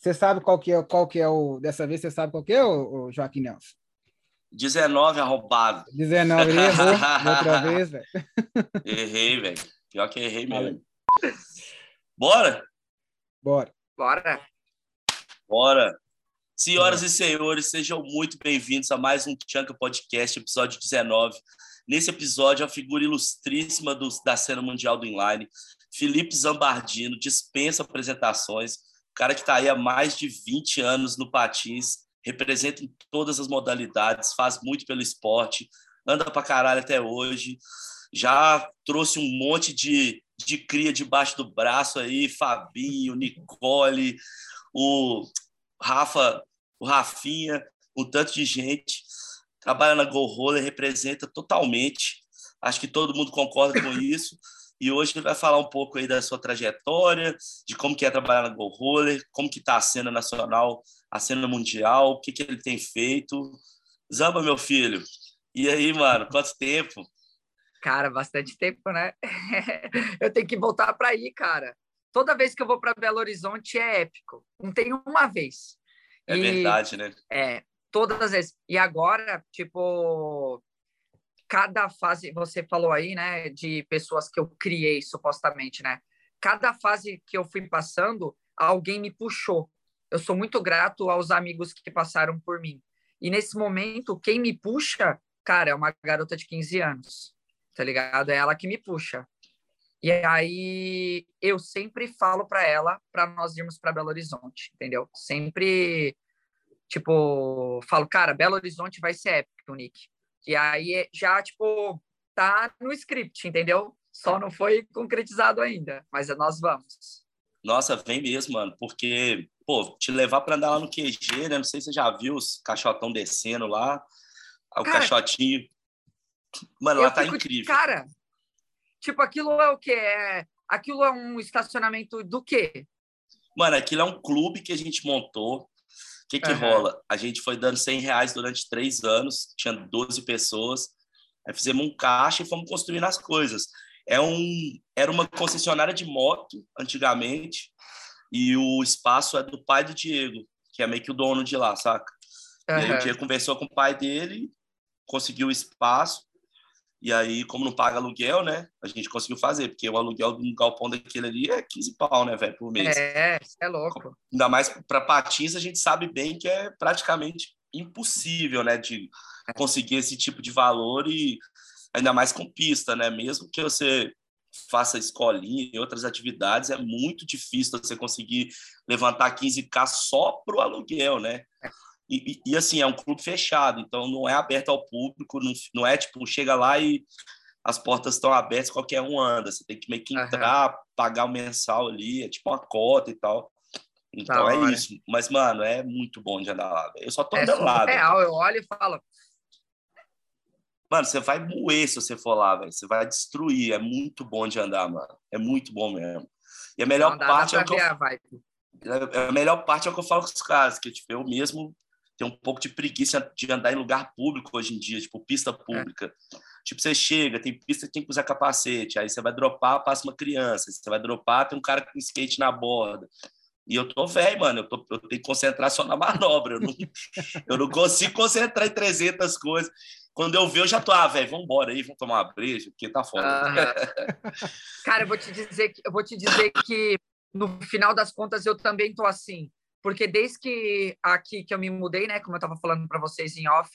Você sabe qual que é, qual que é o. Dessa vez você sabe qual que é, o, o Joaquim Nelson? 19 arrombado. 19, ele errou outra vez, velho. Errei, velho. Pior que errei mesmo. Bora? Bora. Bora. Bora. Senhoras e senhores, sejam muito bem-vindos a mais um Tchanka Podcast, episódio 19. Nesse episódio, a figura ilustríssima do, da cena mundial do inline, Felipe Zambardino, dispensa apresentações, cara que está aí há mais de 20 anos no patins, representa em todas as modalidades, faz muito pelo esporte, anda pra caralho até hoje, já trouxe um monte de, de cria debaixo do braço aí, Fabinho, Nicole, o Rafa, o Rafinha, um tanto de gente, trabalha na Go Roller, representa totalmente, acho que todo mundo concorda com isso, e hoje ele vai falar um pouco aí da sua trajetória, de como que é trabalhar na Go Roller, como que está a cena nacional, a cena mundial, o que, que ele tem feito. Zamba, meu filho, e aí, mano, quanto tempo? Cara, bastante tempo, né? eu tenho que voltar para aí, cara. Toda vez que eu vou para Belo Horizonte é épico. Não tem uma vez. É e, verdade, né? É, todas as vezes. E agora, tipo, cada fase, você falou aí, né, de pessoas que eu criei supostamente, né? Cada fase que eu fui passando, alguém me puxou. Eu sou muito grato aos amigos que passaram por mim. E nesse momento, quem me puxa, cara, é uma garota de 15 anos, tá ligado? É ela que me puxa. E aí eu sempre falo para ela para nós irmos para Belo Horizonte, entendeu? Sempre tipo, falo, cara, Belo Horizonte vai ser épico, Nick. E aí é, já, tipo, tá no script, entendeu? Só não foi concretizado ainda, mas nós vamos. Nossa, vem mesmo, mano, porque, pô, te levar para andar lá no QG, né? Não sei se você já viu os caixotão descendo lá, o cara, caixotinho. Mano, lá tá incrível. De cara, tipo, aquilo é o quê? É... Aquilo é um estacionamento do quê? Mano, aquilo é um clube que a gente montou que, que uhum. rola? A gente foi dando 100 reais durante três anos, tinha 12 pessoas, aí fizemos um caixa e fomos construindo as coisas. É um, era uma concessionária de moto, antigamente, e o espaço é do pai do Diego, que é meio que o dono de lá, saca? Uhum. E aí o Diego conversou com o pai dele, conseguiu o espaço, e aí, como não paga aluguel, né? A gente conseguiu fazer, porque o aluguel de um galpão daquele ali é 15 pau, né, velho, por mês. É, é louco. Ainda mais para patins, a gente sabe bem que é praticamente impossível, né, de é. conseguir esse tipo de valor e ainda mais com pista, né? Mesmo que você faça escolinha e outras atividades, é muito difícil você conseguir levantar 15k só pro aluguel, né? É. E, e, assim, é um clube fechado, então não é aberto ao público, não, não é tipo, chega lá e as portas estão abertas, qualquer um anda. Você tem que meio que entrar, uhum. pagar o mensal ali, é tipo uma cota e tal. Então é isso. Mas, mano, é muito bom de andar lá. Eu só tô é andando lá. Real, eu olho e falo. Mano, você vai moer se você for lá, velho. Você vai destruir. É muito bom de andar, mano. É muito bom mesmo. E a melhor não, parte é o que eu... a, a melhor parte é o que eu falo com os caras, que tipo, eu mesmo tem um pouco de preguiça de andar em lugar público hoje em dia, tipo pista pública. É. Tipo, você chega, tem pista que tem que usar capacete, aí você vai dropar, passa uma criança, você vai dropar, tem um cara com skate na borda. E eu tô velho, mano, eu, tô, eu tenho que concentrar só na manobra, eu não, eu não consigo concentrar em 300 coisas. Quando eu ver, eu já tô, ah, velho, vamos aí, vamos tomar uma breja, porque tá foda. Cara, eu vou te dizer que eu vou te dizer que no final das contas eu também tô assim porque desde que aqui que eu me mudei, né, como eu estava falando para vocês em off,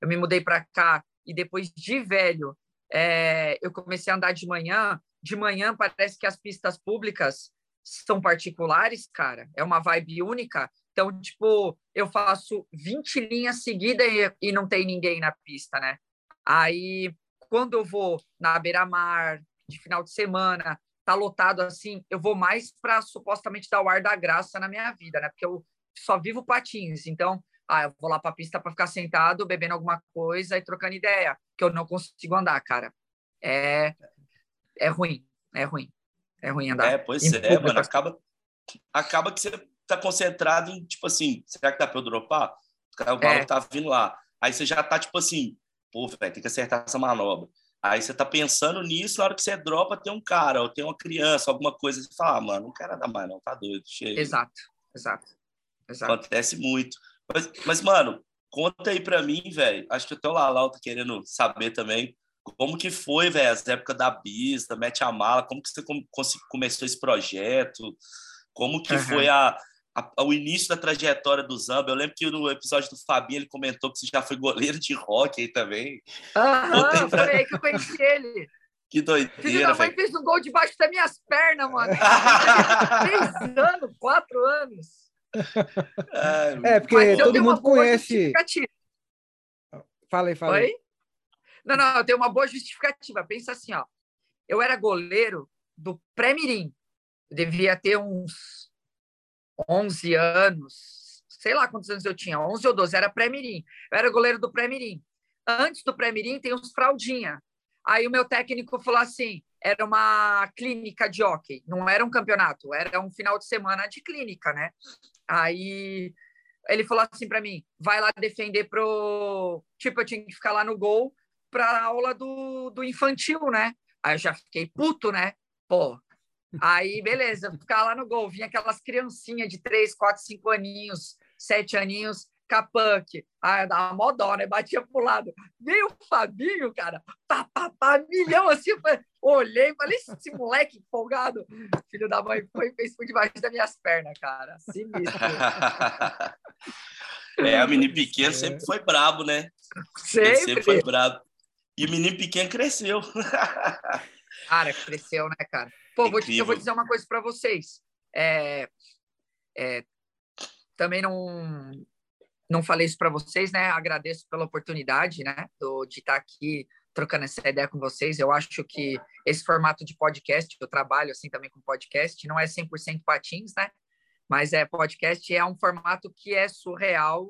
eu me mudei para cá e depois de velho, é, eu comecei a andar de manhã. De manhã parece que as pistas públicas são particulares, cara. É uma vibe única. Então, tipo, eu faço 20 linhas seguidas e, e não tem ninguém na pista, né? Aí, quando eu vou na beira-mar, de final de semana, tá lotado assim, eu vou mais para supostamente dar o ar da graça na minha vida, né? Porque eu só vivo patins, então, ah, eu vou lá para a pista para ficar sentado, bebendo alguma coisa e trocando ideia, que eu não consigo andar, cara. É é ruim, é ruim. É ruim andar. É, pois é, mano, acaba acaba que você tá concentrado em tipo assim, será que dá para eu dropar? O cara é. tá vindo lá. Aí você já tá tipo assim, pô, velho, tem que acertar essa manobra. Aí você tá pensando nisso, na hora que você dropa, tem um cara, ou tem uma criança, alguma coisa, você fala, ah, mano, não quero dar mais, não, tá doido, chega. Exato, exato. Exato. Acontece muito. Mas, mas, mano, conta aí pra mim, velho. Acho que até o Lalau tá querendo saber também. Como que foi, velho, as épocas da Bis, da Mete a Mala? Como que você começou esse projeto? Como que uhum. foi a, a, o início da trajetória do Zamba? Eu lembro que no episódio do Fabinho ele comentou que você já foi goleiro de rock aí também. Aham, pra... foi aí que eu conheci ele. Que doideira, Filho da mãe fez um gol debaixo das minhas pernas, mano. Três anos, quatro anos. É, porque todo mundo conhece. Fala aí, fala aí. Oi? Não, não, eu tenho uma boa justificativa. Pensa assim, ó. Eu era goleiro do pré-mirim. Devia ter uns 11 anos. Sei lá quantos anos eu tinha. 11 ou 12. Era pré-mirim. Eu era goleiro do pré-mirim. Antes do pré-mirim tem uns fraldinha. Aí o meu técnico falou assim: era uma clínica de hockey, não era um campeonato, era um final de semana de clínica, né? Aí ele falou assim para mim: vai lá defender pro. Tipo, eu tinha que ficar lá no gol para aula do, do infantil, né? Aí eu já fiquei puto, né? Pô. Aí, beleza, ficar lá no gol, vinha aquelas criancinhas de 3, 4, 5 aninhos, 7 aninhos, Capunk, a, a mó dó, né? Batia pro lado. Veio o Fabinho, cara, pá, pá, pá, milhão assim. olhei, falei, esse moleque folgado, filho da mãe, foi fez por debaixo das minhas pernas, cara. Sinistro. é, o menino pequeno sempre foi brabo, né? Sempre. Ele sempre foi brabo. E o menino pequeno cresceu. cara, cresceu, né, cara? Pô, vou, eu vou dizer uma coisa para vocês. É, é, também não não falei isso para vocês, né? Agradeço pela oportunidade, né, do, de estar aqui trocando essa ideia com vocês. Eu acho que esse formato de podcast, eu trabalho assim também com podcast, não é 100% patins, né? Mas é podcast é um formato que é surreal.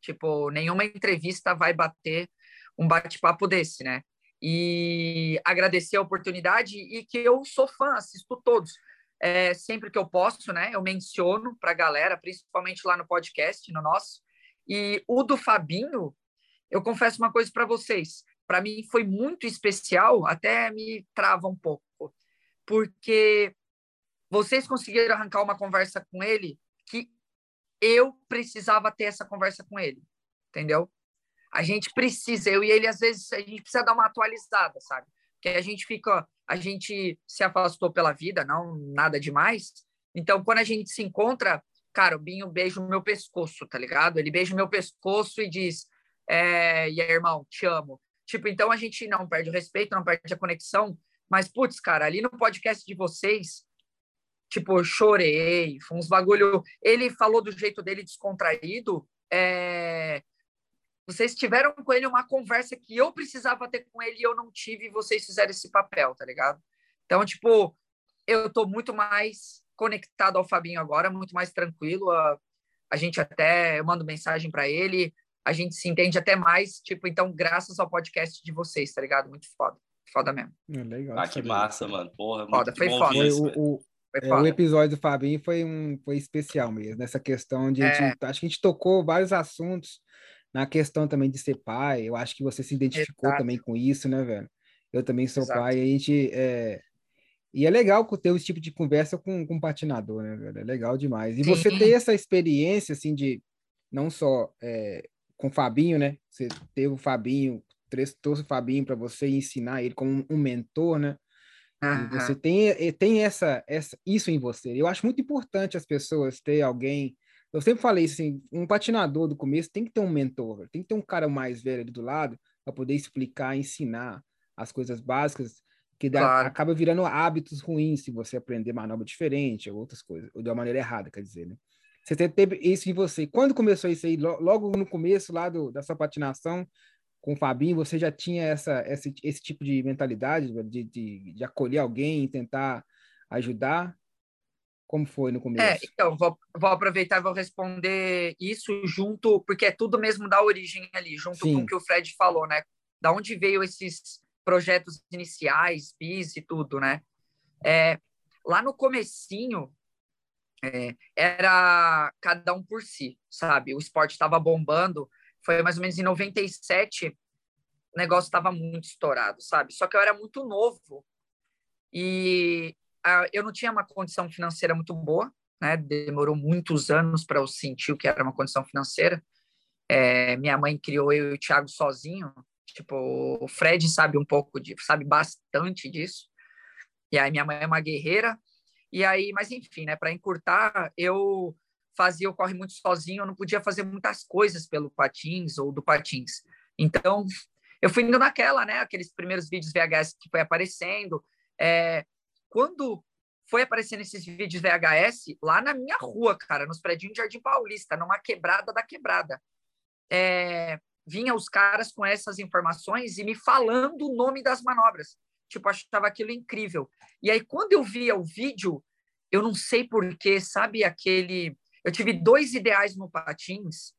Tipo, nenhuma entrevista vai bater um bate-papo desse, né? E agradecer a oportunidade e que eu sou fã, assisto todos. É, sempre que eu posso, né? Eu menciono para a galera, principalmente lá no podcast, no nosso. E o do Fabinho, eu confesso uma coisa para vocês, para mim foi muito especial, até me trava um pouco, porque vocês conseguiram arrancar uma conversa com ele que eu precisava ter essa conversa com ele, entendeu? A gente precisa, eu e ele às vezes a gente precisa dar uma atualizada, sabe? Porque a gente fica, a gente se afastou pela vida, não nada demais. Então, quando a gente se encontra, cara, o Binho beija o meu pescoço, tá ligado? Ele beija o meu pescoço e diz, é, e aí, irmão, te amo. Tipo, então a gente não perde o respeito, não perde a conexão, mas, putz, cara, ali no podcast de vocês, tipo, eu chorei, foi uns bagulho... Ele falou do jeito dele descontraído, é... Vocês tiveram com ele uma conversa que eu precisava ter com ele e eu não tive, e vocês fizeram esse papel, tá ligado? Então, tipo, eu tô muito mais conectado ao Fabinho agora, muito mais tranquilo. A, a gente até, eu mando mensagem para ele, a gente se entende até mais, tipo, então, graças ao podcast de vocês, tá ligado? Muito foda. Foda mesmo. É legal. Ah, que massa, mano. Porra, foda, foi foda. Isso, o, o, é, o, episódio do Fabinho foi, um, foi especial mesmo, nessa questão de. É. Gente, acho que a gente tocou vários assuntos na questão também de ser pai. Eu acho que você se identificou Exato. também com isso, né, velho? Eu também sou Exato. pai, e a gente. É, e é legal ter esse tipo de conversa com, com um patinador, né, velho? É legal demais. E Sim. você ter essa experiência, assim, de não só é, com o Fabinho, né? Você teve o Fabinho, trouxe o Fabinho para você ensinar ele como um mentor, né? Você tem, tem essa, essa, isso em você. Eu acho muito importante as pessoas ter alguém. Eu sempre falei assim: um patinador do começo tem que ter um mentor, tem que ter um cara mais velho ali do lado para poder explicar, ensinar as coisas básicas que dá, claro. acaba virando hábitos ruins se você aprender manobra diferente ou outras coisas, ou de uma maneira errada, quer dizer, né? Você teve isso em você. Quando começou isso aí? Logo no começo lá do, da sua patinação com o Fabinho, você já tinha essa, esse, esse tipo de mentalidade de, de, de acolher alguém, tentar ajudar? Como foi no começo? É, então, vou, vou aproveitar e vou responder isso junto, porque é tudo mesmo da origem ali, junto Sim. com o que o Fred falou, né? Da onde veio esses, projetos iniciais, PIS e tudo, né? É, lá no comecinho, é, era cada um por si, sabe? O esporte estava bombando, foi mais ou menos em 97, o negócio estava muito estourado, sabe? Só que eu era muito novo e eu não tinha uma condição financeira muito boa, né? Demorou muitos anos para eu sentir o que era uma condição financeira. É, minha mãe criou eu e o Thiago sozinho. Tipo, o Fred sabe um pouco de, sabe bastante disso. E aí minha mãe é uma guerreira. E aí, mas enfim, né? Para encurtar, eu fazia o corre muito sozinho. Eu não podia fazer muitas coisas pelo patins ou do patins. Então, eu fui indo naquela, né? Aqueles primeiros vídeos VHS que foi aparecendo. É, quando foi aparecendo esses vídeos VHS lá na minha rua, cara, nos prédios de Jardim Paulista, numa quebrada da quebrada. É, vinha os caras com essas informações e me falando o nome das manobras. Tipo, achava aquilo incrível. E aí, quando eu via o vídeo, eu não sei porquê, sabe aquele... Eu tive dois ideais no patins,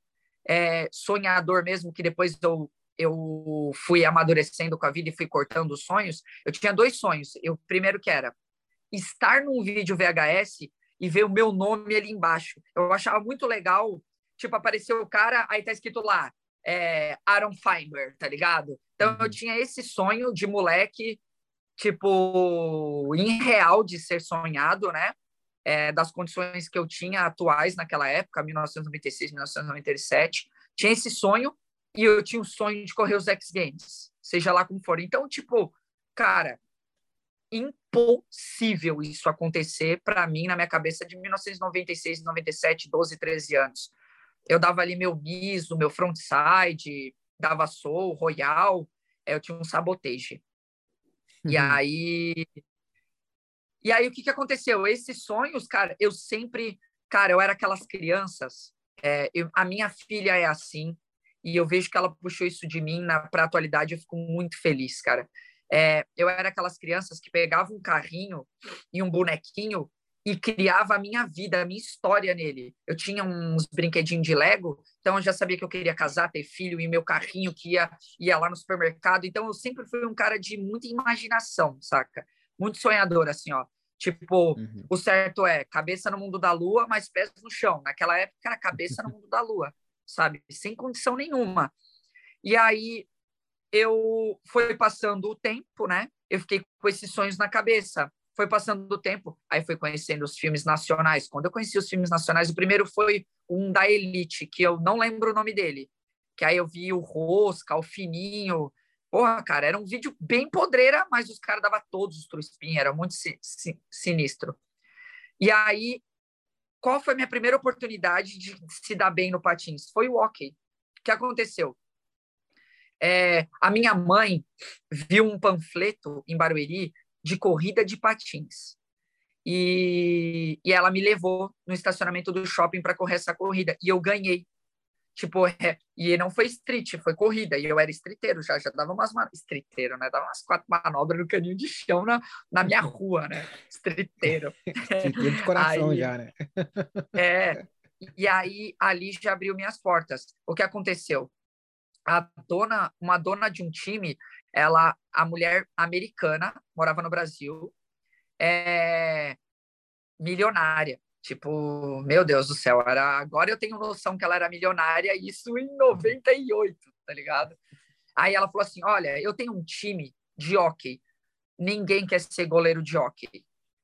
é, sonhador mesmo, que depois eu, eu fui amadurecendo com a vida e fui cortando os sonhos. Eu tinha dois sonhos. Eu primeiro que era estar num vídeo VHS e ver o meu nome ali embaixo. Eu achava muito legal, tipo, apareceu o cara, aí tá escrito lá, é, Aaron Feinberg, tá ligado? Então uhum. eu tinha esse sonho de moleque, tipo, em real de ser sonhado, né? É, das condições que eu tinha atuais naquela época, 1996, 1997. Tinha esse sonho e eu tinha o sonho de correr os X Games, seja lá como for. Então, tipo, cara, impossível isso acontecer para mim na minha cabeça de 1996, 97, 12, 13 anos. Eu dava ali meu miso, meu frontside, dava soul, royal, é, eu tinha um sabotage. Uhum. E aí E aí o que que aconteceu? Esses sonhos, cara, eu sempre, cara, eu era aquelas crianças, é, eu, a minha filha é assim, e eu vejo que ela puxou isso de mim para a atualidade, eu fico muito feliz, cara. É, eu era aquelas crianças que pegavam um carrinho e um bonequinho e criava a minha vida, a minha história nele. Eu tinha uns brinquedinhos de Lego, então eu já sabia que eu queria casar, ter filho, e meu carrinho que ia, ia lá no supermercado. Então eu sempre fui um cara de muita imaginação, saca? Muito sonhador, assim, ó. Tipo, uhum. o certo é cabeça no mundo da lua, mas pés no chão. Naquela época era cabeça no mundo da lua, sabe? Sem condição nenhuma. E aí eu foi passando o tempo, né? Eu fiquei com esses sonhos na cabeça. Foi passando o tempo, aí fui conhecendo os filmes nacionais. Quando eu conheci os filmes nacionais, o primeiro foi um da Elite, que eu não lembro o nome dele. Que aí eu vi o Rosca, o Fininho. Porra, cara, era um vídeo bem podreira, mas os caras davam todos os truspin, era muito si, si, sinistro. E aí, qual foi a minha primeira oportunidade de se dar bem no patins? Foi o hockey. O que aconteceu? É, a minha mãe viu um panfleto em Barueri de corrida de patins. E, e ela me levou no estacionamento do shopping para correr essa corrida. E eu ganhei. Tipo, é, e não foi street, foi corrida. E eu era streeteiro já, já dava umas streeteiro, né? Dava umas quatro manobras no caninho de chão na, na minha rua, né? Streeteiro. streeteiro de coração aí, já, né? é. E aí ali já abriu minhas portas. O que aconteceu? A dona, uma dona de um time, ela, a mulher americana, morava no Brasil, é milionária. Tipo, meu Deus do céu, era, agora eu tenho noção que ela era milionária, isso em 98, tá ligado? Aí ela falou assim: Olha, eu tenho um time de hockey, ninguém quer ser goleiro de hockey.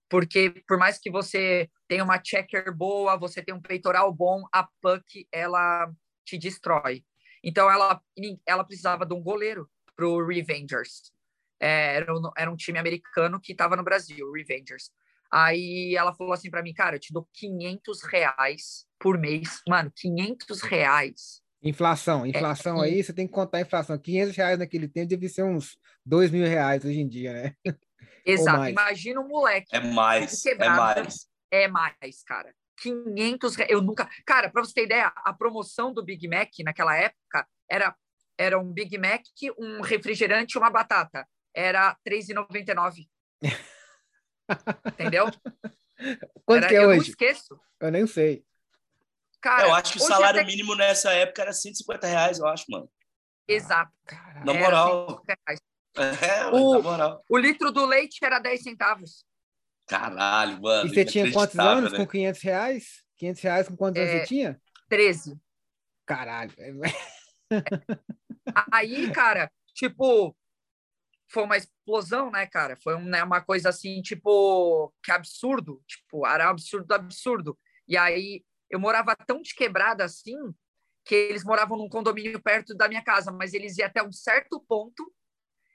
Porque por mais que você tenha uma checker boa, você tenha um peitoral bom, a puck ela te destrói. Então ela, ela precisava de um goleiro para o Revengers. É, era, um, era um time americano que estava no Brasil, o Revengers. Aí ela falou assim para mim, cara, eu te dou 500 reais por mês. Mano, 500 reais. Inflação, inflação é, aí, você tem que contar a inflação. 500 reais naquele tempo deve ser uns 2 mil reais hoje em dia, né? Exato, imagina um moleque. É mais, é mais. É mais, cara. 500 reais. Eu nunca. Cara, para você ter ideia, a promoção do Big Mac naquela época era, era um Big Mac, um refrigerante e uma batata. Era R$3,99. Entendeu? Quanto era, que é eu hoje? não esqueço. Eu nem sei. Cara, eu acho que o salário até... mínimo nessa época era 150 reais, eu acho, mano. Exato. Ah, na moral. É, o, na moral. O litro do leite era 10 centavos. Caralho, mano. E você tinha quantos anos né? com 500 reais? 500 reais com quantos é, anos você tinha? 13. Caralho. Aí, cara, tipo, foi uma explosão, né, cara? Foi né, uma coisa assim, tipo, que absurdo. Tipo, era absurdo, absurdo. E aí eu morava tão de quebrada assim que eles moravam num condomínio perto da minha casa, mas eles iam até um certo ponto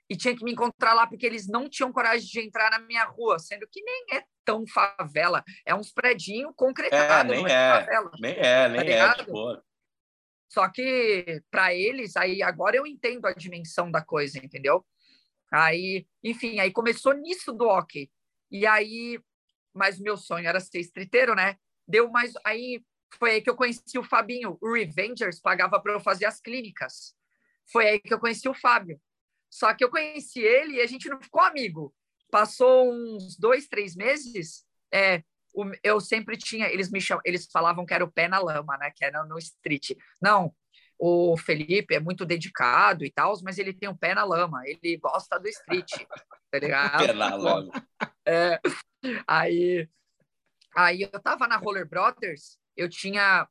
e tinha que me encontrar lá porque eles não tinham coragem de entrar na minha rua, sendo que nem é tão favela, é uns predinhos concretados. É, nem é, favela, nem é, nem tá é, tipo... Só que para eles, aí agora eu entendo a dimensão da coisa, entendeu? Aí, enfim, aí começou nisso do hockey. E aí, mas meu sonho era ser estriteiro, né? Deu mais, aí foi aí que eu conheci o Fabinho, o Revengers pagava para eu fazer as clínicas. Foi aí que eu conheci o Fábio. Só que eu conheci ele e a gente não ficou amigo. Passou uns dois, três meses, é, eu sempre tinha, eles me chamam, eles falavam que era o pé na lama, né? Que era no street. Não, o Felipe é muito dedicado e tal, mas ele tem um pé na lama, ele gosta do street, tá ligado? pé na lama. É, aí, aí eu tava na Roller Brothers, eu tinha,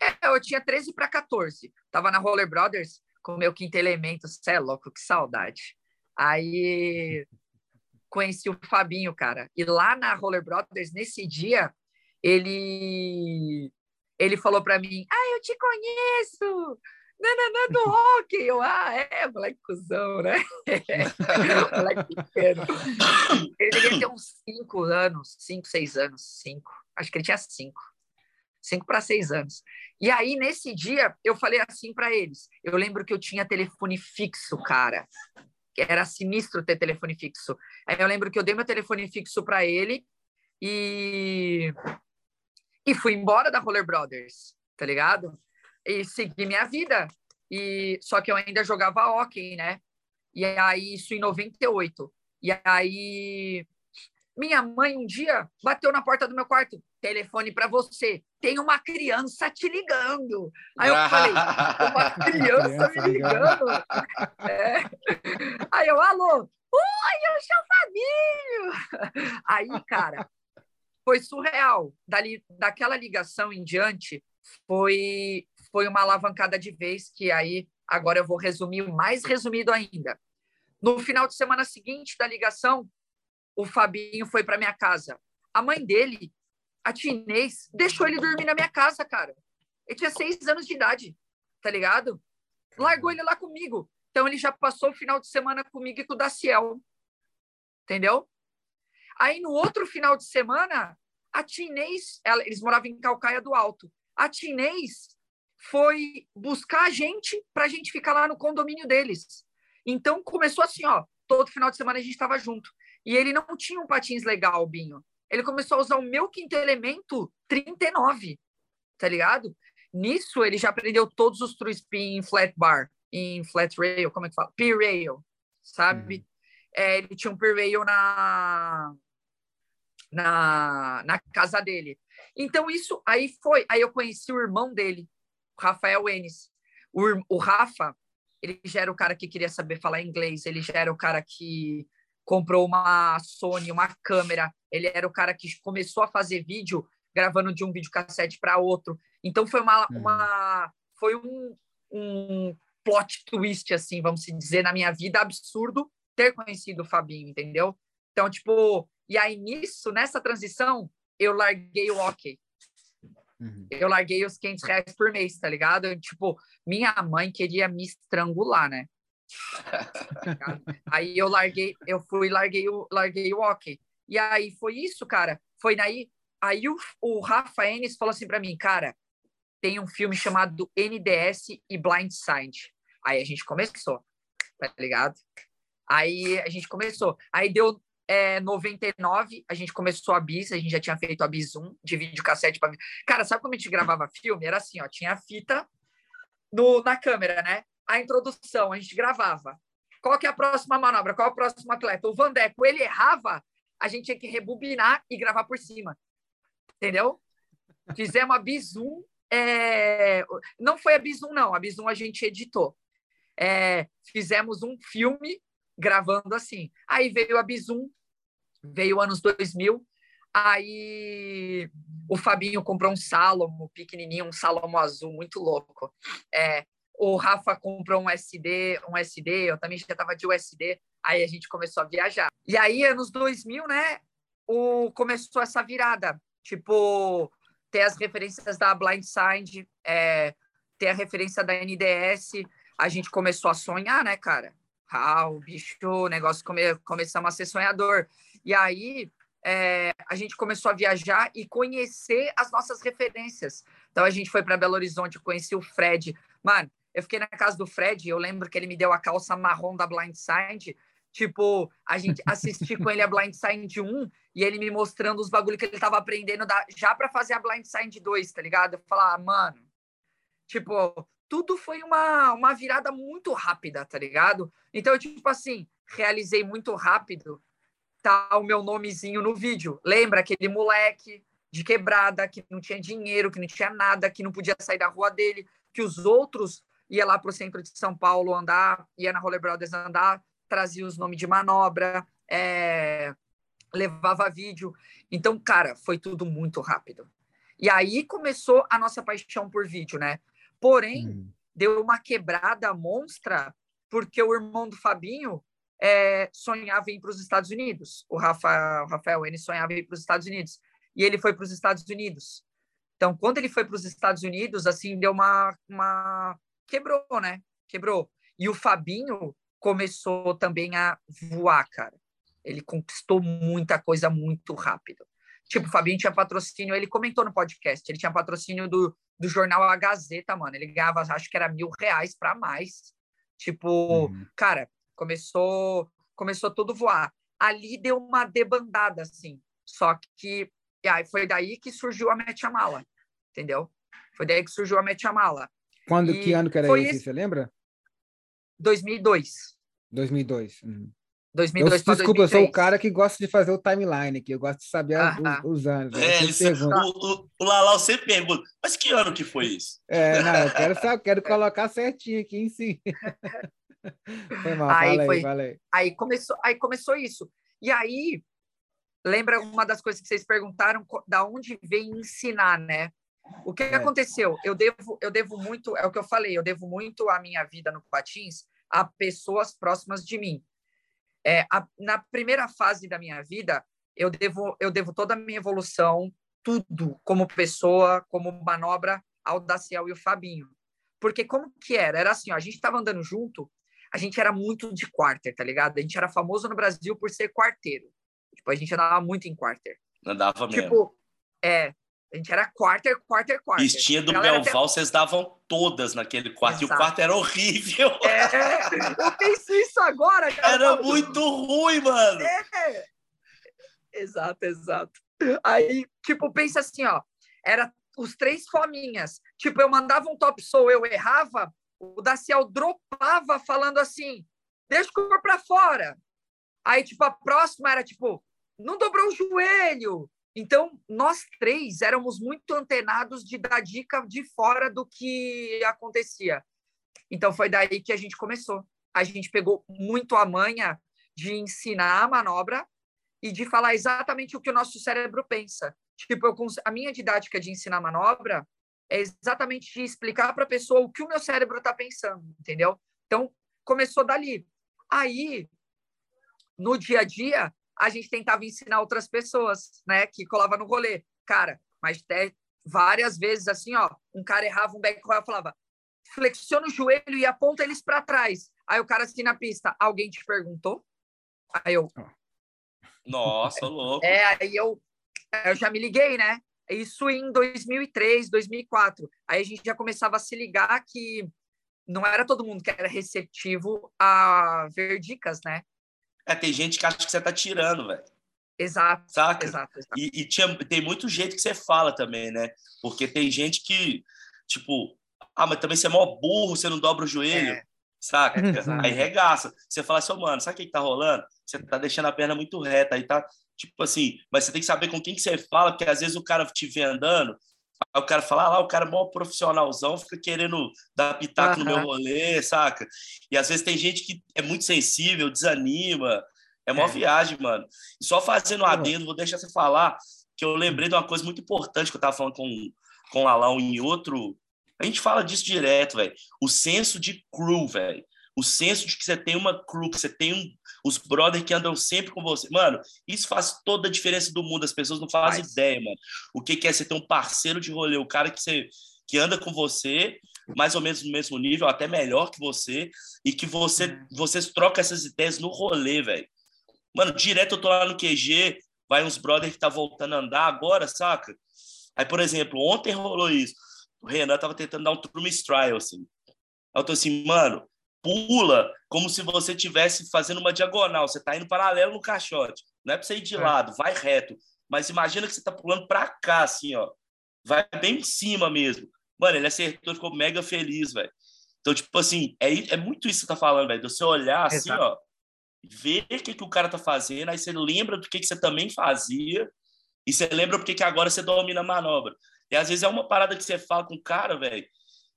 é, eu tinha 13 para 14, tava na Roller Brothers, com o meu quinto elemento. Você é louco, que saudade. Aí conheci o Fabinho, cara. E lá na Roller Brothers, nesse dia, ele ele falou para mim: Ah, eu te conheço! Nananã do rock! Eu, ah, é, moleque cuzão, né? moleque pequeno. Ele devia ter uns cinco anos, cinco, seis anos, cinco. Acho que ele tinha cinco cinco para seis anos. E aí, nesse dia, eu falei assim para eles. Eu lembro que eu tinha telefone fixo, cara. Era sinistro ter telefone fixo. Aí eu lembro que eu dei meu telefone fixo para ele e e fui embora da Roller Brothers, tá ligado? E segui minha vida. E só que eu ainda jogava hockey, né? E aí isso em 98. E aí minha mãe um dia bateu na porta do meu quarto telefone para você. Tem uma criança te ligando. Aí eu falei, uma criança me ligando? É. Aí eu, alô, oi, eu sou o Fabinho. Aí, cara, foi surreal. Dali, daquela ligação em diante, foi, foi uma alavancada de vez que aí, agora eu vou resumir, mais resumido ainda. No final de semana seguinte da ligação, o Fabinho foi para minha casa. A mãe dele a Tinês deixou ele dormir na minha casa, cara. Ele tinha seis anos de idade, tá ligado? Largou ele lá comigo. Então ele já passou o final de semana comigo e com o Daciel. Entendeu? Aí no outro final de semana, a Tinês, ela, eles moravam em Calcaia do Alto. A Tinês foi buscar a gente para a gente ficar lá no condomínio deles. Então começou assim, ó, todo final de semana a gente estava junto. E ele não tinha um patins legal, Binho ele começou a usar o meu quinto elemento 39, tá ligado? Nisso, ele já aprendeu todos os true spin em flat bar, em flat rail, como é que fala? P-rail, sabe? Uhum. É, ele tinha um P-rail na, na, na casa dele. Então, isso aí foi. Aí eu conheci o irmão dele, o Rafael Enes. O, o Rafa, ele já era o cara que queria saber falar inglês, ele já era o cara que comprou uma Sony, uma câmera. Ele era o cara que começou a fazer vídeo gravando de um videocassete para outro. Então foi uma, uhum. uma foi um, um plot twist assim, vamos dizer, na minha vida absurdo ter conhecido o Fabinho, entendeu? Então, tipo, e aí nisso, nessa transição, eu larguei o hockey. Uhum. Eu larguei os 500 reais por mês, tá ligado? Eu, tipo, minha mãe queria me estrangular, né? aí eu larguei, eu fui larguei o larguei o hockey. E aí foi isso, cara. Foi daí aí o, o Rafa Enes falou assim para mim, cara, tem um filme chamado NDS e Blindside. Aí a gente começou, tá ligado? Aí a gente começou. Aí deu é, 99, a gente começou a Bis, a gente já tinha feito a Bis 1 de videocassete para Cara, sabe como a gente gravava filme? Era assim, ó, tinha a fita no, na câmera, né? A introdução, a gente gravava. Qual que é a próxima manobra? Qual é o próximo atleta? O Vandeco, ele errava, a gente tinha que rebobinar e gravar por cima. Entendeu? Fizemos a Bizum. É... Não foi a Bizum, não. A Bizum a gente editou. É... Fizemos um filme gravando assim. Aí veio a Bizum, veio anos 2000. Aí o Fabinho comprou um Salomo pequenininho, um Salomo azul, muito louco. É, o Rafa comprou um SD, um SD, eu também já estava de USD, aí a gente começou a viajar. E aí, anos 2000, né, o, começou essa virada, tipo, ter as referências da Blindside, é, ter a referência da NDS, a gente começou a sonhar, né, cara? Ah, o bicho, o negócio come, começamos a ser sonhador. E aí é, a gente começou a viajar e conhecer as nossas referências. Então a gente foi para Belo Horizonte, conheci o Fred. Mano, eu fiquei na casa do Fred, eu lembro que ele me deu a calça marrom da Blindside. Tipo, a gente assisti com ele a Blindside 1 e ele me mostrando os bagulho que ele tava aprendendo da, já para fazer a Blindside 2, tá ligado? Eu falar, ah, mano, tipo, tudo foi uma, uma virada muito rápida, tá ligado? Então, tipo assim, realizei muito rápido tá o meu nomezinho no vídeo. Lembra aquele moleque de quebrada que não tinha dinheiro, que não tinha nada, que não podia sair da rua dele, que os outros ia lá para o centro de São Paulo andar, ia na Roller Brothers andar, trazia os nomes de manobra, é, levava vídeo. Então, cara, foi tudo muito rápido. E aí começou a nossa paixão por vídeo, né? Porém, hum. deu uma quebrada monstra, porque o irmão do Fabinho é, sonhava em ir para os Estados Unidos. O Rafael, o Rafael ele sonhava em ir para os Estados Unidos. E ele foi para os Estados Unidos. Então, quando ele foi para os Estados Unidos, assim, deu uma, uma... Quebrou, né? Quebrou. E o Fabinho começou também a voar, cara. Ele conquistou muita coisa muito rápido. Tipo, o Fabinho tinha patrocínio, ele comentou no podcast, ele tinha patrocínio do, do jornal A Gazeta, mano. Ele ganhava, acho que era mil reais para mais. Tipo, uhum. cara, começou começou tudo voar. Ali deu uma debandada, assim. Só que e aí foi daí que surgiu a Mete Mala, entendeu? Foi daí que surgiu a Mete Mala. Quando, e que ano que era esse, esse, você lembra? 2002. 2002. Uhum. 2002 eu, desculpa, 2003. eu sou o cara que gosta de fazer o timeline aqui, eu gosto de saber uh -huh. os, os, anos. Né? É, isso, o, o, o Lalau sempre pergunta, mas que ano que foi isso? É, não, eu quero, saber, quero colocar certinho aqui em si. Foi mal, aí, fala aí começou, aí começou isso. E aí, lembra uma das coisas que vocês perguntaram, da onde vem ensinar, né? O que, é. aconteceu? Eu devo, eu devo muito, é o que eu falei, eu devo muito a minha vida no patins a pessoas próximas de mim. É, a, na primeira fase da minha vida, eu devo, eu devo toda a minha evolução, tudo, como pessoa, como manobra, ao Daciel e o Fabinho. Porque como que era? Era assim, ó, a gente estava andando junto, a gente era muito de quarter, tá ligado? A gente era famoso no Brasil por ser quarteiro. Tipo, a gente andava muito em quarter. Andava mesmo. Tipo, é, a gente era quarter, quarter, quarter. Vestia do Belval, até... vocês davam todas naquele quarto. Exato. E o quarto era horrível. É, eu penso isso agora, cara. Era muito ruim, mano. É. Exato, exato. Aí, tipo, pensa assim, ó. Era os três fominhas. Tipo, eu mandava um top soul, eu errava, o Daciel dropava falando assim: deixa o corpo para fora. Aí, tipo, a próxima era tipo: não dobrou o joelho. Então, nós três éramos muito antenados de dar dica de fora do que acontecia. Então, foi daí que a gente começou. A gente pegou muito a manha de ensinar a manobra e de falar exatamente o que o nosso cérebro pensa. Tipo, eu, a minha didática de ensinar manobra é exatamente de explicar para a pessoa o que o meu cérebro está pensando, entendeu? Então, começou dali. Aí, no dia a dia, a gente tentava ensinar outras pessoas, né, que colava no rolê. Cara, mas até várias vezes assim, ó, um cara errava um back roll, falava, flexiona o joelho e aponta eles para trás. Aí o cara assim na pista, alguém te perguntou? Aí eu, nossa, louco. É, aí eu, eu já me liguei, né? Isso em 2003, 2004. Aí a gente já começava a se ligar que não era todo mundo que era receptivo a ver dicas, né? É, tem gente que acha que você tá tirando, velho. Exato. Saca? Exato, exato. E, e tinha, tem muito jeito que você fala também, né? Porque tem gente que, tipo, ah, mas também você é mó burro, você não dobra o joelho. É. Saca? Aí regaça. Você fala assim, oh, mano, sabe o que, que tá rolando? Você tá deixando a perna muito reta, aí tá Tipo assim, mas você tem que saber com quem que você fala, porque às vezes o cara te vê andando, aí o cara fala, ah lá, o cara é mó profissionalzão, fica querendo dar pitaco uhum. no meu rolê, saca? E às vezes tem gente que é muito sensível, desanima, é uma é. viagem, mano. E só fazendo um adendo, vou deixar você falar, que eu lembrei de uma coisa muito importante que eu tava falando com, com o Alão em outro. A gente fala disso direto, velho. O senso de crew, velho. o senso de que você tem uma crew, que você tem um, os brothers que andam sempre com você. Mano, isso faz toda a diferença do mundo. As pessoas não fazem faz. ideia, mano. O que, que é você ter um parceiro de rolê, o cara que, você, que anda com você, mais ou menos no mesmo nível, até melhor que você, e que você, uhum. vocês trocam essas ideias no rolê, velho. Mano, direto eu tô lá no QG, vai uns brothers que tá voltando a andar agora, saca? Aí, por exemplo, ontem rolou isso. O Renan tava tentando dar um true trial, assim. Aí eu tô assim, mano, pula como se você estivesse fazendo uma diagonal. Você está indo paralelo no caixote. Não é para você ir de é. lado, vai reto. Mas imagina que você está pulando para cá, assim, ó. Vai bem em cima mesmo. Mano, ele acertou, ficou mega feliz, velho. Então, tipo assim, é, é muito isso que você tá falando, velho. Você olhar assim, Exato. ó, ver o que, que o cara tá fazendo, aí você lembra do que, que você também fazia, e você lembra porque que agora você domina a manobra. E às vezes é uma parada que você fala com o cara, velho,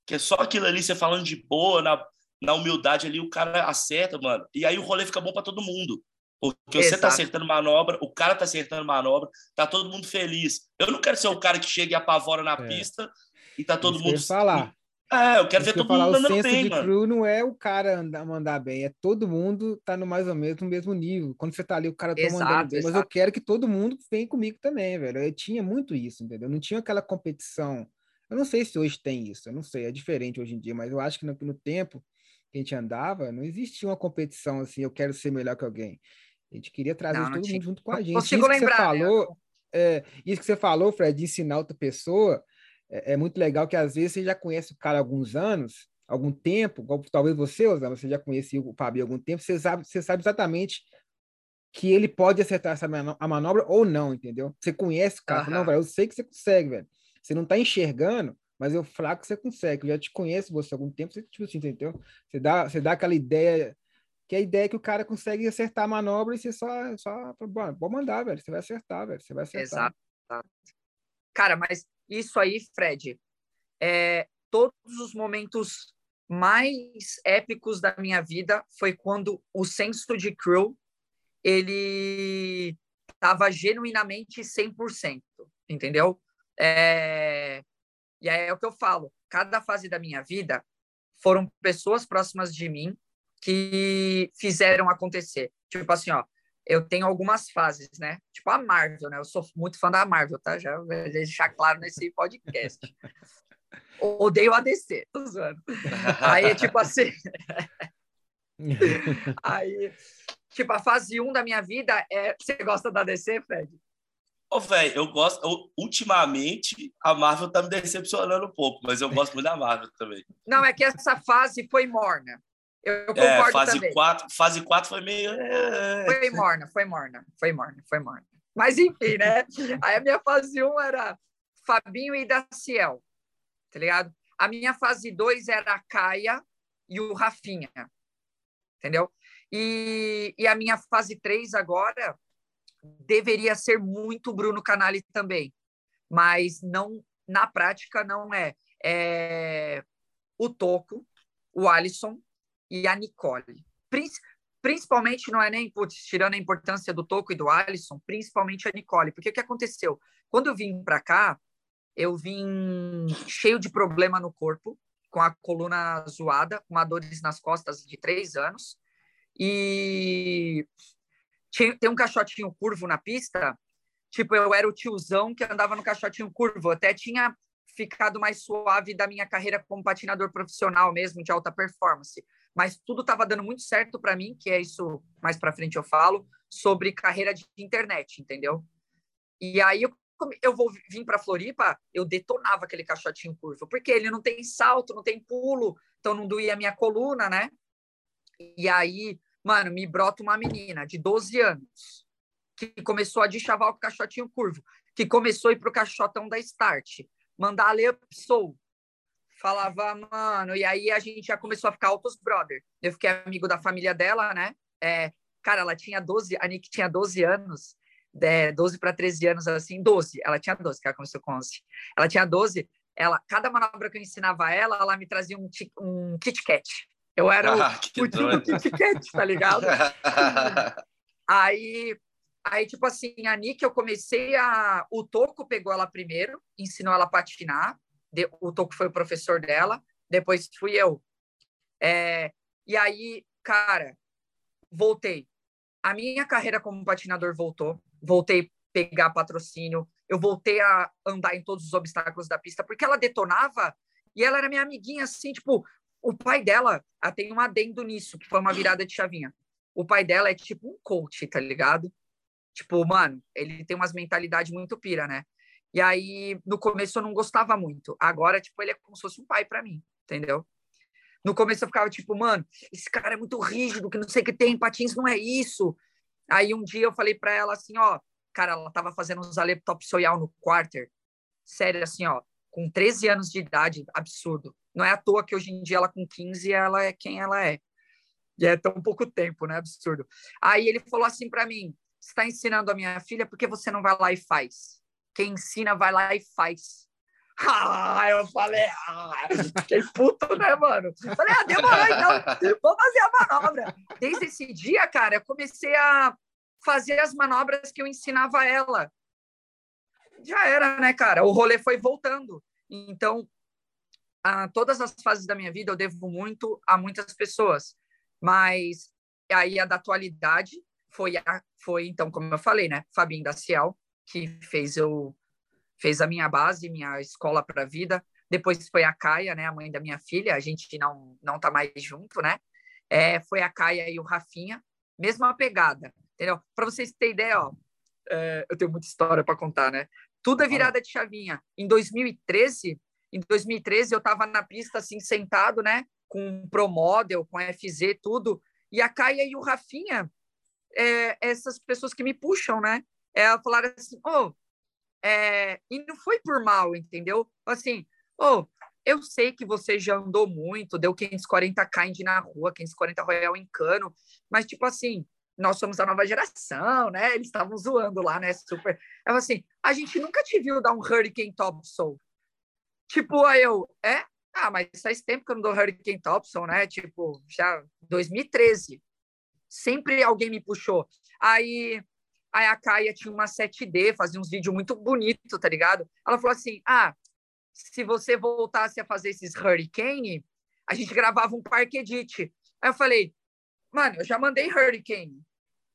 que é só aquilo ali, você falando de boa, na, na humildade ali, o cara acerta, mano. E aí o rolê fica bom para todo mundo. Porque Exato. você tá acertando manobra, o cara tá acertando manobra, tá todo mundo feliz. Eu não quero ser o cara que chega e apavora na é. pista e tá todo Isso mundo. falar. É, eu quero Isso ver todo falar, mundo andando bem, de mano. crew não é o cara andar, mandar bem, é todo mundo tá no mais ou menos no mesmo nível. Quando você tá ali, o cara tá exato, mandando bem, exato. mas eu quero que todo mundo venha comigo também, velho. Eu tinha muito isso, entendeu? Não tinha aquela competição. Eu não sei se hoje tem isso, eu não sei, é diferente hoje em dia, mas eu acho que no, no tempo que a gente andava, não existia uma competição assim, eu quero ser melhor que alguém. A gente queria trazer não, não todo tinha. mundo junto com a gente. Consigo isso lembrar, que você né? falou, é, isso que você falou, Fred, de ensinar outra pessoa, é, é, muito legal que às vezes você já conhece o cara há alguns anos, algum tempo, talvez você, Osama, você já conhecia o Fabio há algum tempo, você sabe, você sabe exatamente que ele pode acertar essa a manobra ou não, entendeu? Você conhece o cara, não, velho, eu sei que você consegue, velho. Você não tá enxergando, mas eu fraco você consegue. Eu já te conheço você há algum tempo, você, tipo assim, entendeu? Você dá, você dá aquela ideia, que é a ideia é que o cara consegue acertar a manobra e você só, só pode mandar, velho. Você vai acertar, velho. Você vai acertar. Exato. Cara, mas isso aí, Fred, é, todos os momentos mais épicos da minha vida foi quando o senso de crew ele estava genuinamente 100%, entendeu? É, e aí é o que eu falo. Cada fase da minha vida foram pessoas próximas de mim que fizeram acontecer. Tipo assim, ó, eu tenho algumas fases, né? Tipo a Marvel, né? Eu sou muito fã da Marvel, tá? Já vou deixar claro nesse podcast. Odeio a DC, tô zoando. Aí, tipo assim... Aí, tipo, a fase 1 da minha vida é... Você gosta da DC, Fred? Ô, velho, eu gosto. Eu, ultimamente, a Marvel tá me decepcionando um pouco, mas eu gosto muito da Marvel também. Não, é que essa fase foi morna. Eu, eu concordo é, fase também. Quatro, fase 4 foi meio. É. Foi morna, foi morna, foi morna, foi morna. Mas enfim, né? Aí a minha fase 1 era Fabinho e Daciel, tá ligado? A minha fase 2 era a Caia e o Rafinha, entendeu? E, e a minha fase 3 agora deveria ser muito Bruno Canali também, mas não na prática não é. é o Toco, o Alisson e a Nicole. Principalmente não é nem putz, tirando a importância do Toco e do Alisson, principalmente a Nicole, porque o que aconteceu? Quando eu vim para cá, eu vim cheio de problema no corpo, com a coluna zoada, com dores nas costas de três anos, e tinha, tem um caixotinho curvo na pista, tipo, eu era o tiozão que andava no caixotinho curvo. até tinha ficado mais suave da minha carreira como patinador profissional mesmo, de alta performance. Mas tudo estava dando muito certo para mim, que é isso, mais para frente eu falo, sobre carreira de internet, entendeu? E aí eu, eu vou vir para Floripa, eu detonava aquele caixotinho curvo, porque ele não tem salto, não tem pulo, então não doía a minha coluna, né? E aí Mano, me brota uma menina de 12 anos que começou a deschavar o caixotinho curvo, que começou a ir pro caixotão da Start, mandar ler Soul. Falava, mano, e aí a gente já começou a ficar altos brother. Eu fiquei amigo da família dela, né? É, cara, ela tinha 12, a Nick tinha 12 anos, é, 12 para 13 anos, assim, 12. Ela tinha 12, que ela começou com 11. Ela tinha 12, ela, cada manobra que eu ensinava ela, ela me trazia um, um Kit Kat. Eu era ah, o, o tipo Kit Kat, tá ligado? aí, aí, tipo assim, a Nick, eu comecei a... O Toco pegou ela primeiro, ensinou ela a patinar. O Toco foi o professor dela. Depois fui eu. É, E aí, cara, voltei. A minha carreira como patinador voltou. Voltei a pegar patrocínio. Eu voltei a andar em todos os obstáculos da pista, porque ela detonava e ela era minha amiguinha, assim, tipo, o pai dela ah, tem um adendo nisso, que foi uma virada de chavinha. O pai dela é tipo um coach, tá ligado? Tipo, mano, ele tem umas mentalidades muito pira, né? E aí, no começo eu não gostava muito. Agora, tipo, ele é como se fosse um pai para mim, entendeu? No começo eu ficava tipo, mano, esse cara é muito rígido, que não sei o que tem, patins não é isso. Aí um dia eu falei para ela assim, ó, cara, ela tava fazendo uns alep top soyal no quarter. Sério, assim, ó, com 13 anos de idade, absurdo. Não é à toa que hoje em dia ela com 15 ela é quem ela é. E é tão pouco tempo, né? Absurdo. Aí ele falou assim para mim: está ensinando a minha filha, por que você não vai lá e faz? Quem ensina vai lá e faz. Ah, eu falei, ah, fiquei puto, né, mano? Falei, ah, demorou então, vou fazer a manobra. Desde esse dia, cara, eu comecei a fazer as manobras que eu ensinava ela. Já era, né, cara? O rolê foi voltando. Então, a todas as fases da minha vida eu devo muito a muitas pessoas, mas aí a da atualidade foi, a, foi então, como eu falei, né, Fabinho da Ciel, que fez eu fez a minha base, minha escola para a vida. Depois foi a Caia, né, a mãe da minha filha. A gente não não tá mais junto, né? É, foi a Caia e o Rafinha, mesma pegada, entendeu? Para vocês terem ideia, ó, é, eu tenho muita história para contar, né? Tudo é virada de chavinha. Em 2013, em 2013 eu estava na pista assim sentado, né, com Pro Model, com FZ, tudo. E a Caia e o Rafinha, é, essas pessoas que me puxam, né? É, falaram assim, oh, é, e não foi por mal, entendeu? Assim, oh, eu sei que você já andou muito, deu 540 kind na rua, 540 Royal em cano, mas tipo assim, nós somos a nova geração, né? Eles estavam zoando lá, né? Super. Eu assim, a gente nunca te viu dar um Hurricane Topson. Tipo, aí eu, é? Ah, mas faz tempo que eu não dou Hurricane Topson, né? Tipo, já 2013. Sempre alguém me puxou. Aí Aí a Caia tinha uma 7D, fazia uns vídeos muito bonitos, tá ligado? Ela falou assim: ah, se você voltasse a fazer esses Hurricane, a gente gravava um Parque Edit. Aí eu falei, mano, eu já mandei Hurricane.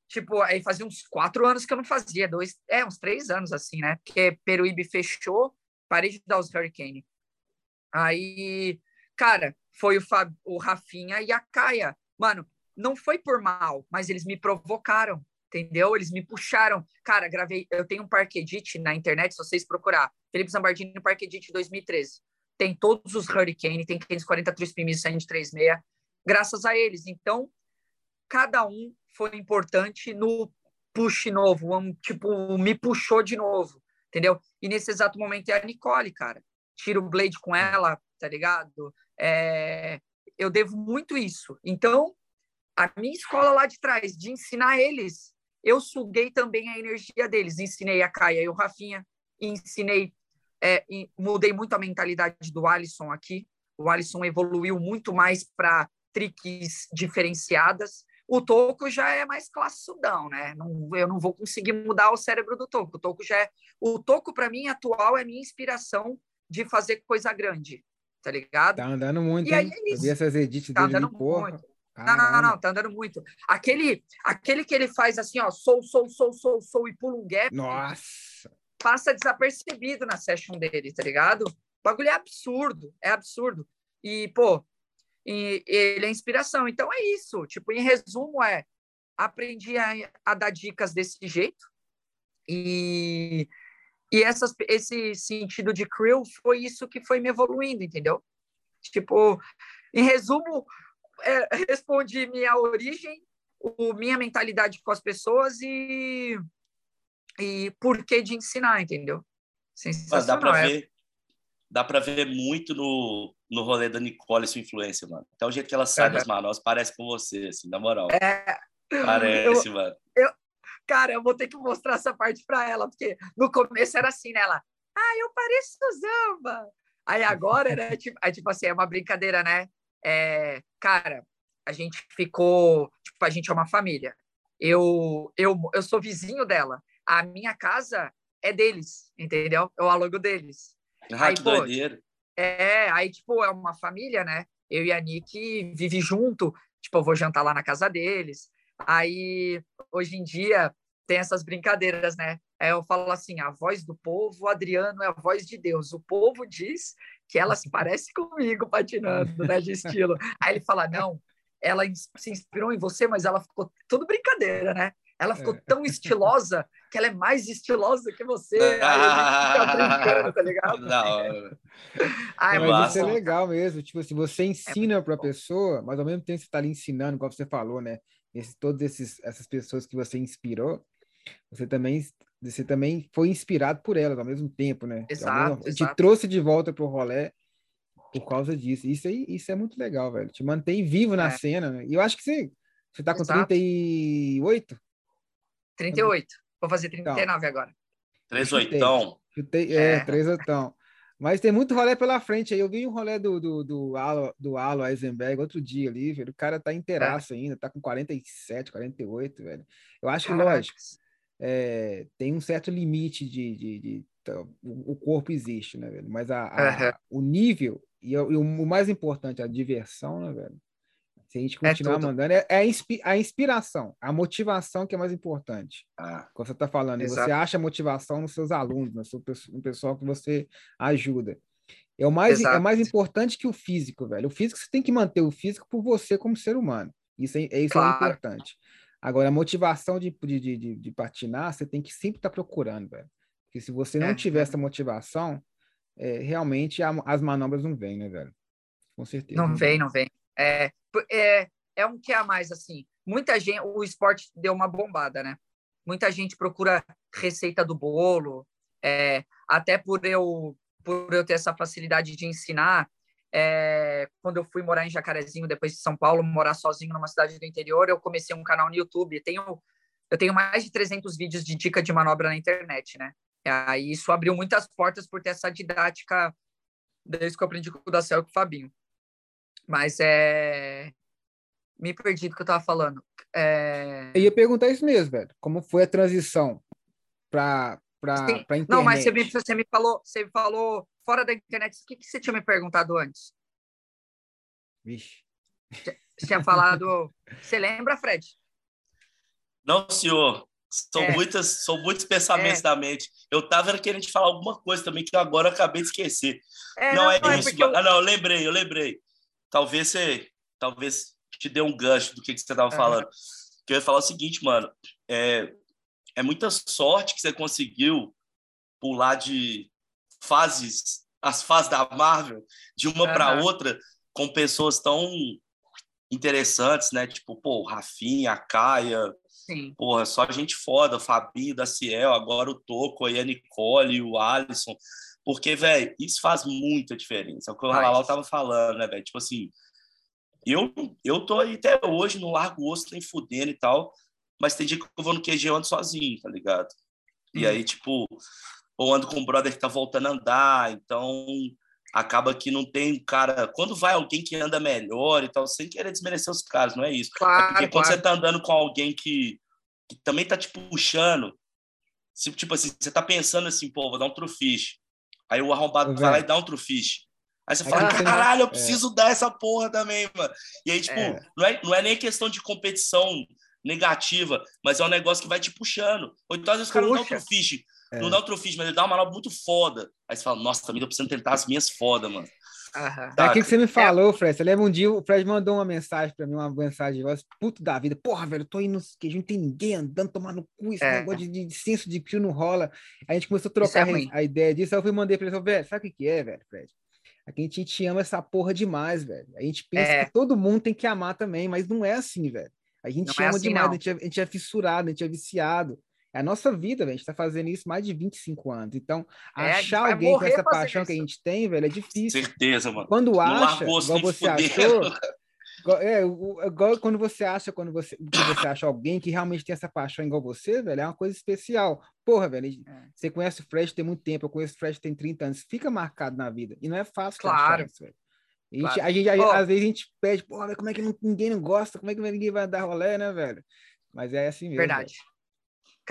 Tipo, aí fazia uns quatro anos que eu não fazia, dois, é, uns três anos assim, né? Porque Peruíbe fechou, parei de dar os Hurricane. Aí, cara, foi o, Fab, o Rafinha e a Caia. Mano, não foi por mal, mas eles me provocaram entendeu? Eles me puxaram. Cara, gravei. Eu tenho um Park Edit na internet, se vocês procurar. Felipe Zambardini Park Edit 2013. Tem todos os Hurricane, tem 540 Trispin 136, graças a eles. Então, cada um foi importante no push novo, um, tipo, me puxou de novo, entendeu? E nesse exato momento é a Nicole, cara. Tiro o Blade com ela, tá ligado? É, eu devo muito isso. Então, a minha escola lá de trás, de ensinar eles eu suguei também a energia deles. Ensinei a Caia e o Rafinha, ensinei, é, mudei muito a mentalidade do Alisson aqui. O Alisson evoluiu muito mais para triques diferenciadas. O Toco já é mais classudão, né? Não, eu não vou conseguir mudar o cérebro do Toco. O Toco já é. O Toco, para mim, atual, é minha inspiração de fazer coisa grande, tá ligado? Tá andando muito, e hein? Aí, é eu vi essas edits tá dele andando porra. Muito. Não, não, não, não, tá andando muito. Aquele, aquele que ele faz assim, ó, sou, sou, sou, sou, sou e pula um gap. Nossa! Passa desapercebido na session dele, tá ligado? O bagulho é absurdo, é absurdo. E, pô, e, ele é inspiração. Então é isso. Tipo, em resumo, é aprendi a, a dar dicas desse jeito. E, e essas, esse sentido de crew foi isso que foi me evoluindo, entendeu? Tipo, em resumo, é, respondi minha origem, o, minha mentalidade com as pessoas e, e porquê de ensinar, entendeu? Mas dá para é. ver, dá para ver muito no, no rolê da Nicole sua influência, mano. Até o jeito que ela sai das manobras parece com você, assim, na moral. É. Parece, eu, mano. Eu, cara, eu vou ter que mostrar essa parte para ela, porque no começo era assim, né? Ela, ah, eu pareço Zamba. Aí agora, né? Tipo, é, tipo assim, é uma brincadeira, né? é, cara, a gente ficou, tipo, a gente é uma família. Eu, eu, eu sou vizinho dela. A minha casa é deles, entendeu? Eu alugo deles. Ah, aí, que pô, doideira. É, aí, tipo, é uma família, né? Eu e a Nick vive junto. Tipo, eu vou jantar lá na casa deles. Aí, hoje em dia, tem essas brincadeiras, né? Aí eu falo assim: a voz do povo, Adriano é a voz de Deus. O povo diz que ela se parece comigo patinando, né? De estilo. Aí ele fala: não, ela se inspirou em você, mas ela ficou tudo brincadeira, né? Ela ficou é. tão estilosa que ela é mais estilosa que você. Aí a gente fica brincando, tá ligado? Não. Ai, mas isso é legal mesmo. Tipo assim, você ensina é para a pessoa, mas ao mesmo tempo você está ali ensinando, como você falou, né? Esse, todas esses, essas pessoas que você inspirou, você também, você também foi inspirado por elas ao mesmo tempo, né? Exato. Te trouxe de volta para o rolê por causa disso. Isso aí, isso é muito legal, velho. Te mantém vivo na é. cena, né? E eu acho que você, você tá com Exato. 38? 38. Vou fazer 39 então, agora. Três oitão. Chutei, é, é, três oitão. Mas tem muito rolê pela frente aí. Eu vi um rolê do, do, do, Alo, do Alo Eisenberg outro dia ali, velho. O cara tá inteiraço é. ainda, tá com 47, 48, velho. Eu acho que, lógico, é, tem um certo limite de, de, de, de, o corpo existe, né, velho? Mas a, a o nível e, e, o mais importante, a diversão, né, velho? Se a gente é continuar é mandando, é, é, a inspiração, a motivação que é mais importante. Ah, quando você está falando, exato. você acha motivação nos seus alunos, no, seu, no pessoal que você ajuda. É o mais, é mais importante que o físico, velho. O físico, você tem que manter o físico por você como ser humano. Isso é, é isso é claro. é importante. Agora, a motivação de, de, de, de, patinar, você tem que sempre estar tá procurando, velho. Porque se você não é, tiver essa motivação, é, realmente a, as manobras não vêm, né, velho? Com certeza. Não vem, não vem. É, é, é um que a mais, assim. Muita gente, o esporte deu uma bombada, né? Muita gente procura receita do bolo, é, até por eu, por eu ter essa facilidade de ensinar. É, quando eu fui morar em Jacarezinho, depois de São Paulo, morar sozinho numa cidade do interior, eu comecei um canal no YouTube. Tenho, eu tenho mais de 300 vídeos de dica de manobra na internet, né? Aí isso abriu muitas portas por ter essa didática desde que eu aprendi com o Dacel e com o Fabinho. Mas é. Me perdi do que eu tava falando. É... Eu ia perguntar isso mesmo, velho. Como foi a transição para para internet? Não, mas você me, você me falou, você me falou fora da internet. O que, que você tinha me perguntado antes? Vixe. Você tinha falado. você lembra, Fred? Não, senhor. São, é. muitas, são muitos pensamentos é. da mente. Eu tava querendo te falar alguma coisa também que agora eu acabei de esquecer. É, não, não, é, isso. Eu... Ah, não, eu lembrei, eu lembrei talvez você talvez te dê um gancho do que, que você estava falando. Que eu ia falar o seguinte, mano, é, é muita sorte que você conseguiu pular de fases, as fases da Marvel, de uma uhum. para outra, com pessoas tão interessantes, né? Tipo, pô, Rafinha, a Caia, Sim. porra, só gente foda, o Fabinho, da Ciel, agora o Toco, aí a Nicole, o Alisson. Porque, velho, isso faz muita diferença. É o que o Halal tava falando, né, velho? Tipo assim, eu, eu tô aí até hoje no Largo Osso, nem fudendo e tal, mas tem dia que eu vou no QG e ando sozinho, tá ligado? E hum. aí, tipo, ou ando com um brother que tá voltando a andar, então acaba que não tem um cara. Quando vai alguém que anda melhor e tal, sem querer desmerecer os caras, não é isso. Claro, é porque quando você tá andando com alguém que, que também tá te puxando, se, tipo assim, você tá pensando assim, pô, vou dar um trufish. Aí o arrombado vai lá e dá um trufish. Aí você fala, caralho, eu é. preciso é. dar essa porra também, mano. E aí, tipo, é. Não, é, não é nem questão de competição negativa, mas é um negócio que vai te puxando. Ou então, às vezes, o cara não dá outro fish. É. Não dá outro fish, mas ele dá uma manobra muito foda. Aí você fala, nossa, também tô precisando tentar as minhas foda, mano. Uhum. É aquilo que você me falou, Fred. Você lembra um dia, o Fred mandou uma mensagem pra mim, uma mensagem de voz, puto da vida. Porra, velho, eu tô indo que não tem ninguém andando, tomando cu, esse é. negócio de, de, senso de que não rola. A gente começou a trocar é a, a, ideia disso, aí eu fui mandei pra ele, velho, sabe o que que é, velho, Fred? Aqui a gente ama essa porra demais, velho. A gente pensa é. que todo mundo tem que amar também, mas não é assim, velho. A gente não é ama assim, demais, a gente, é, a gente é fissurado, a gente é viciado. É a nossa vida, velho. A gente tá fazendo isso mais de 25 anos. Então, é, achar alguém com essa paixão isso. que a gente tem, velho, é difícil. Certeza, mano. Quando acha, igual você achou. É, igual quando você acha, quando você, que você acha alguém que realmente tem essa paixão igual você, velho, é uma coisa especial. Porra, velho, é. você conhece o Fred tem muito tempo, eu conheço o Fred tem 30 anos, fica marcado na vida. E não é fácil claro. isso, velho. A gente, claro. a gente, a, às vezes a gente pede, porra, como é que ninguém não gosta, como é que ninguém vai dar rolé, né, velho? Mas é assim mesmo. Verdade. Velho.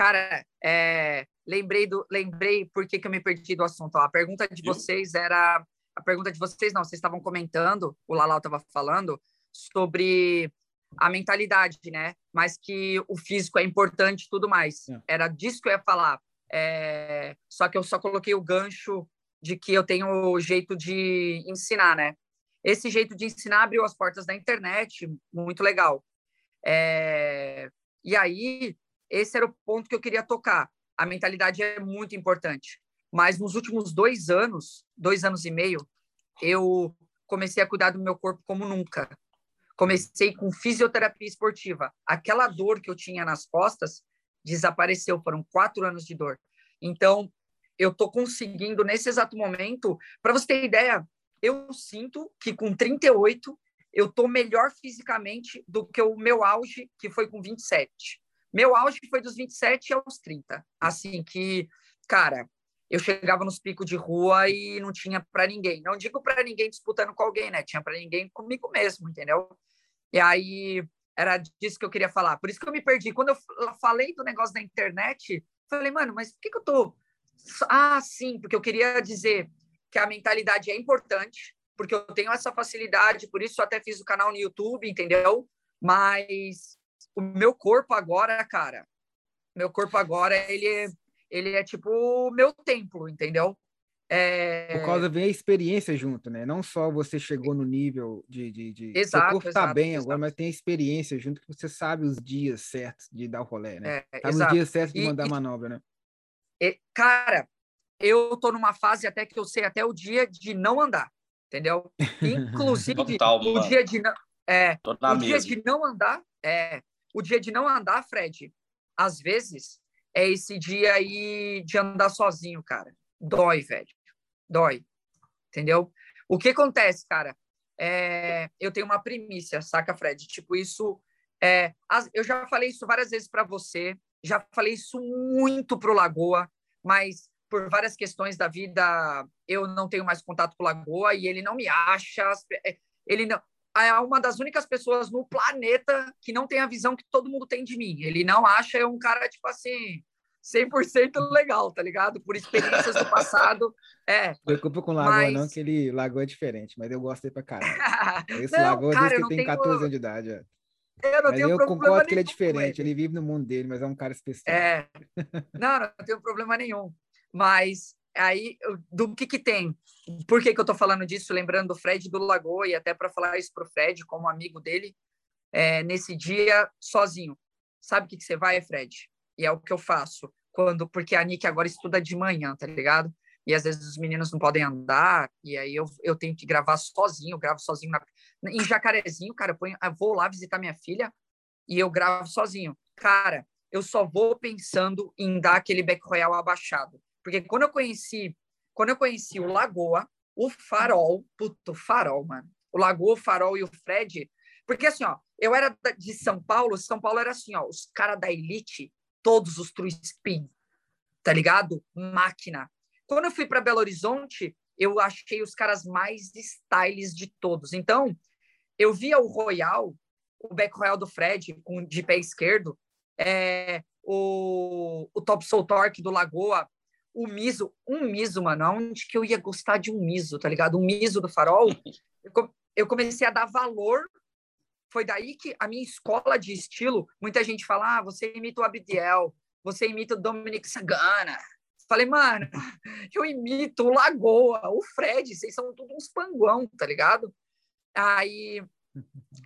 Cara, é, lembrei do, lembrei por que, que eu me perdi do assunto. Ó, a pergunta de vocês era, a pergunta de vocês não, vocês estavam comentando, o Lalau estava falando sobre a mentalidade, né? Mas que o físico é importante e tudo mais. É. Era disso que eu ia falar. É... Só que eu só coloquei o gancho de que eu tenho o jeito de ensinar, né? Esse jeito de ensinar abriu as portas da internet, muito legal. É... E aí, esse era o ponto que eu queria tocar. A mentalidade é muito importante. Mas nos últimos dois anos, dois anos e meio, eu comecei a cuidar do meu corpo como nunca. Comecei com fisioterapia esportiva. Aquela dor que eu tinha nas costas desapareceu. Foram quatro anos de dor. Então, eu estou conseguindo, nesse exato momento, para você ter ideia, eu sinto que com 38 eu estou melhor fisicamente do que o meu auge, que foi com 27. Meu auge foi dos 27 aos 30. Assim que, cara, eu chegava nos picos de rua e não tinha para ninguém. Não digo para ninguém disputando com alguém, né? Tinha para ninguém comigo mesmo, entendeu? E aí era disso que eu queria falar. Por isso que eu me perdi. Quando eu falei do negócio da internet, falei, mano, mas por que, que eu tô. Ah, sim, porque eu queria dizer que a mentalidade é importante, porque eu tenho essa facilidade, por isso eu até fiz o canal no YouTube, entendeu? Mas o meu corpo agora, cara, meu corpo agora, ele é ele é tipo o meu templo, entendeu? É... Por causa vem a experiência junto, né? Não só você chegou no nível de. de, de... Exato, Seu corpo está bem exato. agora, mas tem a experiência junto que você sabe os dias certos de dar o rolê, né? É, sabe exato. os dias certos de mandar e, manobra, né? E, cara, eu tô numa fase até que eu sei até o dia de não andar, entendeu? Inclusive, Total, o dia de não. É, o dia de não andar, é. O dia de não andar, Fred, às vezes é esse dia aí de andar sozinho, cara. Dói, velho. Dói. Entendeu? O que acontece, cara? É, eu tenho uma primícia, saca, Fred? Tipo, isso. É, eu já falei isso várias vezes para você, já falei isso muito pro Lagoa, mas por várias questões da vida eu não tenho mais contato com o Lagoa e ele não me acha. É, ele não. É uma das únicas pessoas no planeta que não tem a visão que todo mundo tem de mim. Ele não acha é um cara, tipo assim, 100% legal, tá ligado? Por experiências do passado. É. Preocupa com o Lagoa, mas... não, que ele Lagoa é diferente, mas eu gosto dele pra caralho. Esse não, Lagoa cara, desde que tem tenho... 14 anos de idade. É. Eu não mas tenho eu concordo que ele é diferente, ele. ele vive no mundo dele, mas é um cara especial. É. Não, não tenho problema nenhum. Mas aí, do que que tem? Por que que eu tô falando disso? Lembrando do Fred do Lagoa, e até para falar isso pro Fred, como amigo dele, é, nesse dia, sozinho. Sabe o que que você vai, Fred? E é o que eu faço quando porque a Nick agora estuda de manhã, tá ligado? E às vezes os meninos não podem andar, e aí eu, eu tenho que gravar sozinho, eu gravo sozinho na, em Jacarezinho, cara, eu, ponho, eu vou lá visitar minha filha e eu gravo sozinho. Cara, eu só vou pensando em dar aquele back royal abaixado. Porque quando eu conheci, quando eu conheci o Lagoa, o Farol, puto, Farol, mano. O Lagoa, o Farol e o Fred, porque assim, ó, eu era de São Paulo, São Paulo era assim, ó, os caras da elite todos os true spin, tá ligado? Máquina. Quando eu fui para Belo Horizonte, eu achei os caras mais styles de todos. Então, eu via o Royal, o back Royal do Fred, com, de pé esquerdo, é, o, o Top Soul Torque do Lagoa, o Miso, um Miso, mano, onde que eu ia gostar de um Miso, tá ligado? Um Miso do Farol. Eu, eu comecei a dar valor foi daí que a minha escola de estilo, muita gente fala, ah, você imita o Abdiel, você imita o Dominic Sagana. Falei, mano, eu imito o Lagoa, o Fred, vocês são todos uns panguão, tá ligado? Aí,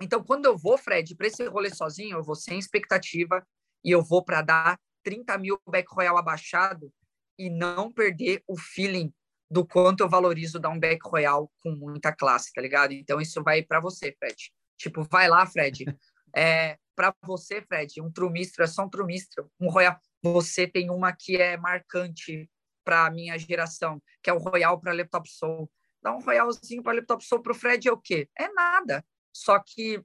então, quando eu vou, Fred, para esse rolê sozinho, eu vou sem expectativa e eu vou para dar 30 mil back royal abaixado e não perder o feeling do quanto eu valorizo dar um back royal com muita classe, tá ligado? Então, isso vai para você, Fred. Tipo, vai lá, Fred. É, para você, Fred, um trumistro é só um trumistro. Um royal. Você tem uma que é marcante para a minha geração, que é o Royal para Laptop Soul. Dá um Royalzinho para Laptop Soul para o Fred é o quê? É nada. Só que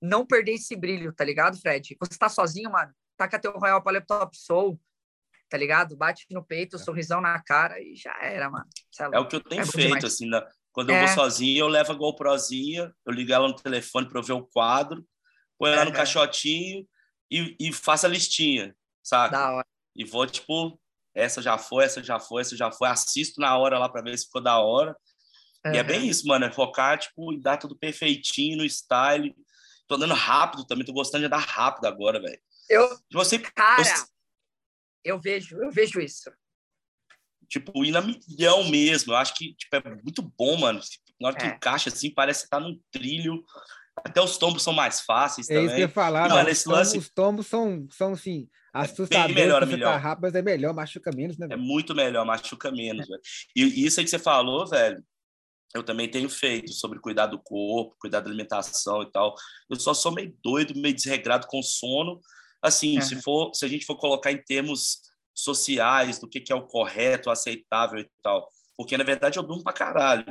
não perder esse brilho, tá ligado, Fred? Você tá sozinho, mano? Taca teu Royal para Laptop Soul, tá ligado? Bate no peito, é. sorrisão na cara e já era, mano. É, é o que eu tenho é feito, assim, na, quando eu é. vou sozinho, eu levo a GoProzinha, eu ligo ela no telefone para eu ver o quadro, põe ela no caixotinho e, e faço a listinha, sabe? Da hora. E vou, tipo, essa já foi, essa já foi, essa já foi. Assisto na hora lá para ver se ficou da hora. Uhum. E é bem isso, mano. É focar, tipo, e dar tudo perfeitinho no style. tô andando rápido também, tô gostando de andar rápido agora, velho. Eu, você, cara, eu, eu vejo, eu vejo isso. Tipo, ir na milhão mesmo. Eu acho que tipo, é muito bom, mano. Na hora que é. encaixa assim, parece que tá num trilho. Até os tombos são mais fáceis é também. isso que eu falar. Mano, os, tombos, lance... os tombos são, são assim, assustadores. É melhor, melhor. Tá rápido, mas é melhor, machuca menos, né? Velho? É muito melhor, machuca menos, velho. E isso aí que você falou, velho, eu também tenho feito sobre cuidar do corpo, cuidar da alimentação e tal. Eu só sou meio doido, meio desregrado com sono. Assim, se for, se a gente for colocar em termos sociais do que, que é o correto, aceitável e tal. Porque, na verdade, eu durmo pra caralho.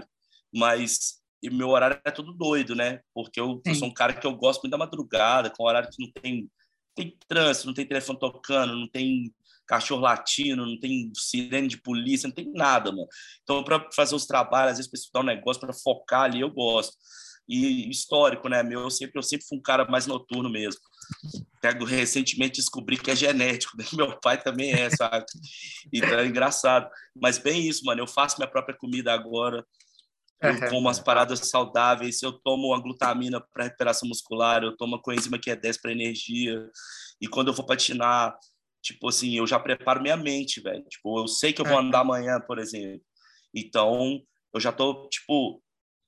Mas meu horário é tudo doido, né? Porque eu, eu, sou um cara que eu gosto muito da madrugada, com horário que não tem, tem trânsito, não tem telefone tocando, não tem cachorro latindo, não tem sirene de polícia, não tem nada, mano. Então, para fazer os trabalhos, às vezes, para estudar um negócio, para focar ali, eu gosto. E histórico, né? Meu, eu sempre, eu sempre fui um cara mais noturno mesmo. Pego recentemente descobri que é genético, né? meu pai também é, sabe? Então é engraçado. Mas bem isso, mano. Eu faço minha própria comida agora. Eu como as paradas saudáveis, eu tomo uma glutamina para recuperação muscular, eu tomo a coenzima que é 10 para energia. E quando eu vou patinar, tipo assim, eu já preparo minha mente, velho. Tipo, eu sei que eu vou andar amanhã, por exemplo. Então, eu já tô, tipo,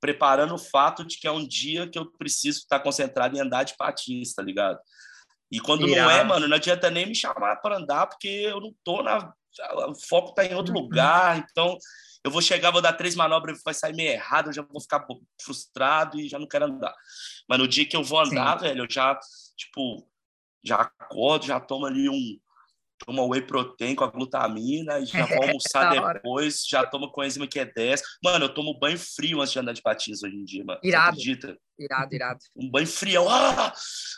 preparando o fato de que é um dia que eu preciso estar concentrado em andar de patins, tá ligado? E quando Irado. não é, mano, não adianta nem me chamar para andar, porque eu não tô na. O foco tá em outro uhum. lugar, então eu vou chegar, vou dar três manobras, vai sair meio errado, eu já vou ficar frustrado e já não quero andar. Mas no dia que eu vou andar, Sim. velho, eu já, tipo, já acordo, já tomo ali um, toma whey protein com a glutamina e já vou almoçar depois, já toma coenzima que é 10. Mano, eu tomo banho frio antes de andar de patins hoje em dia, mano. Irado. acredita? Irado, irado. Um banho frio. Ah!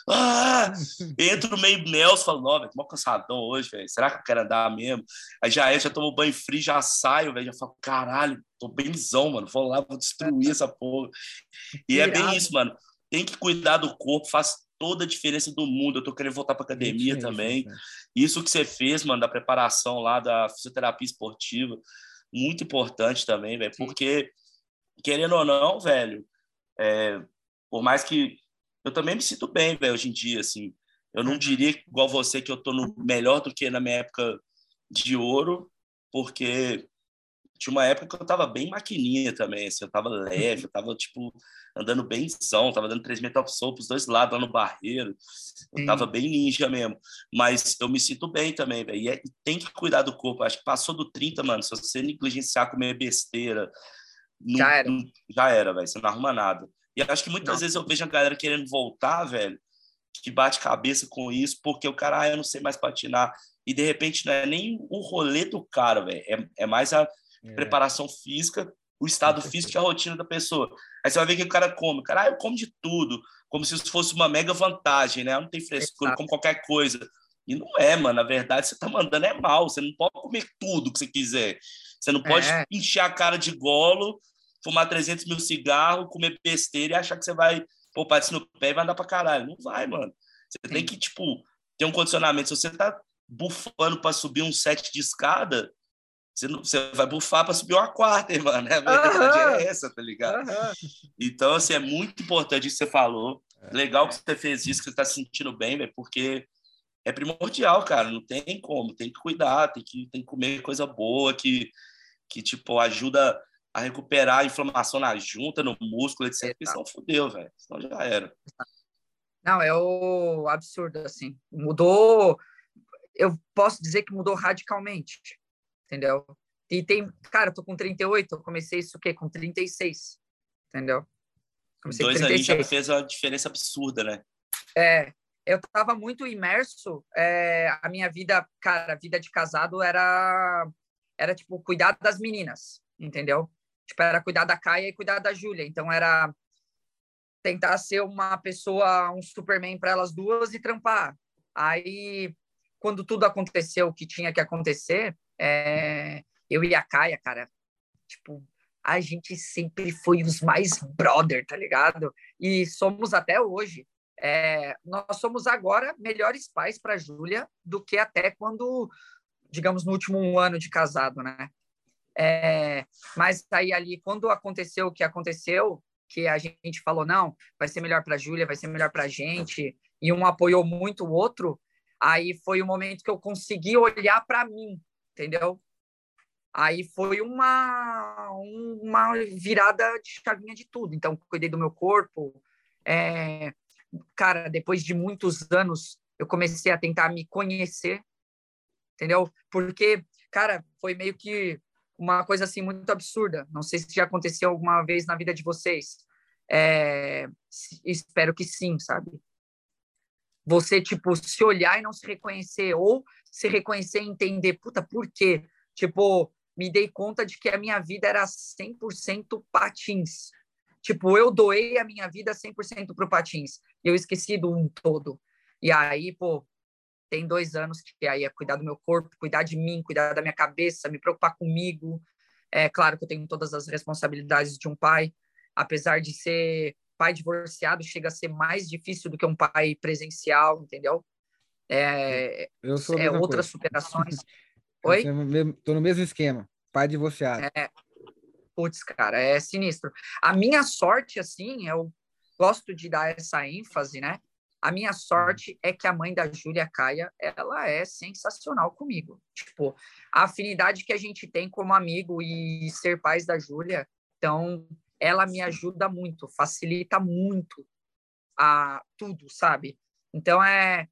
Ah! Entro meio Nelson, falo, não, velho, tô mó cansadão hoje, velho. Será que eu quero andar mesmo? Aí já é, já tomo banho frio, já saio, velho, já falo, caralho, tô bemzão, mano. Vou lá, vou destruir essa porra. E irado. é bem isso, mano. Tem que cuidar do corpo, faz toda a diferença do mundo. Eu tô querendo voltar para academia isso, também. Isso, isso que você fez, mano, da preparação lá da fisioterapia esportiva, muito importante também, velho, porque querendo ou não, velho, é, por mais que eu também me sinto bem, velho, hoje em dia, assim. Eu não diria igual você que eu tô no melhor do que na minha época de ouro, porque tinha uma época que eu tava bem maquininha também, assim, eu tava leve, eu tava, tipo, andando bem zão, tava dando 3 metros soul pros dois lados lá no barreiro, eu Sim. tava bem ninja mesmo, mas eu me sinto bem também, velho, e, é, e, tem que cuidar do corpo, acho que passou do 30, mano, se você negligenciar comer besteira, não, já era, não, já era velho, você não arruma nada. E acho que muitas não. vezes eu vejo a galera querendo voltar, velho, que bate cabeça com isso, porque o cara, ah, eu não sei mais patinar, e de repente não é nem o rolê do cara, velho, é, é mais a é. preparação física, o estado físico e a rotina da pessoa. Aí você vai ver que o cara come. Cara, ah, eu como de tudo, como se isso fosse uma mega vantagem, né? Não tem frescura, como qualquer coisa. E não é, mano. Na verdade, você tá mandando é mal. Você não pode comer tudo que você quiser. Você não pode é. encher a cara de golo, fumar 300 mil cigarros, comer besteira e achar que você vai pôr o no pé e vai andar pra caralho. Não vai, mano. Você Sim. tem que, tipo, ter um condicionamento. Se você tá bufando para subir um set de escada, você, não, você vai bufar para subir uma quarta, irmã, né? A verdade uhum. é essa, tá ligado? Uhum. Então, assim, é muito importante isso que você falou. É. Legal que você fez isso, que você está se sentindo bem, velho, porque é primordial, cara. Não tem como, tem que cuidar, tem que, tem que comer coisa boa que, que tipo, ajuda a recuperar a inflamação na junta, no músculo, etc. Porque senão fudeu, velho. Senão já era. Não, é o absurdo, assim. Mudou. Eu posso dizer que mudou radicalmente entendeu? E tem, cara, tô com 38, eu comecei isso o quê? Com 36, entendeu? Comecei Dois ali já fez uma diferença absurda, né? É, eu tava muito imerso, é, a minha vida, cara, a vida de casado era, era tipo, cuidar das meninas, entendeu? Tipo, era cuidar da Caia e cuidar da Júlia, então era tentar ser uma pessoa, um Superman para elas duas e trampar. Aí, quando tudo aconteceu o que tinha que acontecer, é, eu e a Caia, cara, tipo, a gente sempre foi os mais brother, tá ligado? E somos até hoje. É, nós somos agora melhores pais para Júlia do que até quando, digamos, no último ano de casado, né? É, mas aí ali, quando aconteceu o que aconteceu, que a gente falou, não, vai ser melhor para Júlia, vai ser melhor para a gente, e um apoiou muito o outro, aí foi o momento que eu consegui olhar para mim, entendeu? Aí foi uma, uma virada de chavinha de tudo. Então, cuidei do meu corpo. É, cara, depois de muitos anos, eu comecei a tentar me conhecer, entendeu? Porque, cara, foi meio que uma coisa assim muito absurda. Não sei se já aconteceu alguma vez na vida de vocês. É, espero que sim, sabe? Você, tipo, se olhar e não se reconhecer, ou se reconhecer e entender, puta, por quê? Tipo, me dei conta de que a minha vida era 100% patins. Tipo, eu doei a minha vida 100% pro patins. E eu esqueci do um todo. E aí, pô, tem dois anos que aí é cuidar do meu corpo, cuidar de mim, cuidar da minha cabeça, me preocupar comigo. É claro que eu tenho todas as responsabilidades de um pai, apesar de ser pai divorciado, chega a ser mais difícil do que um pai presencial, entendeu? É, é outras coisa. superações. Oi? Tô no mesmo esquema, pai divorciado. É, putz, cara, é sinistro. A minha sorte, assim, eu gosto de dar essa ênfase, né? A minha sorte é que a mãe da Júlia Caia, ela é sensacional comigo. Tipo, a afinidade que a gente tem como amigo e ser pais da Júlia, então ela me ajuda muito, facilita muito a tudo, sabe? Então é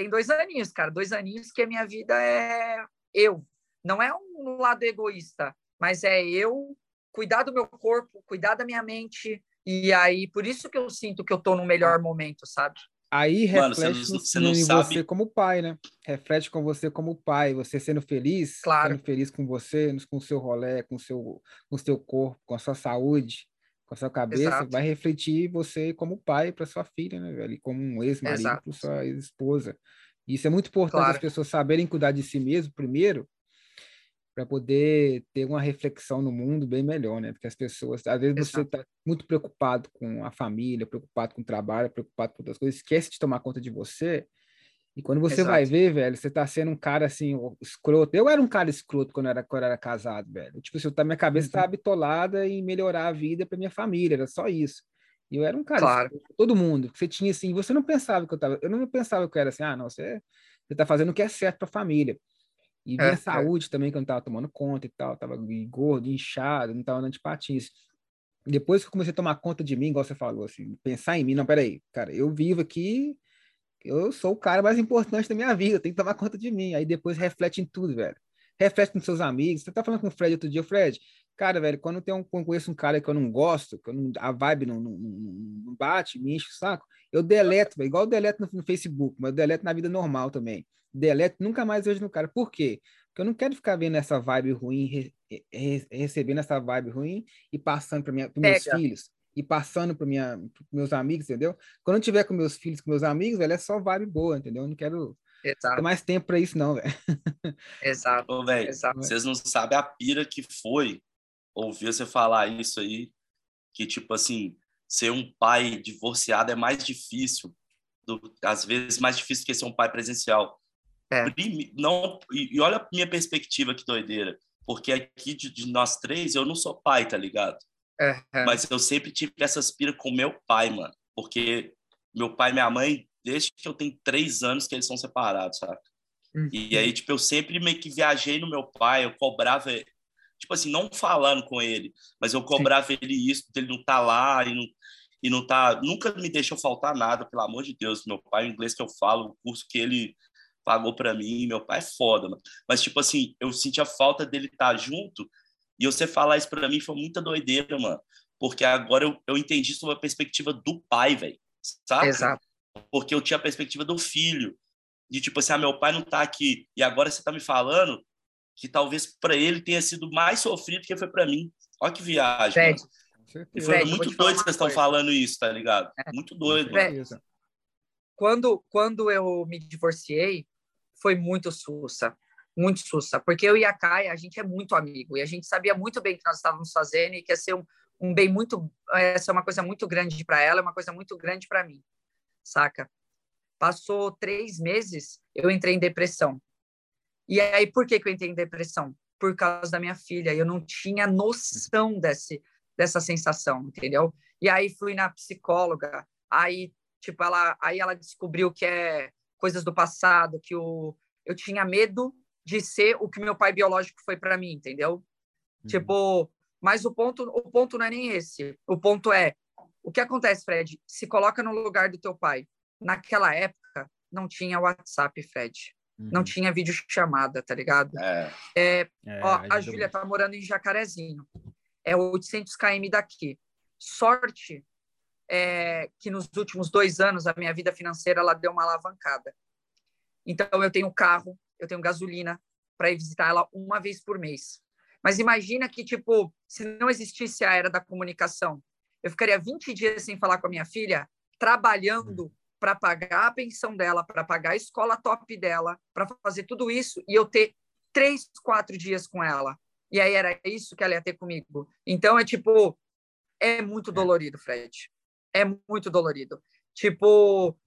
tem dois aninhos, cara, dois aninhos que a minha vida é eu. Não é um lado egoísta, mas é eu cuidar do meu corpo, cuidar da minha mente, e aí, por isso que eu sinto que eu tô no melhor momento, sabe? Aí reflete Mano, você não, você não em sabe... você como pai, né? Reflete com você como pai, você sendo feliz, claro. sendo feliz com você, com o seu rolê, com o seu, com o seu corpo, com a sua saúde, com a sua cabeça, Exato. vai refletir você como pai para sua filha, né, velho? E como um ex-marido para sua ex-esposa. Isso é muito importante claro. as pessoas saberem cuidar de si mesmo primeiro, para poder ter uma reflexão no mundo bem melhor, né? Porque as pessoas, às vezes Exato. você está muito preocupado com a família, preocupado com o trabalho, preocupado com outras coisas, esquece de tomar conta de você. E quando você Exato. vai ver, velho, você tá sendo um cara assim, escroto. Eu era um cara escroto quando eu era, quando eu era casado, velho. Tipo, assim, minha cabeça uhum. bitolada em melhorar a vida para minha família, era só isso. E eu era um cara, claro. escroto, todo mundo. Você tinha assim, você não pensava que eu tava, eu não pensava que eu era assim, ah, não, você, você tá fazendo o que é certo para a família. E minha é, é, saúde é. também, que eu não estava tomando conta e tal, tava gordo, inchado, não estava andando de patins. Depois que eu comecei a tomar conta de mim, igual você falou, assim, pensar em mim, não, peraí, cara, eu vivo aqui, eu sou o cara mais importante da minha vida, tenho que tomar conta de mim. Aí depois reflete em tudo, velho. Reflete com seus amigos. Você tá falando com o Fred outro dia, Fred, cara, velho, quando eu, tenho, quando conheço um cara que eu não gosto, que não, a vibe não, não, não, bate, me enche o saco, eu deleto, velho, igual eu deleto no, no Facebook, mas eu deleto na vida normal também deleto, nunca mais vejo no cara. Por quê? Porque eu não quero ficar vendo essa vibe ruim, re, re, recebendo essa vibe ruim e passando para meus filhos. E passando para meus amigos, entendeu? Quando eu tiver com meus filhos, com meus amigos, velho, é só vibe boa, entendeu? Eu não quero Exato. ter mais tempo para isso, não, velho. Exato. Ô, velho, vocês não sabem a pira que foi ouvir você falar isso aí, que, tipo assim, ser um pai divorciado é mais difícil, do, às vezes mais difícil que ser um pai presencial. É. Não, e, olha a minha perspectiva que doideira. Porque aqui de, de nós três, eu não sou pai, tá ligado? É. Mas eu sempre tive essa aspira com meu pai, mano. Porque meu pai e minha mãe, desde que eu tenho três anos que eles são separados, sabe? Uhum. E aí, tipo, eu sempre meio que viajei no meu pai, eu cobrava, tipo assim, não falando com ele, mas eu cobrava Sim. ele isso, ele não tá lá e não, e não tá, nunca me deixou faltar nada, pelo amor de Deus. Meu pai, o inglês que eu falo, o curso que ele pagou para mim, meu pai é foda, mano. Mas, tipo assim, eu senti a falta dele estar tá junto, e você falar isso para mim foi muita doideira, mano. Porque agora eu, eu entendi sobre a perspectiva do pai, velho. Sabe? Exato. Porque eu tinha a perspectiva do filho. De tipo assim, ah, meu pai não tá aqui. E agora você tá me falando que talvez para ele tenha sido mais sofrido que foi para mim. Olha que viagem. Fred, e foi Fred, muito doido que vocês estão falando isso, tá ligado? É. Muito doido. Fred, quando, quando eu me divorciei, foi muito sussa, muito sussa, porque eu e a Caia, a gente é muito amigo, e a gente sabia muito bem o que nós estávamos fazendo e que ia ser um, um bem muito, essa é uma coisa muito grande para ela, uma coisa muito grande para mim, saca? Passou três meses, eu entrei em depressão. E aí, por que, que eu entrei em depressão? Por causa da minha filha. Eu não tinha noção desse, dessa sensação, entendeu? E aí fui na psicóloga, aí tipo ela, aí ela descobriu que é coisas do passado, que o, eu tinha medo de ser o que meu pai biológico foi para mim, entendeu? Uhum. Tipo, mas o ponto, o ponto não é nem esse. O ponto é o que acontece, Fred? Se coloca no lugar do teu pai. Naquela época não tinha WhatsApp, Fred. Uhum. Não tinha vídeo chamada, tá ligado? É. é, é ó, a Júlia tá morando em Jacarezinho. É 800 km daqui. Sorte é, que nos últimos dois anos a minha vida financeira ela deu uma alavancada. Então eu tenho carro, eu tenho gasolina para ir visitar ela uma vez por mês. Mas imagina que tipo, se não existisse a era da comunicação, eu ficaria 20 dias sem falar com a minha filha, trabalhando uhum para pagar a pensão dela, para pagar a escola top dela, para fazer tudo isso e eu ter três, quatro dias com ela. E aí era isso que ela ia ter comigo. Então é tipo, é muito é. dolorido, Fred. É muito dolorido. Tipo,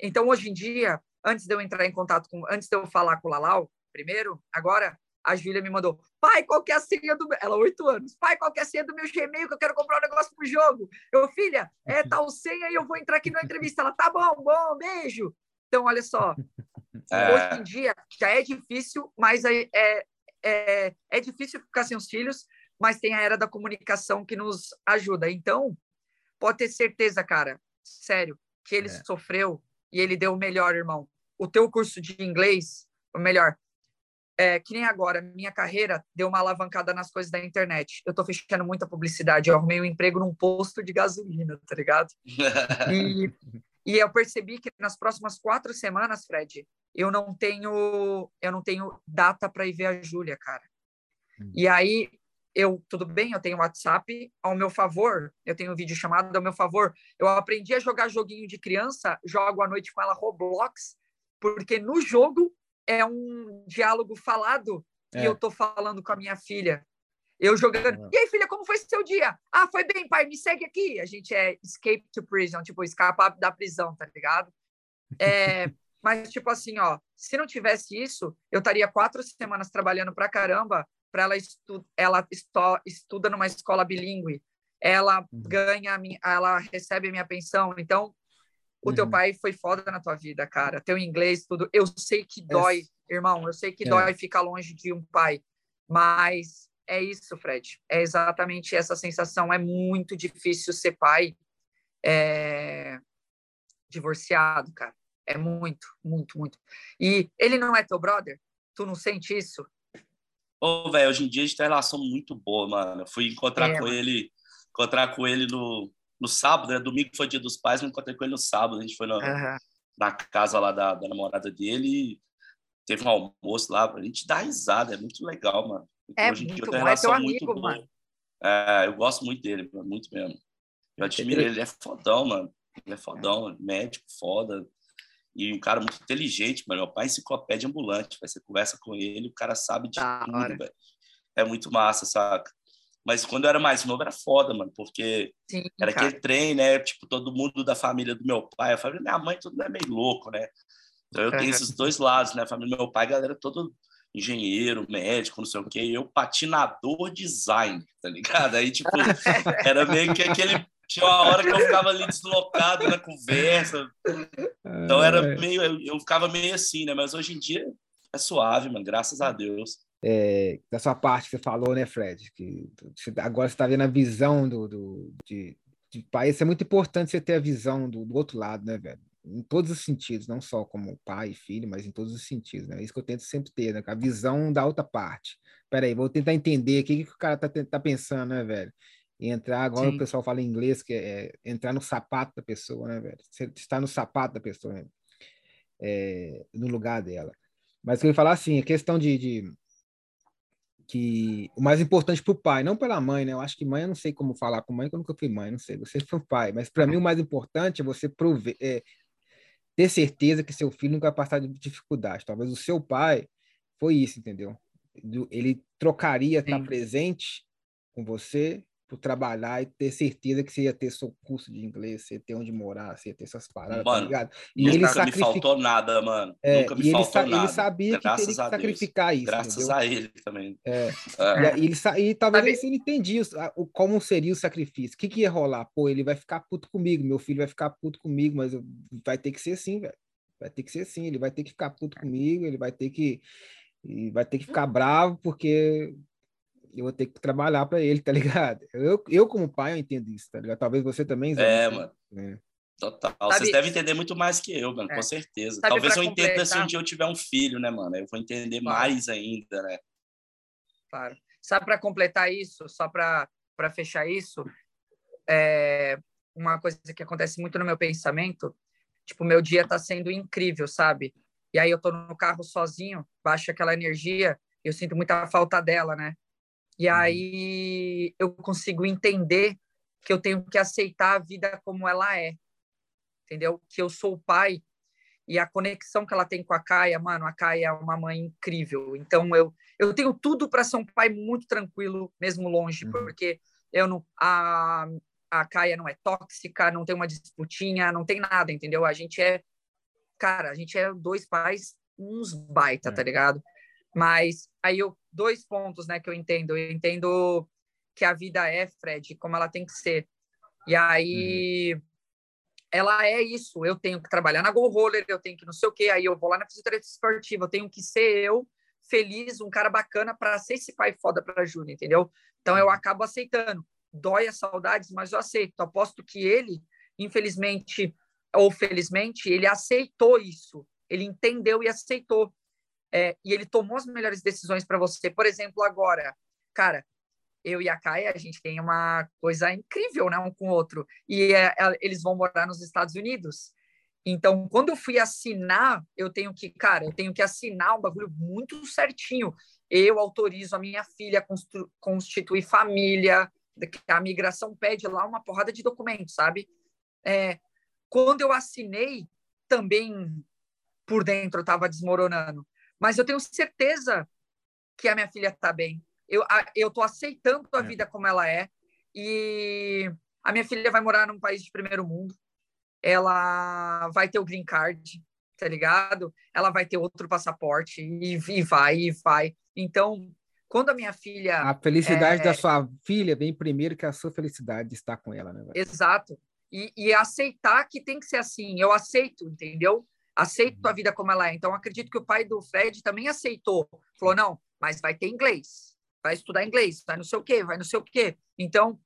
então hoje em dia, antes de eu entrar em contato com, antes de eu falar com o Lalau, primeiro, agora a Júlia me mandou, pai, qual que é a senha do... Ela, oito anos. Pai, qual que é a senha do meu Gmail que eu quero comprar um negócio pro jogo? Eu, filha, é tal senha e eu vou entrar aqui na entrevista. Ela, tá bom, bom, beijo. Então, olha só, é... hoje em dia já é difícil, mas é, é, é, é difícil ficar sem os filhos, mas tem a era da comunicação que nos ajuda. Então, pode ter certeza, cara, sério, que ele é. sofreu e ele deu o melhor, irmão. O teu curso de inglês, o melhor, é, que nem agora, minha carreira deu uma alavancada nas coisas da internet. Eu tô fechando muita publicidade. Eu arrumei um emprego num posto de gasolina, tá ligado? E, e eu percebi que nas próximas quatro semanas, Fred, eu não tenho, eu não tenho data para ir ver a Júlia, cara. Hum. E aí eu, tudo bem, eu tenho WhatsApp ao meu favor, eu tenho um vídeo chamado ao meu favor. Eu aprendi a jogar joguinho de criança, jogo à noite com ela Roblox, porque no jogo é um diálogo falado é. e eu tô falando com a minha filha. Eu jogando. E aí, filha, como foi seu dia? Ah, foi bem, pai, me segue aqui. A gente é escape to prison, tipo, escapar da prisão, tá ligado? É, mas, tipo assim, ó, se não tivesse isso, eu estaria quatro semanas trabalhando pra caramba para ela, estu ela estu estuda numa escola bilíngue. Ela uhum. ganha, minha, ela recebe a minha pensão. Então, o uhum. teu pai foi foda na tua vida, cara. Teu inglês, tudo. Eu sei que dói, é. irmão. Eu sei que é. dói ficar longe de um pai. Mas é isso, Fred. É exatamente essa sensação. É muito difícil ser pai é... divorciado, cara. É muito, muito, muito. E ele não é teu brother? Tu não sente isso? Ô, velho, hoje em dia a gente tem uma relação muito boa, mano. Eu fui encontrar é, com mano. ele, encontrar com ele no, no sábado, né? Domingo foi dia dos pais, me encontrei com ele no sábado. A gente foi na, uhum. na casa lá da, da, namorada dele. Teve um almoço lá. A gente dá risada, é muito legal, mano. É Hoje muito bom, é teu amigo, muito mano. É, eu gosto muito dele, muito mesmo. Eu admiro ele, ele é fodão, mano. Ele é fodão, médico foda. E um cara muito inteligente, mano. Meu pai é enciclopédia ambulante. Você conversa com ele, o cara sabe de da tudo, velho. É muito massa, saca? Mas quando eu era mais novo era foda, mano, porque Sim, era cara. aquele trem, né? Tipo, todo mundo da família do meu pai, a família da minha mãe, tudo é meio louco, né? Então eu tenho esses dois lados, né? A família do meu pai, galera, todo engenheiro, médico, não sei o quê, e eu patinador design, tá ligado? Aí, tipo, era meio que aquele. Tinha uma hora que eu ficava ali deslocado na conversa. Então era meio. Eu, eu ficava meio assim, né? Mas hoje em dia é suave, mano, graças a Deus é, da sua parte que você falou, né, Fred? Que agora você está vendo a visão do, do de, de país. É muito importante você ter a visão do, do, outro lado, né, velho? Em todos os sentidos, não só como pai e filho, mas em todos os sentidos, né? É isso que eu tento sempre ter, né? A visão da outra parte. Peraí, vou tentar entender o que, que o cara tá, tá pensando, né, velho? E entrar, agora Sim. o pessoal fala em inglês, que é, é entrar no sapato da pessoa, né, velho? Você está no sapato da pessoa, né? é, no lugar dela. Mas eu ia falar assim, a questão de, de que o mais importante para o pai, não pela mãe, né? Eu acho que mãe, eu não sei como falar com mãe, porque eu nunca fui mãe, não sei. Você foi pai, mas para mim o mais importante é você prover, é, ter certeza que seu filho nunca vai passar de dificuldade. Talvez o seu pai foi isso, entendeu? Ele trocaria estar presente com você trabalhar e ter certeza que você ia ter seu curso de inglês, você ia ter onde morar, você ia ter essas paradas, tá mano, tá ligado? E ele nunca sacrific... me faltou nada, mano. É, nunca me faltou ele nada. Ele sabia Graças que teria que sacrificar isso. Graças entendeu? a ele também. É. é. E, ele, e talvez ele entendia o, como seria o sacrifício. O que, que ia rolar? Pô, ele vai ficar puto comigo, meu filho vai ficar puto comigo, mas vai ter que ser assim, velho. Vai ter que ser assim, ele vai ter que ficar puto comigo, ele vai ter que e vai ter que ficar bravo porque eu vou ter que trabalhar para ele, tá ligado? Eu, eu, como pai, eu entendo isso, tá ligado? Talvez você também. Zé, é, mano. É. Total. Sabe, Vocês devem entender muito mais que eu, mano, é. com certeza. Sabe, Talvez eu entenda se um dia eu tiver um filho, né, mano? Eu vou entender claro. mais ainda, né? Claro. Sabe, para completar isso, só para fechar isso, é uma coisa que acontece muito no meu pensamento, tipo, meu dia tá sendo incrível, sabe? E aí eu tô no carro sozinho, baixo aquela energia, eu sinto muita falta dela, né? E uhum. aí eu consigo entender que eu tenho que aceitar a vida como ela é, entendeu? Que eu sou o pai e a conexão que ela tem com a Caia, mano, a Caia é uma mãe incrível. Então eu eu tenho tudo para ser um pai muito tranquilo, mesmo longe, uhum. porque eu não a a Caia não é tóxica, não tem uma disputinha, não tem nada, entendeu? A gente é cara, a gente é dois pais uns baita, é. tá ligado? Mas aí eu dois pontos, né, que eu entendo. Eu entendo que a vida é, Fred, como ela tem que ser. E aí uhum. ela é isso. Eu tenho que trabalhar na Go Roller, eu tenho que não sei o quê, aí eu vou lá na fisioterapia esportiva, eu tenho que ser eu feliz, um cara bacana para ser esse pai foda para Júlia, entendeu? Então eu uhum. acabo aceitando. Dói as saudades, mas eu aceito. Aposto que ele, infelizmente ou felizmente, ele aceitou isso. Ele entendeu e aceitou é, e ele tomou as melhores decisões para você. Por exemplo, agora, cara, eu e a Caia, a gente tem uma coisa incrível, né, um com o outro. E é, é, eles vão morar nos Estados Unidos. Então, quando eu fui assinar, eu tenho que, cara, eu tenho que assinar um bagulho muito certinho. Eu autorizo a minha filha a constituir família, a migração pede lá uma porrada de documentos, sabe? É, quando eu assinei, também por dentro estava desmoronando mas eu tenho certeza que a minha filha está bem. Eu tô aceitando a é. vida como ela é e a minha filha vai morar num país de primeiro mundo. Ela vai ter o green card, tá ligado? Ela vai ter outro passaporte e, e vai e vai. Então, quando a minha filha a felicidade é... da sua filha vem primeiro que a sua felicidade de estar com ela, né? Exato. E, e aceitar que tem que ser assim. Eu aceito, entendeu? Aceito a vida como ela é. Então, acredito que o pai do Fred também aceitou. Falou, não, mas vai ter inglês, vai estudar inglês, vai não sei o quê, vai não sei o quê. Então,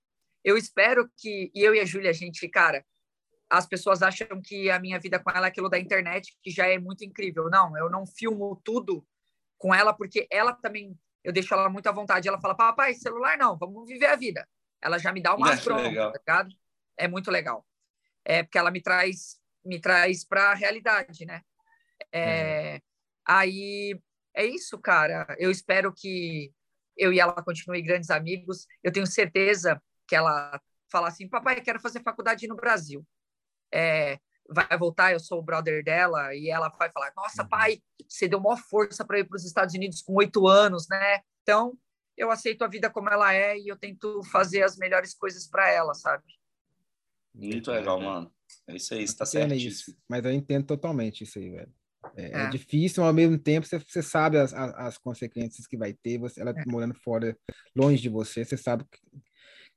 eu espero que, e eu e a Júlia, a gente, cara, as pessoas acham que a minha vida com ela é aquilo da internet, que já é muito incrível. Não, eu não filmo tudo com ela, porque ela também, eu deixo ela muito à vontade. Ela fala, papai, celular não, vamos viver a vida. Ela já me dá uma bronca, tá ligado? É muito legal. É porque ela me traz me traz para a realidade, né? É, uhum. Aí é isso, cara. Eu espero que eu e ela continuem grandes amigos. Eu tenho certeza que ela fala assim, papai, quero fazer faculdade no Brasil. É, vai voltar, eu sou o brother dela, e ela vai falar, nossa, uhum. pai, você deu maior força para ir para os Estados Unidos com oito anos, né? Então, eu aceito a vida como ela é e eu tento fazer as melhores coisas para ela, sabe? Muito legal, mano. É isso aí, está certíssimo. Mas eu entendo totalmente isso aí, velho. É, é. é difícil, mas ao mesmo tempo você, você sabe as, as, as, consequências que vai ter, você, ela é. morando fora, longe de você, você sabe que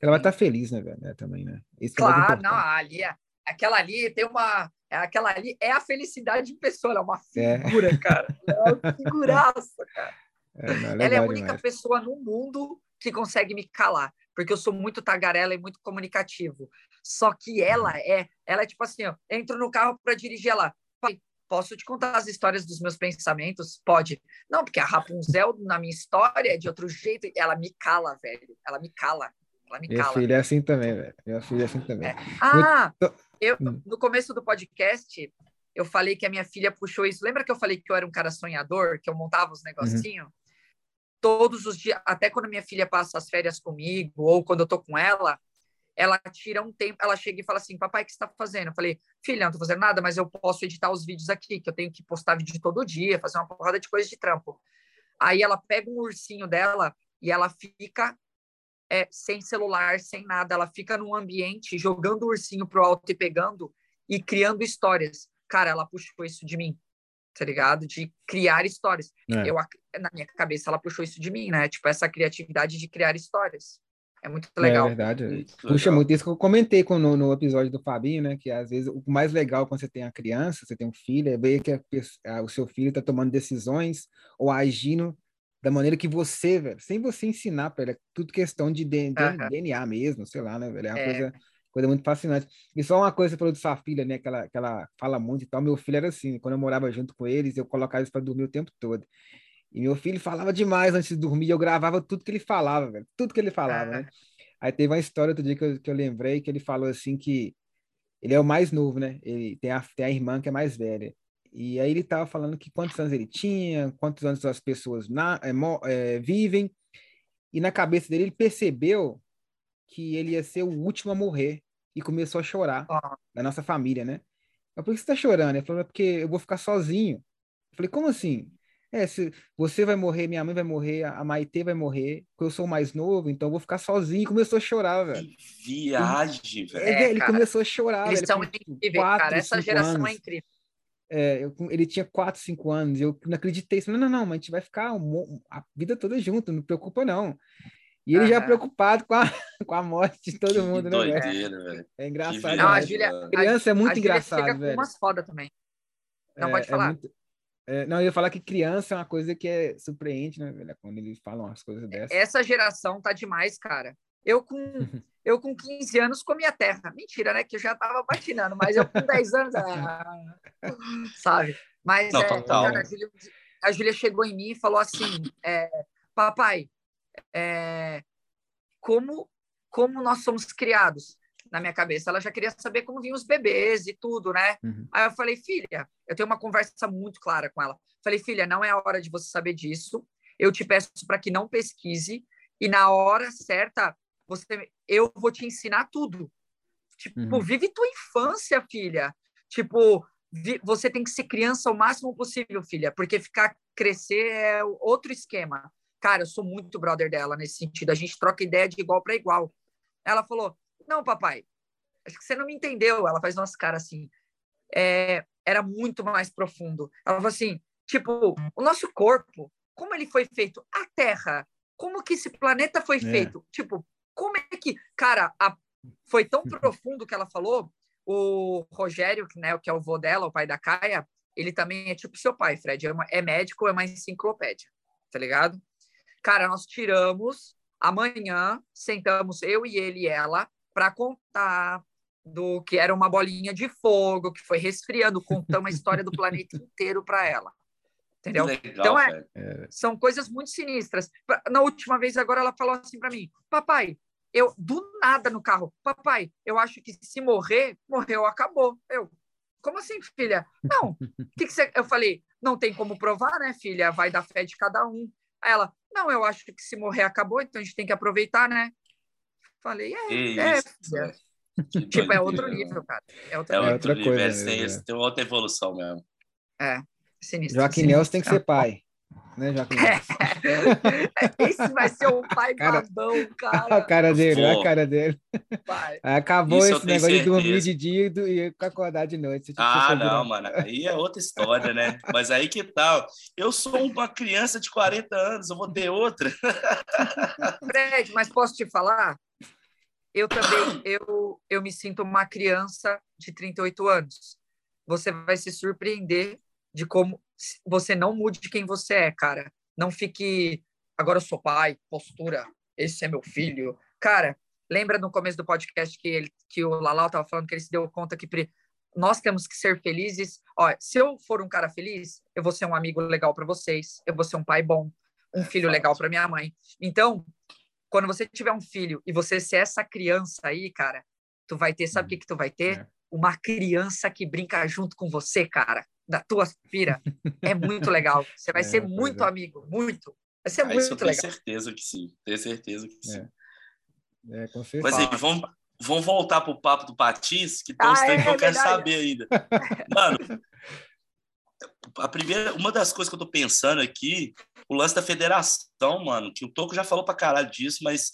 ela vai estar tá feliz, né, velho? É, também, né? Isso é claro, não, ali, é, aquela ali tem uma. Aquela ali é a felicidade em pessoa, ela é uma figura, cara. É uma figuraça, cara. Não, ela é a única demais. pessoa no mundo que consegue me calar porque eu sou muito tagarela e muito comunicativo. Só que ela uhum. é, ela é tipo assim, ó, entro no carro para dirigir ela. Posso te contar as histórias dos meus pensamentos? Pode. Não, porque a Rapunzel na minha história é de outro jeito, ela me cala, velho. Ela me cala. Ela me Minha cala. filha é assim também, velho. Minha filha é assim também. É. Ah, eu, hum. no começo do podcast, eu falei que a minha filha puxou isso. Lembra que eu falei que eu era um cara sonhador, que eu montava os negocinhos? Uhum todos os dias, até quando minha filha passa as férias comigo, ou quando eu tô com ela, ela tira um tempo, ela chega e fala assim, papai, o que você tá fazendo? Eu falei, filha, não tô fazendo nada, mas eu posso editar os vídeos aqui, que eu tenho que postar vídeo todo dia, fazer uma porrada de coisa de trampo. Aí ela pega um ursinho dela e ela fica é, sem celular, sem nada. Ela fica num ambiente jogando o ursinho pro alto e pegando e criando histórias. Cara, ela puxou isso de mim, tá ligado? De criar histórias. É. Eu, na minha cabeça, ela puxou isso de mim, né? Tipo, essa criatividade de criar histórias. É muito é legal. É verdade. Muito Puxa legal. muito isso que eu comentei com, no, no, episódio do Fabinho, né? Que às vezes o mais legal quando você tem a criança, você tem um filho, é ver que a, a, o seu filho está tomando decisões ou agindo da maneira que você, velho, sem você ensinar para ele, é tudo questão de, de uhum. DNA mesmo, sei lá, né, velho? É uma é. coisa, coisa muito fascinante. E só uma coisa, falou de sua filha, né, que ela, que ela fala muito e tal. Meu filho era assim, quando eu morava junto com eles, eu colocava eles para dormir o tempo todo. E meu filho falava demais antes de dormir, eu gravava tudo que ele falava, velho, tudo que ele falava, né? Aí teve uma história outro dia que eu, que eu lembrei que ele falou assim que ele é o mais novo, né? Ele tem a, tem a irmã que é mais velha. E aí ele estava falando que quantos anos ele tinha, quantos anos as pessoas na, é, é, vivem. E na cabeça dele ele percebeu que ele ia ser o último a morrer e começou a chorar ah. da nossa família, né? Eu por que você está chorando? Ele falou, é porque eu vou ficar sozinho. Eu falei, como assim? É, se você vai morrer, minha mãe vai morrer, a Maitê vai morrer, porque eu sou mais novo, então eu vou ficar sozinho. E começou a chorar, velho. Que viagem, velho. É, ele começou a chorar. Eles velho, são incríveis, cara. Essa geração é anos. é incrível. É, eu, ele tinha 4, 5 anos, eu não acreditei. Não, não, não, mas a gente vai ficar a vida toda junto, não preocupa não. E ele já preocupado com a, com a morte de todo que mundo, doideira, né, velho? É engraçado. Não, a, Julia, a criança é muito engraçada, velho. umas foda também. Não é, pode é falar. É muito, é, não, eu ia falar que criança é uma coisa que é surpreende, né, velho? Quando eles falam as coisas dessas. Essa geração tá demais, cara. Eu com, eu com 15 anos comia terra. Mentira, né? Que eu já tava patinando, mas eu com 10 anos, ah, sabe? Mas não, é, cara, a, Julia, a Júlia chegou em mim e falou assim: é, Papai, é, como, como nós somos criados? na minha cabeça. Ela já queria saber como vinham os bebês e tudo, né? Uhum. Aí eu falei, filha, eu tenho uma conversa muito clara com ela. Falei, filha, não é a hora de você saber disso. Eu te peço para que não pesquise e na hora certa você, eu vou te ensinar tudo. Tipo, uhum. vive tua infância, filha. Tipo, vi, você tem que ser criança o máximo possível, filha, porque ficar crescer é outro esquema. Cara, eu sou muito brother dela nesse sentido. A gente troca ideia de igual para igual. Ela falou: não, papai, acho que você não me entendeu. Ela faz nossa cara assim. É, era muito mais profundo. Ela falou assim, tipo, o nosso corpo, como ele foi feito? A Terra, como que esse planeta foi é. feito? Tipo, como é que... Cara, a, foi tão profundo que ela falou. O Rogério, né, que é o vô dela, o pai da Caia, ele também é tipo seu pai, Fred. É, uma, é médico, é uma enciclopédia, tá ligado? Cara, nós tiramos amanhã, sentamos eu e ele e ela, para contar do que era uma bolinha de fogo que foi resfriando, contando a história do planeta inteiro para ela. Entendeu? Legal, então, é, é, são coisas muito sinistras. Na última vez, agora, ela falou assim para mim: Papai, eu, do nada no carro, Papai, eu acho que se morrer, morreu, acabou. Eu, como assim, filha? Não. que, que você... Eu falei: Não tem como provar, né, filha? Vai da fé de cada um. Aí ela: Não, eu acho que se morrer, acabou, então a gente tem que aproveitar, né? Falei, é, é, é. Tipo, é outro nível, cara. É, outra, é outra nível. coisa. Tem, né? tem outra evolução mesmo. É, sinistro. Joaquim Nelson tem que ser pai. Né, Joaquim Esse vai ser o pai cara, babão, cara. A cara dele, a cara dele. Pai. Acabou Isso esse negócio certeza. de dormir de dia e acordar de noite. Ah, não, mano. Aí é outra história, né? Mas aí que tal? Eu sou uma criança de 40 anos, eu vou ter outra. Fred, mas posso te falar? eu também eu, eu me sinto uma criança de 38 anos. Você vai se surpreender de como você não mude quem você é, cara. Não fique agora eu sou pai, postura, esse é meu filho. Cara, lembra no começo do podcast que ele que o Lalau estava falando que ele se deu conta que nós temos que ser felizes. Ó, se eu for um cara feliz, eu vou ser um amigo legal para vocês, eu vou ser um pai bom, um filho legal para minha mãe. Então, quando você tiver um filho e você ser essa criança aí, cara, tu vai ter, sabe o uhum. que, que tu vai ter? É. Uma criança que brinca junto com você, cara, da tua filha. É muito legal. Você vai é, ser muito é. amigo, muito. Vai ser ah, muito legal. Tenho certeza que sim. Tenho certeza que sim. É, é com certeza. Mas aí, vamos, vamos voltar pro papo do Patins, que tem uns ah, é, que eu quero saber ainda. Mano, a primeira, uma das coisas que eu tô pensando aqui, o lance da federação, mano, que o Toco já falou pra caralho disso, mas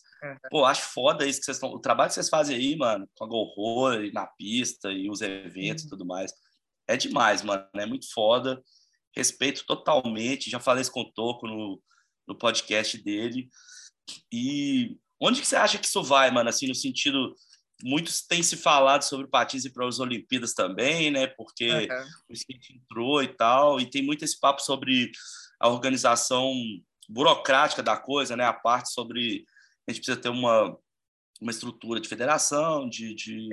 Pô, acho foda isso que vocês estão. O trabalho que vocês fazem aí, mano, com a Go e na pista e os eventos e tudo mais. É demais, mano. É muito foda. Respeito totalmente. Já falei isso com o Toco no, no podcast dele. E onde que você acha que isso vai, mano? Assim, no sentido. Muitos têm se falado sobre patins e para as Olimpíadas também, né? Porque uhum. o skate entrou e tal. E tem muito esse papo sobre a organização burocrática da coisa, né? A parte sobre a gente precisa ter uma, uma estrutura de federação, de, de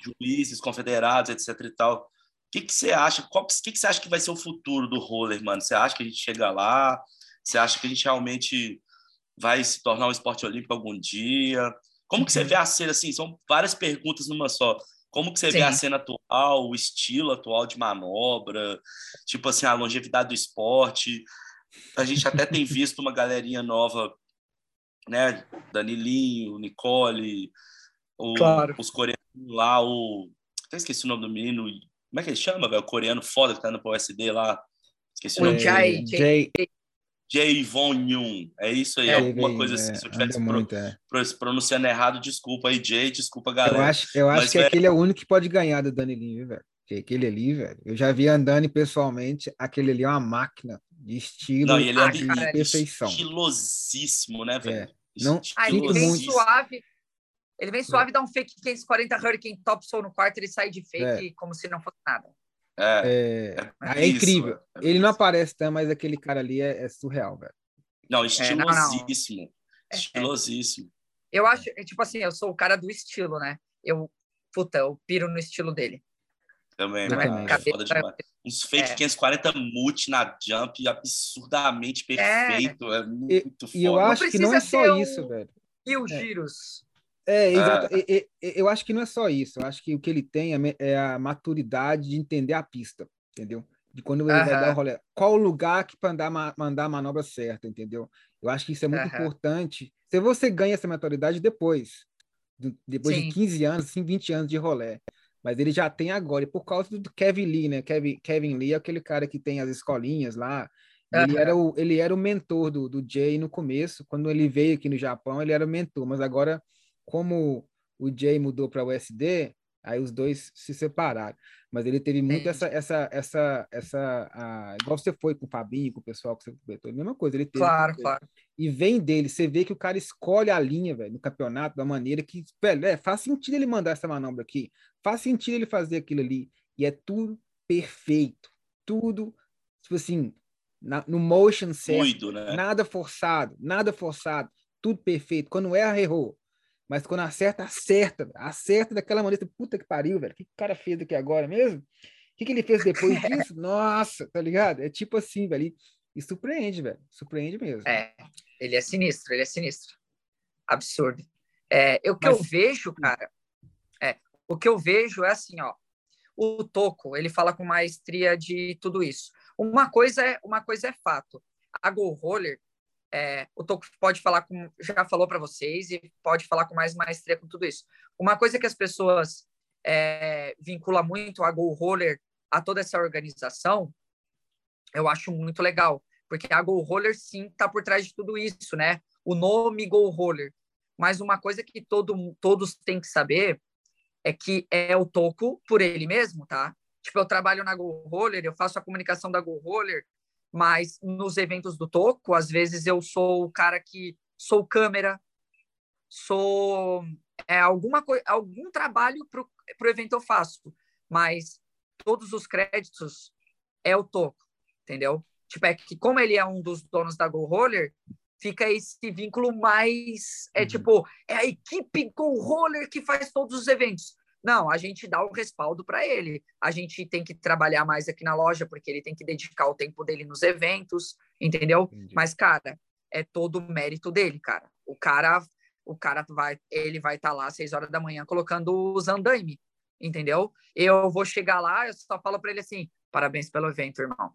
juízes confederados, etc. e tal. O que, que você acha? Qual que, que você acha que vai ser o futuro do roller, mano? Você acha que a gente chega lá? Você acha que a gente realmente vai se tornar um esporte olímpico algum dia? Como que você uhum. vê a cena assim? São várias perguntas numa só. Como que você Sim. vê a cena atual, o estilo atual de manobra, tipo assim, a longevidade do esporte? A gente até tem visto uma galerinha nova né? Danilinho, Nicole, o, claro. os coreanos lá, o. Até esqueci o nome do menino. Como é que ele chama, velho? O coreano foda que tá indo pro SD lá. Esqueci o, o nome. Jay, Jay. Jay Von Yun. É isso aí, é, alguma coisa assim. É, Se eu tivesse muito, é. pronunciando errado, desculpa aí, Jay, desculpa, galera. Eu acho, eu acho Mas, que velho... aquele é o único que pode ganhar do Danilinho, velho. Aquele ali, velho. Eu já vi andando pessoalmente, aquele ali é uma máquina de estilo não, e ele é de cara, perfeição. Estilosíssimo, né, velho? É. Não, ah, ele vem muito... suave. Ele vem suave, é. dá um fake 540 Hurricane top soul no quarto, ele sai de fake é. como se não fosse nada. É, é, é incrível. ele não aparece, tá, mas aquele cara ali é, surreal, velho. Não, estilosíssimo. Não, não. Estilosíssimo. Eu acho, tipo assim, eu sou o cara do estilo, né? Eu, puta, eu piro no estilo dele. Também, mano. É foda demais. Uns fake é. 540 multi na jump absurdamente perfeito. É, é muito e, foda. E eu acho que não é só isso, velho. E os é. giros. É, exato. É. Eu acho que não é só isso. Eu acho que o que ele tem é a maturidade de entender a pista, entendeu? De quando ele uh -huh. vai dar o rolê. Qual o lugar que para mandar a manobra certa, entendeu? Eu acho que isso é muito uh -huh. importante. Se você ganha essa maturidade depois, depois Sim. de 15 anos, assim, 20 anos de rolê mas ele já tem agora, e por causa do Kevin Lee, né? Kevin, Kevin Lee é aquele cara que tem as escolinhas lá. Ele, era o, ele era o mentor do, do Jay no começo, quando ele veio aqui no Japão, ele era o mentor, mas agora, como o Jay mudou para o USD, aí os dois se separaram. Mas ele teve muito essa, essa, essa, essa, a, igual você foi com o Fabinho, com o pessoal que você comentou, a mesma coisa. Ele teve, claro, claro. E vem dele, você vê que o cara escolhe a linha, velho, no campeonato da maneira que, velho, é, faz sentido ele mandar essa manobra aqui, faz sentido ele fazer aquilo ali, e é tudo perfeito, tudo, tipo assim, na, no motion certo, né? nada forçado, nada forçado, tudo perfeito. Quando erra, errou. Mas quando acerta, acerta. Acerta daquela maneira. Puta que pariu, velho. O que o cara fez aqui agora mesmo? O que, que ele fez depois disso? Nossa, tá ligado? É tipo assim, velho. E surpreende, velho. Surpreende mesmo. É, ele é sinistro, ele é sinistro. Absurdo. É, o que Mas... eu vejo, cara, é, o que eu vejo é assim, ó. O Toco, ele fala com maestria de tudo isso. Uma coisa é, uma coisa é fato. A Go Roller, é, o Toco pode falar com, já falou para vocês e pode falar com mais maestria com tudo isso. Uma coisa que as pessoas é, vincula muito a Go Roller a toda essa organização eu acho muito legal, porque a Go Roller sim está por trás de tudo isso, né? O nome Go Roller. Mas uma coisa que todo, todos têm que saber é que é o Toco por ele mesmo, tá? Tipo, eu trabalho na Go Roller, eu faço a comunicação da Go Roller, mas nos eventos do Toco, às vezes eu sou o cara que sou câmera, sou é, alguma algum trabalho para o evento eu faço, mas todos os créditos é o Toco entendeu? Tipo, é que como ele é um dos donos da Go Roller, fica esse vínculo mais. É uhum. tipo, é a equipe Go Roller que faz todos os eventos. Não, a gente dá o respaldo para ele. A gente tem que trabalhar mais aqui na loja, porque ele tem que dedicar o tempo dele nos eventos, entendeu? Entendi. Mas, cara, é todo o mérito dele, cara. O cara, o cara vai, ele vai estar tá lá às seis horas da manhã colocando os andaime, entendeu? Eu vou chegar lá, eu só falo para ele assim: parabéns pelo evento, irmão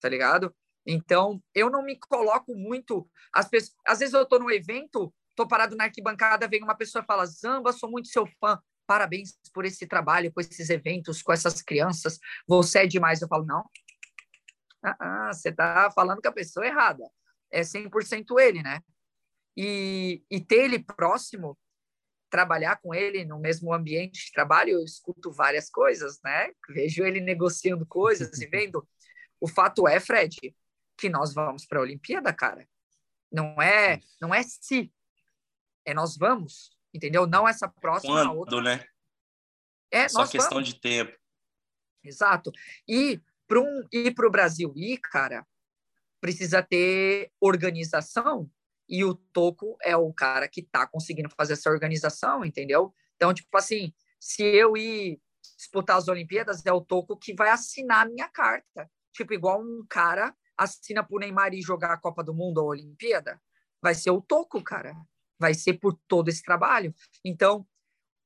tá ligado? Então, eu não me coloco muito. As pessoas, às vezes eu tô no evento, tô parado na arquibancada, vem uma pessoa e fala: Zamba, sou muito seu fã. Parabéns por esse trabalho, com esses eventos, com essas crianças. Você é demais. Eu falo: Não. Ah, você tá falando com a pessoa errada. É 100% ele, né? e, e ter ele próximo, trabalhar com ele no mesmo ambiente de trabalho, eu escuto várias coisas, né? Vejo ele negociando coisas e vendo. O fato é, Fred, que nós vamos para a Olimpíada, cara. Não é, não é se, é nós vamos, entendeu? Não essa próxima Quando, outra. né? É, só questão vamos. de tempo. Exato. E para um ir para o Brasil ir, cara, precisa ter organização e o Toco é o cara que está conseguindo fazer essa organização, entendeu? Então, tipo assim, se eu ir disputar as Olimpíadas, é o Toco que vai assinar a minha carta. Tipo, igual um cara assina por Neymar e jogar a Copa do Mundo ou a Olimpíada, vai ser o Toco, cara. Vai ser por todo esse trabalho. Então,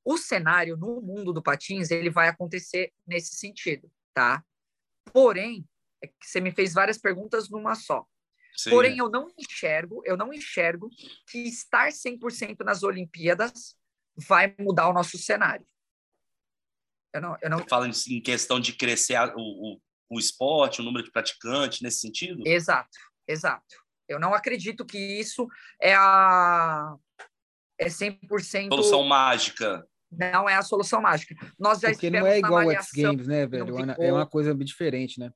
o cenário no mundo do patins, ele vai acontecer nesse sentido, tá? Porém, é que você me fez várias perguntas numa só. Sim. Porém, eu não enxergo, eu não enxergo que estar 100% nas Olimpíadas vai mudar o nosso cenário. Eu não, eu não... Você fala em questão de crescer o, o, o esporte, o número de praticantes, nesse sentido? Exato, exato. Eu não acredito que isso é a é 100% solução mágica. Não é a solução mágica. Nós já Porque não é igual o X Games, né, velho? É uma coisa diferente, né?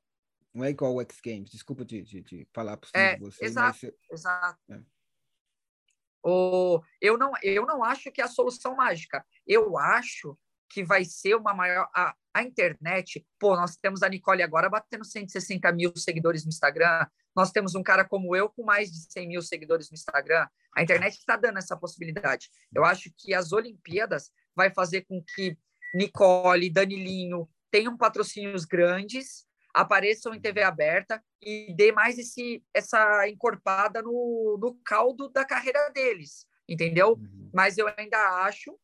Não é igual o X Games. Desculpa te, te, te falar por cima é, de você. Exato, mas... exato. É. O, eu, não, eu não acho que é a solução mágica. Eu acho que vai ser uma maior. A, a internet, pô, nós temos a Nicole agora batendo 160 mil seguidores no Instagram. Nós temos um cara como eu com mais de 100 mil seguidores no Instagram. A internet está dando essa possibilidade. Eu acho que as Olimpíadas vai fazer com que Nicole, Danilinho tenham patrocínios grandes apareçam em TV aberta e dê mais esse, essa encorpada no, no caldo da carreira deles, entendeu? Uhum. Mas eu ainda acho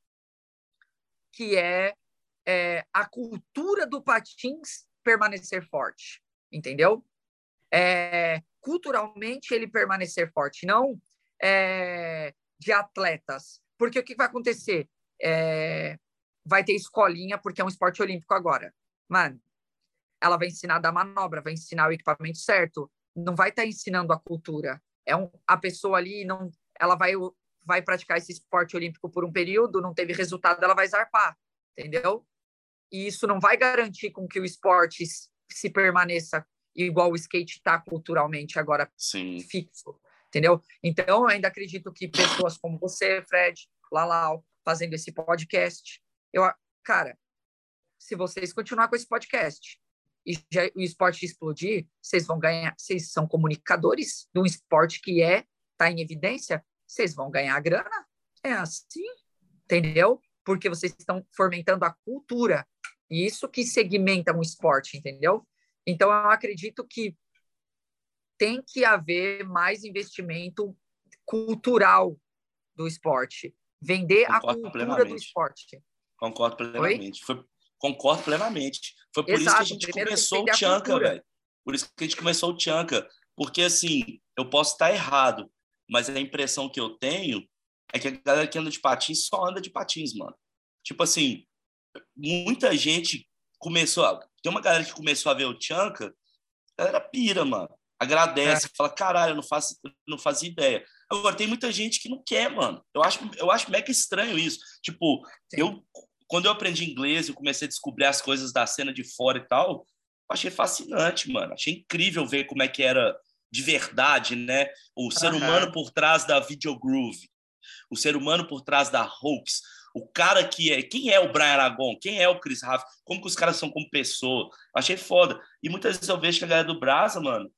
que é, é, a cultura do patins permanecer forte, entendeu? É, culturalmente ele permanecer forte, não é, de atletas. Porque o que vai acontecer? É, vai ter escolinha, porque é um esporte olímpico agora. Mano, ela vai ensinar a dar manobra, vai ensinar o equipamento certo, não vai estar tá ensinando a cultura. É um, a pessoa ali não, ela vai vai praticar esse esporte olímpico por um período, não teve resultado, ela vai zarpar, entendeu? E isso não vai garantir com que o esporte se permaneça igual o skate está culturalmente agora Sim. fixo, entendeu? Então, eu ainda acredito que pessoas como você, Fred, Lalau, fazendo esse podcast, eu, cara, se vocês continuar com esse podcast, e já, o esporte explodir, vocês vão ganhar, vocês são comunicadores de um esporte que é, está em evidência, vocês vão ganhar grana. É assim, entendeu? Porque vocês estão fomentando a cultura. E isso que segmenta um esporte, entendeu? Então, eu acredito que tem que haver mais investimento cultural do esporte. Vender Concordo a cultura plenamente. do esporte. Concordo plenamente. Foi, Concordo plenamente. Foi por Exato, isso que a gente começou o Tchanka, velho. Por isso que a gente começou o Tchanka. Porque, assim, eu posso estar errado, mas a impressão que eu tenho é que a galera que anda de patins só anda de patins, mano. Tipo assim, muita gente começou. A... Tem uma galera que começou a ver o Tchanka, a galera pira, mano. Agradece, é. fala, caralho, eu não faço, não fazia ideia. Agora, tem muita gente que não quer, mano. Eu acho, eu acho mega estranho isso. Tipo, Sim. eu quando eu aprendi inglês, eu comecei a descobrir as coisas da cena de fora e tal, achei fascinante, mano. Achei incrível ver como é que era de verdade, né? O ser uhum. humano por trás da Videogroove, o ser humano por trás da Hoax, o cara que é. Quem é o Brian Aragon? Quem é o Chris Raff? Como que os caras são como pessoa? Achei foda. E muitas vezes eu vejo que a galera do Brasa, mano,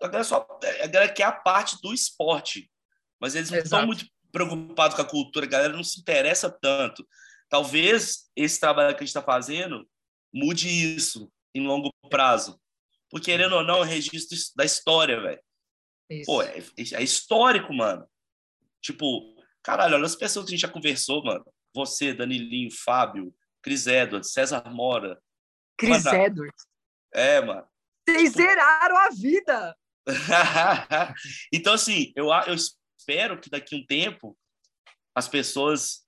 a galera, só, a galera quer a parte do esporte, mas eles não estão muito preocupados com a cultura, a galera não se interessa tanto. Talvez esse trabalho que a gente está fazendo mude isso em longo prazo. Porque, querendo ou não, é um registro da história, velho. Pô, é, é, histórico, mano. Tipo, caralho, olha as pessoas que a gente já conversou, mano. Você, Danilinho, Fábio, Chris Edwards, César Mora. Chris mano, Edwards. É, mano. Vocês tipo... zeraram a vida! então, assim, eu, eu espero que daqui a um tempo as pessoas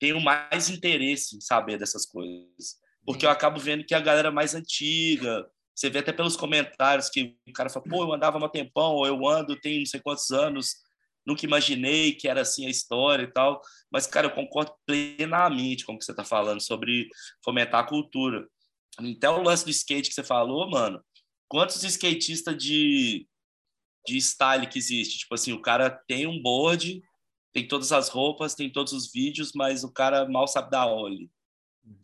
tenho mais interesse em saber dessas coisas. Porque eu acabo vendo que a galera mais antiga, você vê até pelos comentários que o cara fala, pô, eu andava há um tempão, ou eu ando, tenho não sei quantos anos, nunca imaginei que era assim a história e tal. Mas, cara, eu concordo plenamente com o que você está falando sobre fomentar a cultura. Então, o lance do skate que você falou, mano, quantos skatistas de, de style que existe? Tipo assim, o cara tem um board, tem todas as roupas, tem todos os vídeos, mas o cara mal sabe dar olho,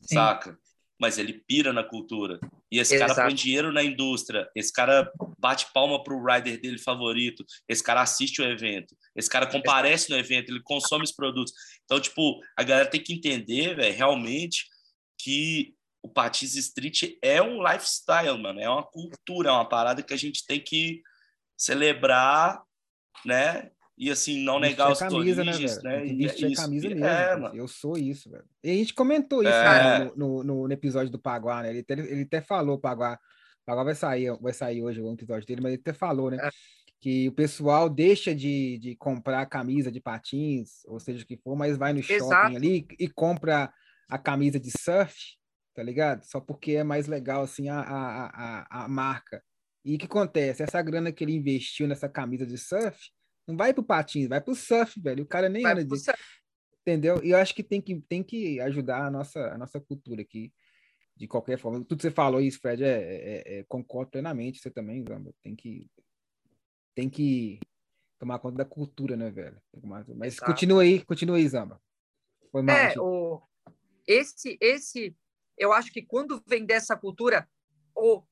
saca? Mas ele pira na cultura. E esse Exato. cara põe dinheiro na indústria, esse cara bate palma pro rider dele favorito, esse cara assiste o evento, esse cara comparece no evento, ele consome os produtos. Então, tipo, a galera tem que entender, velho, realmente que o patins street é um lifestyle, mano, é uma cultura, é uma parada que a gente tem que celebrar, né? E assim, não vestir negar os camisa, origens, né? né? vestir a camisa mesmo. É, mano. Eu sou isso, velho. E a gente comentou isso é. né, no, no, no, episódio do Paguá, né? Ele até, ele até falou, Paguá. Paguá vai sair, vai sair hoje o episódio dele, mas ele até falou, né? É. Que o pessoal deixa de, de comprar camisa de patins, ou seja o que for, mas vai no Exato. shopping ali e compra a camisa de surf, tá ligado? Só porque é mais legal, assim, a, a, a, a marca. E o que acontece? Essa grana que ele investiu nessa camisa de surf não vai pro patins, vai pro surf, velho. O cara nem anda de... Entendeu? E eu acho que tem que, tem que ajudar a nossa, a nossa cultura aqui, de qualquer forma. Tudo que você falou isso, Fred, é, é, é concordo plenamente. Você também, Zamba. Tem que, tem que tomar conta da cultura, né, velho? Mas Exato. continua aí, continua aí, Zamba. Foi mais, é, o, esse, esse, eu acho que quando vem dessa cultura, o,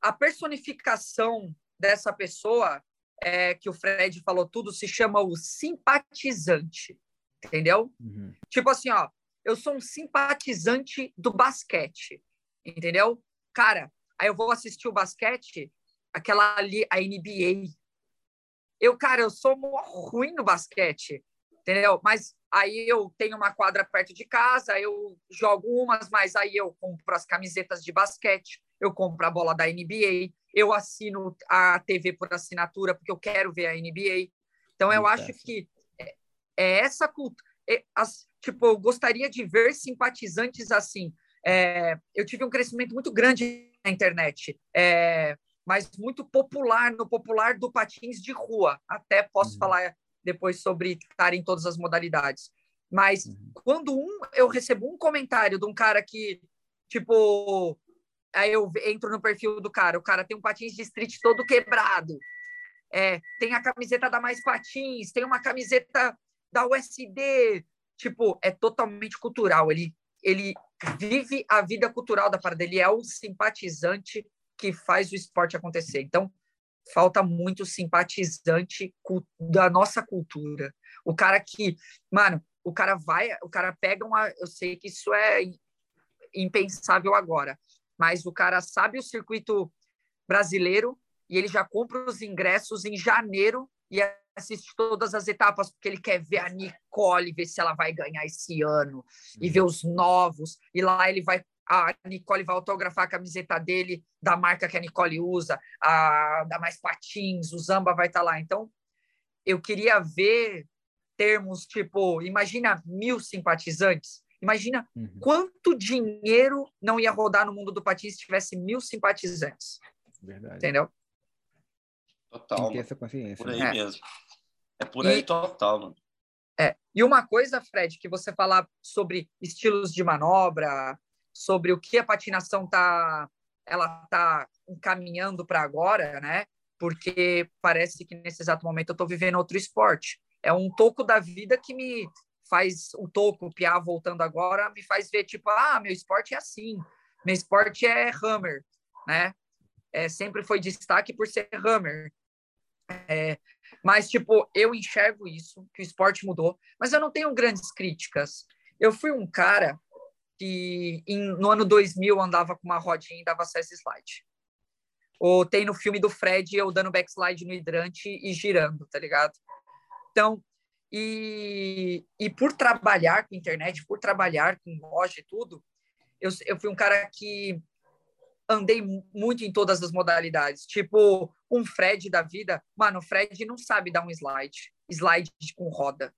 a personificação dessa pessoa é, que o Fred falou tudo se chama o simpatizante, entendeu? Uhum. Tipo assim, ó, eu sou um simpatizante do basquete, entendeu? Cara, aí eu vou assistir o basquete, aquela ali, a NBA. Eu, cara, eu sou ruim no basquete, entendeu? Mas aí eu tenho uma quadra perto de casa, eu jogo umas, mas aí eu compro as camisetas de basquete, eu compro a bola da NBA, eu assino a TV por assinatura porque eu quero ver a NBA. Então, eu acho que é, é essa cultura. É, tipo, eu gostaria de ver simpatizantes assim. É, eu tive um crescimento muito grande na internet, é, mas muito popular, no popular do patins de rua. Até posso uhum. falar depois sobre estar em todas as modalidades. Mas uhum. quando um, eu recebo um comentário de um cara que, tipo, Aí eu entro no perfil do cara, o cara tem um patins de street todo quebrado. É, tem a camiseta da Mais Patins, tem uma camiseta da USD. Tipo, é totalmente cultural. Ele, ele vive a vida cultural da parada. Ele é o simpatizante que faz o esporte acontecer. Então, falta muito simpatizante da nossa cultura. O cara que, mano, o cara vai, o cara pega uma. Eu sei que isso é impensável agora, mas o cara sabe o circuito brasileiro e ele já compra os ingressos em janeiro e assiste todas as etapas, porque ele quer ver a Nicole, ver se ela vai ganhar esse ano, e ver os novos, e lá ele vai. A Nicole vai autografar a camiseta dele, da marca que a Nicole usa, a da Mais Patins, o Zamba vai estar tá lá. Então, eu queria ver termos tipo, imagina mil simpatizantes, Imagina uhum. quanto dinheiro não ia rodar no mundo do patins se tivesse mil simpatizantes. Verdade. Entendeu? Total. Tem essa consciência. Por aí é. mesmo. É por aí e, total, mano. É. E uma coisa, Fred, que você falar sobre estilos de manobra, sobre o que a patinação tá, ela tá encaminhando para agora, né? Porque parece que nesse exato momento eu estou vivendo outro esporte. É um toco da vida que me faz o toco, piá voltando agora, me faz ver, tipo, ah, meu esporte é assim, meu esporte é hammer, né? É, sempre foi destaque por ser hammer. É, mas, tipo, eu enxergo isso, que o esporte mudou, mas eu não tenho grandes críticas. Eu fui um cara que em, no ano 2000 andava com uma rodinha e dava acesso slide. Ou tem no filme do Fred eu dando backslide no hidrante e girando, tá ligado? Então, e, e por trabalhar com internet, por trabalhar com loja e tudo, eu, eu fui um cara que andei muito em todas as modalidades. Tipo, um Fred da vida. Mano, o Fred não sabe dar um slide, slide com roda.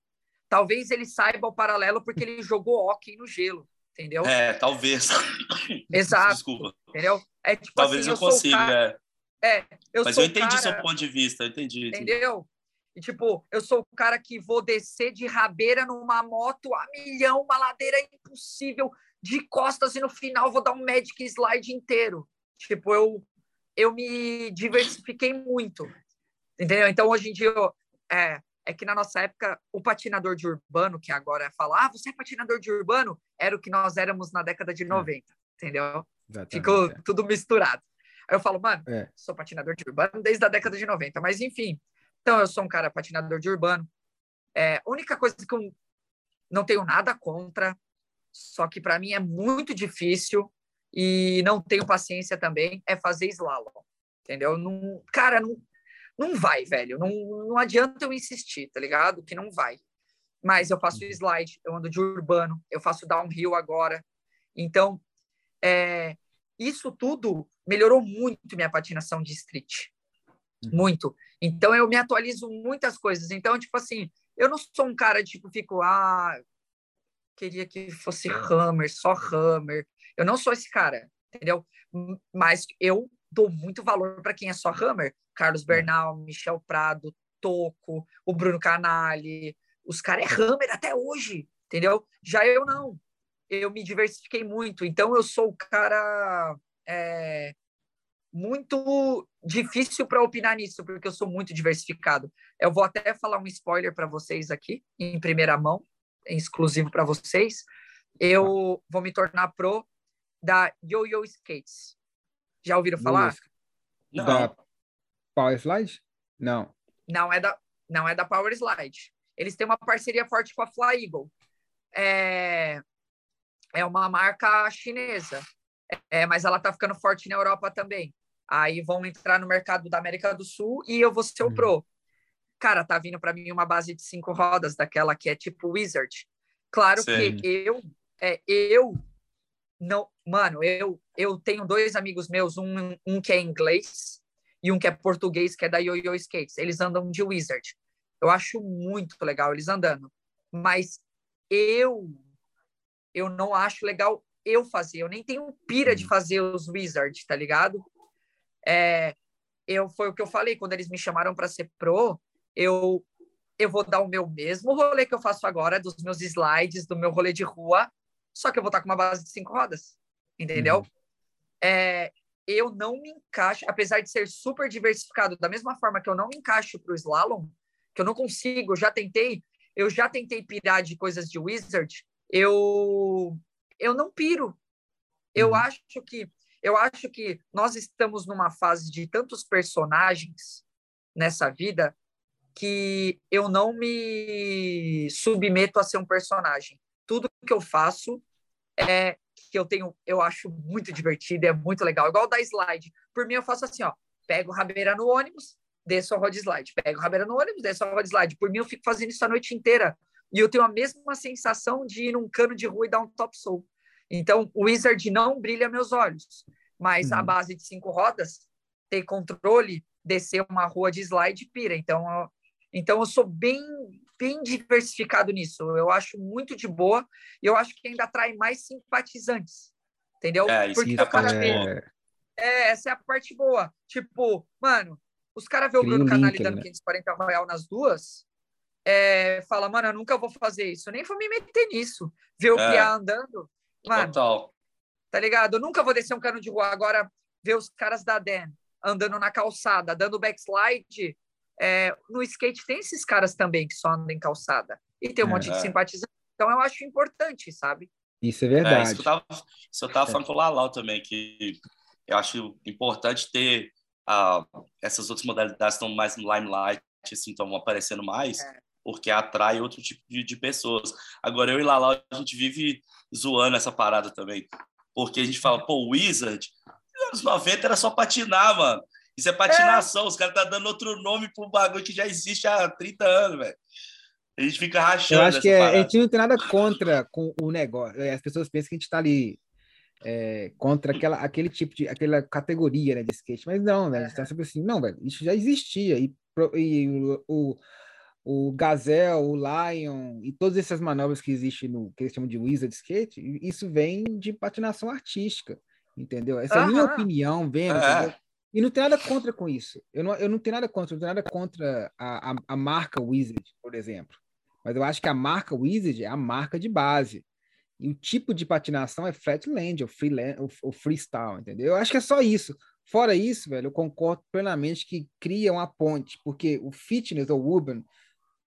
Talvez ele saiba o paralelo porque ele jogou hockey no gelo, entendeu? É, talvez. Exato. Desculpa. Entendeu? É tipo talvez assim, eu, eu consiga. Cara... É. é eu Mas eu entendi cara... seu ponto de vista, eu entendi. Entendeu? E, tipo, eu sou o cara que vou descer de rabeira numa moto a milhão, uma ladeira impossível, de costas, e no final vou dar um Magic Slide inteiro. Tipo, eu, eu me diversifiquei muito. Entendeu? Então, hoje em dia, eu, é, é que na nossa época, o patinador de urbano, que agora é falar, ah, você é patinador de urbano, era o que nós éramos na década de 90, é. entendeu? Exatamente, Ficou é. tudo misturado. Aí eu falo, mano, é. sou patinador de urbano desde a década de 90, mas enfim. Então, eu sou um cara patinador de urbano. É, a única coisa que eu não tenho nada contra, só que para mim é muito difícil e não tenho paciência também, é fazer slalom, entendeu? Não, cara, não, não vai, velho. Não, não adianta eu insistir, tá ligado? Que não vai. Mas eu faço uhum. slide, eu ando de urbano, eu faço downhill agora. Então, é, isso tudo melhorou muito minha patinação de street. Uhum. Muito. Então, eu me atualizo muitas coisas. Então, tipo assim, eu não sou um cara, tipo, fico, ah, queria que fosse Hammer, só Hammer. Eu não sou esse cara, entendeu? Mas eu dou muito valor para quem é só Hammer. Carlos Bernal, Michel Prado, Toco, o Bruno Canali. Os caras é Hammer até hoje, entendeu? Já eu não. Eu me diversifiquei muito. Então eu sou o cara é, muito difícil para opinar nisso, porque eu sou muito diversificado. Eu vou até falar um spoiler para vocês aqui, em primeira mão, exclusivo para vocês. Eu vou me tornar pro da Yo-Yo Skates. Já ouviram falar? Não. Da Power Slide? Não. Não é da, não é da Power Slide. Eles têm uma parceria forte com a Fly Eagle. É, é uma marca chinesa, é, mas ela tá ficando forte na Europa também. Aí vão entrar no mercado da América do Sul e eu vou ser o uhum. pro. Cara, tá vindo para mim uma base de cinco rodas, daquela que é tipo Wizard. Claro Sim. que eu, é, eu não, mano, eu eu tenho dois amigos meus, um, um que é inglês e um que é português, que é da Yo-Yo Skates. Eles andam de Wizard. Eu acho muito legal eles andando. Mas eu eu não acho legal eu fazer. Eu nem tenho pira de uhum. fazer os Wizard, tá ligado? É, eu foi o que eu falei quando eles me chamaram para ser pro. Eu eu vou dar o meu mesmo rolê que eu faço agora dos meus slides, do meu rolê de rua, só que eu vou estar com uma base de cinco rodas, entendeu? Uhum. É, eu não me encaixo, apesar de ser super diversificado, da mesma forma que eu não me encaixo para o slalom, que eu não consigo, eu já tentei, eu já tentei pirar de coisas de wizard, eu eu não piro. Eu uhum. acho que eu acho que nós estamos numa fase de tantos personagens nessa vida que eu não me submeto a ser um personagem tudo que eu faço é que eu tenho, eu acho muito divertido, é muito legal. Igual da slide. Por mim, eu faço assim, ó. Pego rabeira no ônibus, desço a roda slide. Pego rabeira no ônibus, desço a roda slide. Por mim, eu fico fazendo isso a noite inteira. E eu tenho a mesma sensação de ir num cano de rua e dar um top soul. Então, o Wizard não brilha meus olhos. Mas uhum. a base de cinco rodas, ter controle, descer uma rua de slide, pira. Então, eu, então eu sou bem bem diversificado nisso. Eu acho muito de boa e eu acho que ainda atrai mais simpatizantes. Entendeu? É, Porque o cara é... é... essa é a parte boa. Tipo, mano, os caras vê o Bruno Canali dando né? 540 Royal nas duas, é, fala, mano, eu nunca vou fazer isso. nem vou me meter nisso. Ver o é. Pia andando. Mano, Total. Tá ligado? Eu nunca vou descer um cano de rua. Agora, ver os caras da Dan andando na calçada, dando backslide, é, no skate tem esses caras também que só andam em calçada. E tem um é, monte de simpatizantes. Então eu acho importante, sabe? Isso é verdade. É, isso, eu tava, isso eu tava falando com o Lalau também, que eu acho importante ter uh, essas outras modalidades estão mais no limelight, assim, estão aparecendo mais, é. porque atrai outro tipo de, de, pessoas. Agora, eu e Lalau, a gente vive zoando essa parada também, porque a gente fala, pô, Wizard, nos anos 90 era só patinar, mano. Isso é patinação. É. Os caras estão tá dando outro nome para um bagulho que já existe há 30 anos, velho. A gente fica rachando. Eu acho que é, a gente não tem nada contra com o negócio. É, as pessoas pensam que a gente está ali é, contra aquela, aquele tipo de aquela categoria né, de skate, mas não, né? A gente tá sempre assim, não, velho, isso já existia. E, e o, o, o Gazelle, o Lion e todas essas manobras que existem no que eles chamam de Wizard Skate, isso vem de patinação artística, entendeu? Essa é a minha opinião, vendo, é. E não tem nada contra com isso. Eu não, eu não tenho nada contra, não tenho nada contra a, a, a marca Wizard, por exemplo. Mas eu acho que a marca Wizard é a marca de base. E o tipo de patinação é flatland, ou, freeland, ou, ou freestyle, entendeu? Eu acho que é só isso. Fora isso, velho, eu concordo plenamente que cria uma ponte, porque o fitness ou urban,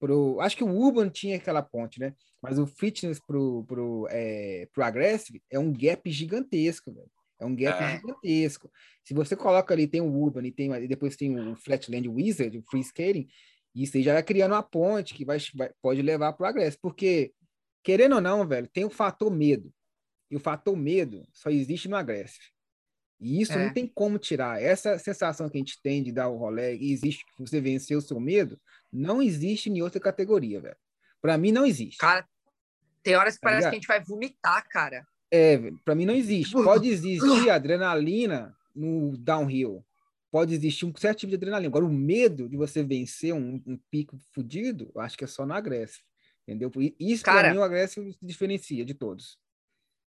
pro, acho que o urban tinha aquela ponte, né? Mas o fitness pro, pro, é, pro aggressive é um gap gigantesco, velho. É um gap é. gigantesco. Se você coloca ali, tem o urban e, tem, e depois tem o flatland wizard, o free skating, isso aí já vai criando uma ponte que vai, vai pode levar para o agressivo. Porque, querendo ou não, velho, tem o fator medo. E o fator medo só existe no agressivo. E isso é. não tem como tirar. Essa sensação que a gente tem de dar o rolê e existe que você vencer o seu medo, não existe em outra categoria, velho. Para mim, não existe. Cara, tem horas que tá parece ligado? que a gente vai vomitar, cara. É, para mim não existe. Pode existir adrenalina no downhill. Pode existir um certo tipo de adrenalina. Agora, o medo de você vencer um, um pico fudido, eu acho que é só no agressivo. Entendeu? Isso, para mim, o agressivo se diferencia de todos.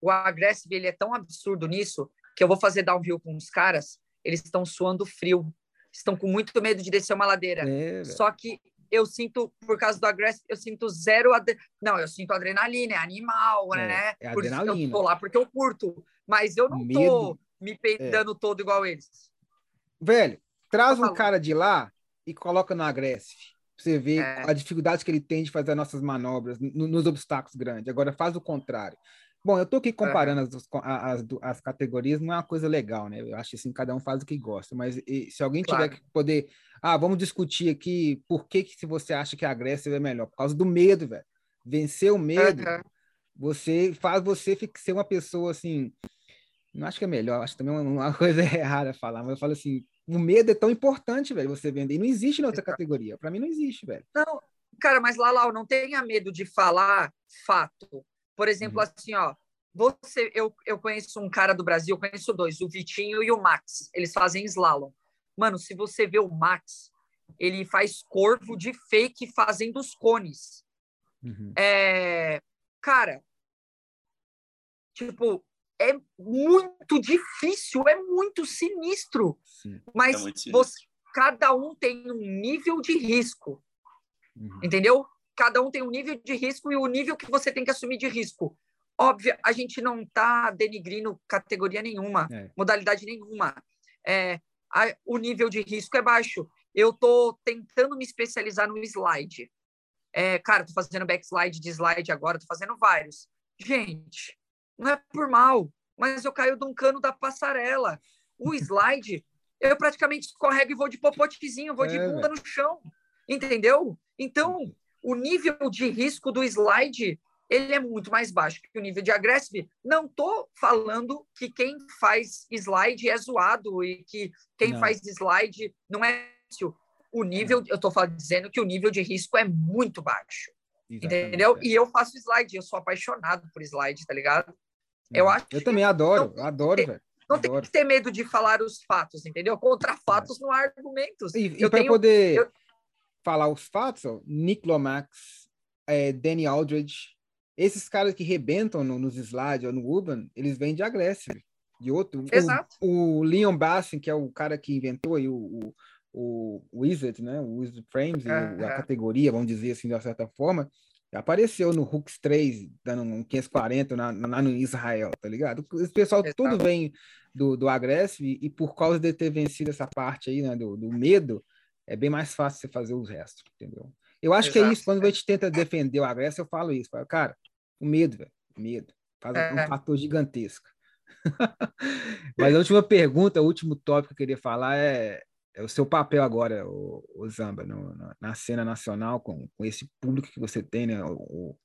O agressivo, ele é tão absurdo nisso que eu vou fazer downhill com os caras, eles estão suando frio, estão com muito medo de descer uma ladeira. É, Só que eu sinto, por causa do agressivo, eu sinto zero. Ad... Não, eu sinto adrenalina, é animal, é, né? É adrenalina. Eu tô lá porque eu curto, mas eu não medo. tô me peidando é. todo igual eles. Velho, traz um cara de lá e coloca no agressivo. Você vê é. a dificuldade que ele tem de fazer as nossas manobras nos obstáculos grandes. Agora faz o contrário. Bom, eu estou aqui comparando as, as, as, categorias, não é uma coisa legal, né? Eu acho que assim, cada um faz o que gosta, mas e, se alguém claro. tiver que poder. Ah, vamos discutir aqui por que, que se você acha que a Grécia é melhor. Por causa do medo, velho. Vencer o medo, uhum. você faz você ser uma pessoa assim. Não acho que é melhor, acho também uma coisa errada falar, mas eu falo assim: o medo é tão importante, velho, você vender. E não existe na outra categoria. Para mim, não existe, velho. Não, cara, mas Lalau, não tenha medo de falar fato por exemplo, uhum. assim, ó, você, eu, eu conheço um cara do Brasil, eu conheço dois, o Vitinho e o Max. Eles fazem slalom. Mano, se você vê o Max, ele faz corvo de fake fazendo os cones. Uhum. É, cara, tipo, é muito difícil, é muito sinistro. Sim, mas é sinistro. Você, cada um tem um nível de risco. Uhum. Entendeu? Cada um tem um nível de risco e o nível que você tem que assumir de risco. Óbvio, a gente não está denigrindo categoria nenhuma, é. modalidade nenhuma. É, a, o nível de risco é baixo. Eu estou tentando me especializar no slide. É, cara, estou fazendo backslide de slide agora, estou fazendo vários. Gente, não é por mal, mas eu caio de um cano da passarela. O slide, eu praticamente escorrego e vou de popotezinho, vou é, de bunda véio. no chão. Entendeu? Então, o nível de risco do slide ele é muito mais baixo que o nível de aggressive. Não estou falando que quem faz slide é zoado e que quem não. faz slide não é o nível, não. eu estou dizendo que o nível de risco é muito baixo. Exatamente, entendeu? É. E eu faço slide, eu sou apaixonado por slide, tá ligado? Eu acho Eu também adoro, não, adoro, velho. Não adoro. tem que ter medo de falar os fatos, entendeu? Contra fatos é. não há argumentos. E, e para poder eu, falar os fatos, ó, Nick Lomax, é, Danny Aldridge, esses caras que rebentam no, nos slides ou no Urban, eles vêm de Aggressive, de outro. Exato. O, o Leon Bassin, que é o cara que inventou aí o, o, o Wizard, né? O Wizard Frames, uhum. a categoria, vamos dizer assim, de uma certa forma, apareceu no Hooks 3, dando um 540 na, na, no Israel, tá ligado? O pessoal Exato. tudo vem do, do Aggressive e, e por causa de ter vencido essa parte aí, né, do, do medo, é bem mais fácil você fazer os restos, entendeu? Eu acho Exato. que é isso, quando a gente tenta defender o agressor, eu falo isso. Falo, cara, o medo, velho, o medo. Faz é. um fator gigantesco. Mas a última pergunta, o último tópico que eu queria falar é, é o seu papel agora, o, o Zamba, no, na cena nacional, com, com esse público que você tem, né? O,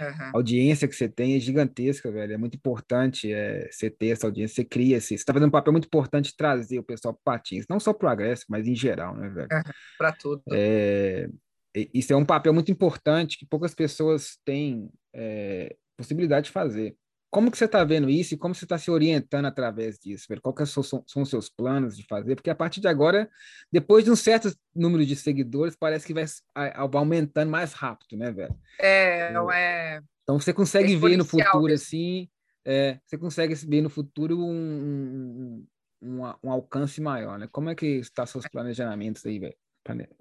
Uhum. A audiência que você tem é gigantesca, velho. É muito importante é, você ter essa audiência, você cria esse. Você está fazendo um papel muito importante de trazer o pessoal para patins, não só para o Agreste, mas em geral, né, velho? Uhum. Para tudo. É, isso é um papel muito importante que poucas pessoas têm é, possibilidade de fazer. Como que você está vendo isso e como você está se orientando através disso? Velho? Qual que são, são os seus planos de fazer? Porque a partir de agora, depois de um certo número de seguidores, parece que vai, aumentando mais rápido, né, velho? É, não é... Então você consegue ver no futuro, assim, é, você consegue ver no futuro um, um, um, um alcance maior, né? Como é que está seus planejamentos aí, velho?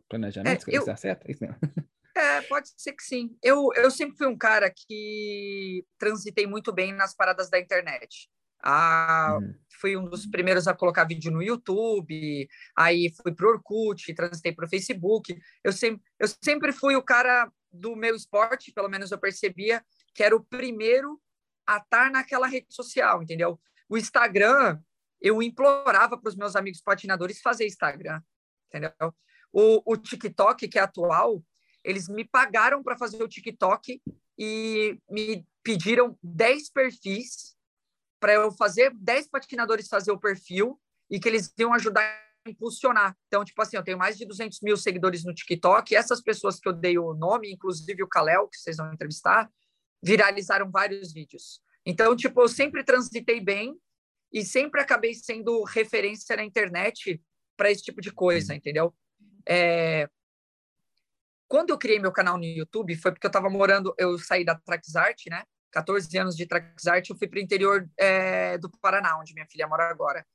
Planejamentos, é, eu... está certo? Isso mesmo. É, pode ser que sim. Eu, eu sempre fui um cara que transitei muito bem nas paradas da internet. Ah, uhum. Fui um dos primeiros a colocar vídeo no YouTube, aí fui para o Orkut, transitei para o Facebook. Eu sempre, eu sempre fui o cara do meu esporte, pelo menos eu percebia, que era o primeiro a estar naquela rede social, entendeu? O Instagram, eu implorava para os meus amigos patinadores fazer Instagram, entendeu? O, o TikTok, que é atual, eles me pagaram para fazer o TikTok e me pediram 10 perfis para eu fazer 10 patinadores fazer o perfil e que eles iam ajudar a impulsionar. Então, tipo assim, eu tenho mais de 200 mil seguidores no TikTok e essas pessoas que eu dei o nome, inclusive o Kalel, que vocês vão entrevistar, viralizaram vários vídeos. Então, tipo, eu sempre transitei bem e sempre acabei sendo referência na internet para esse tipo de coisa, entendeu? É, quando eu criei meu canal no YouTube, foi porque eu estava morando, eu saí da Traxart, né? 14 anos de Traxart, eu fui para o interior é, do Paraná, onde minha filha mora agora.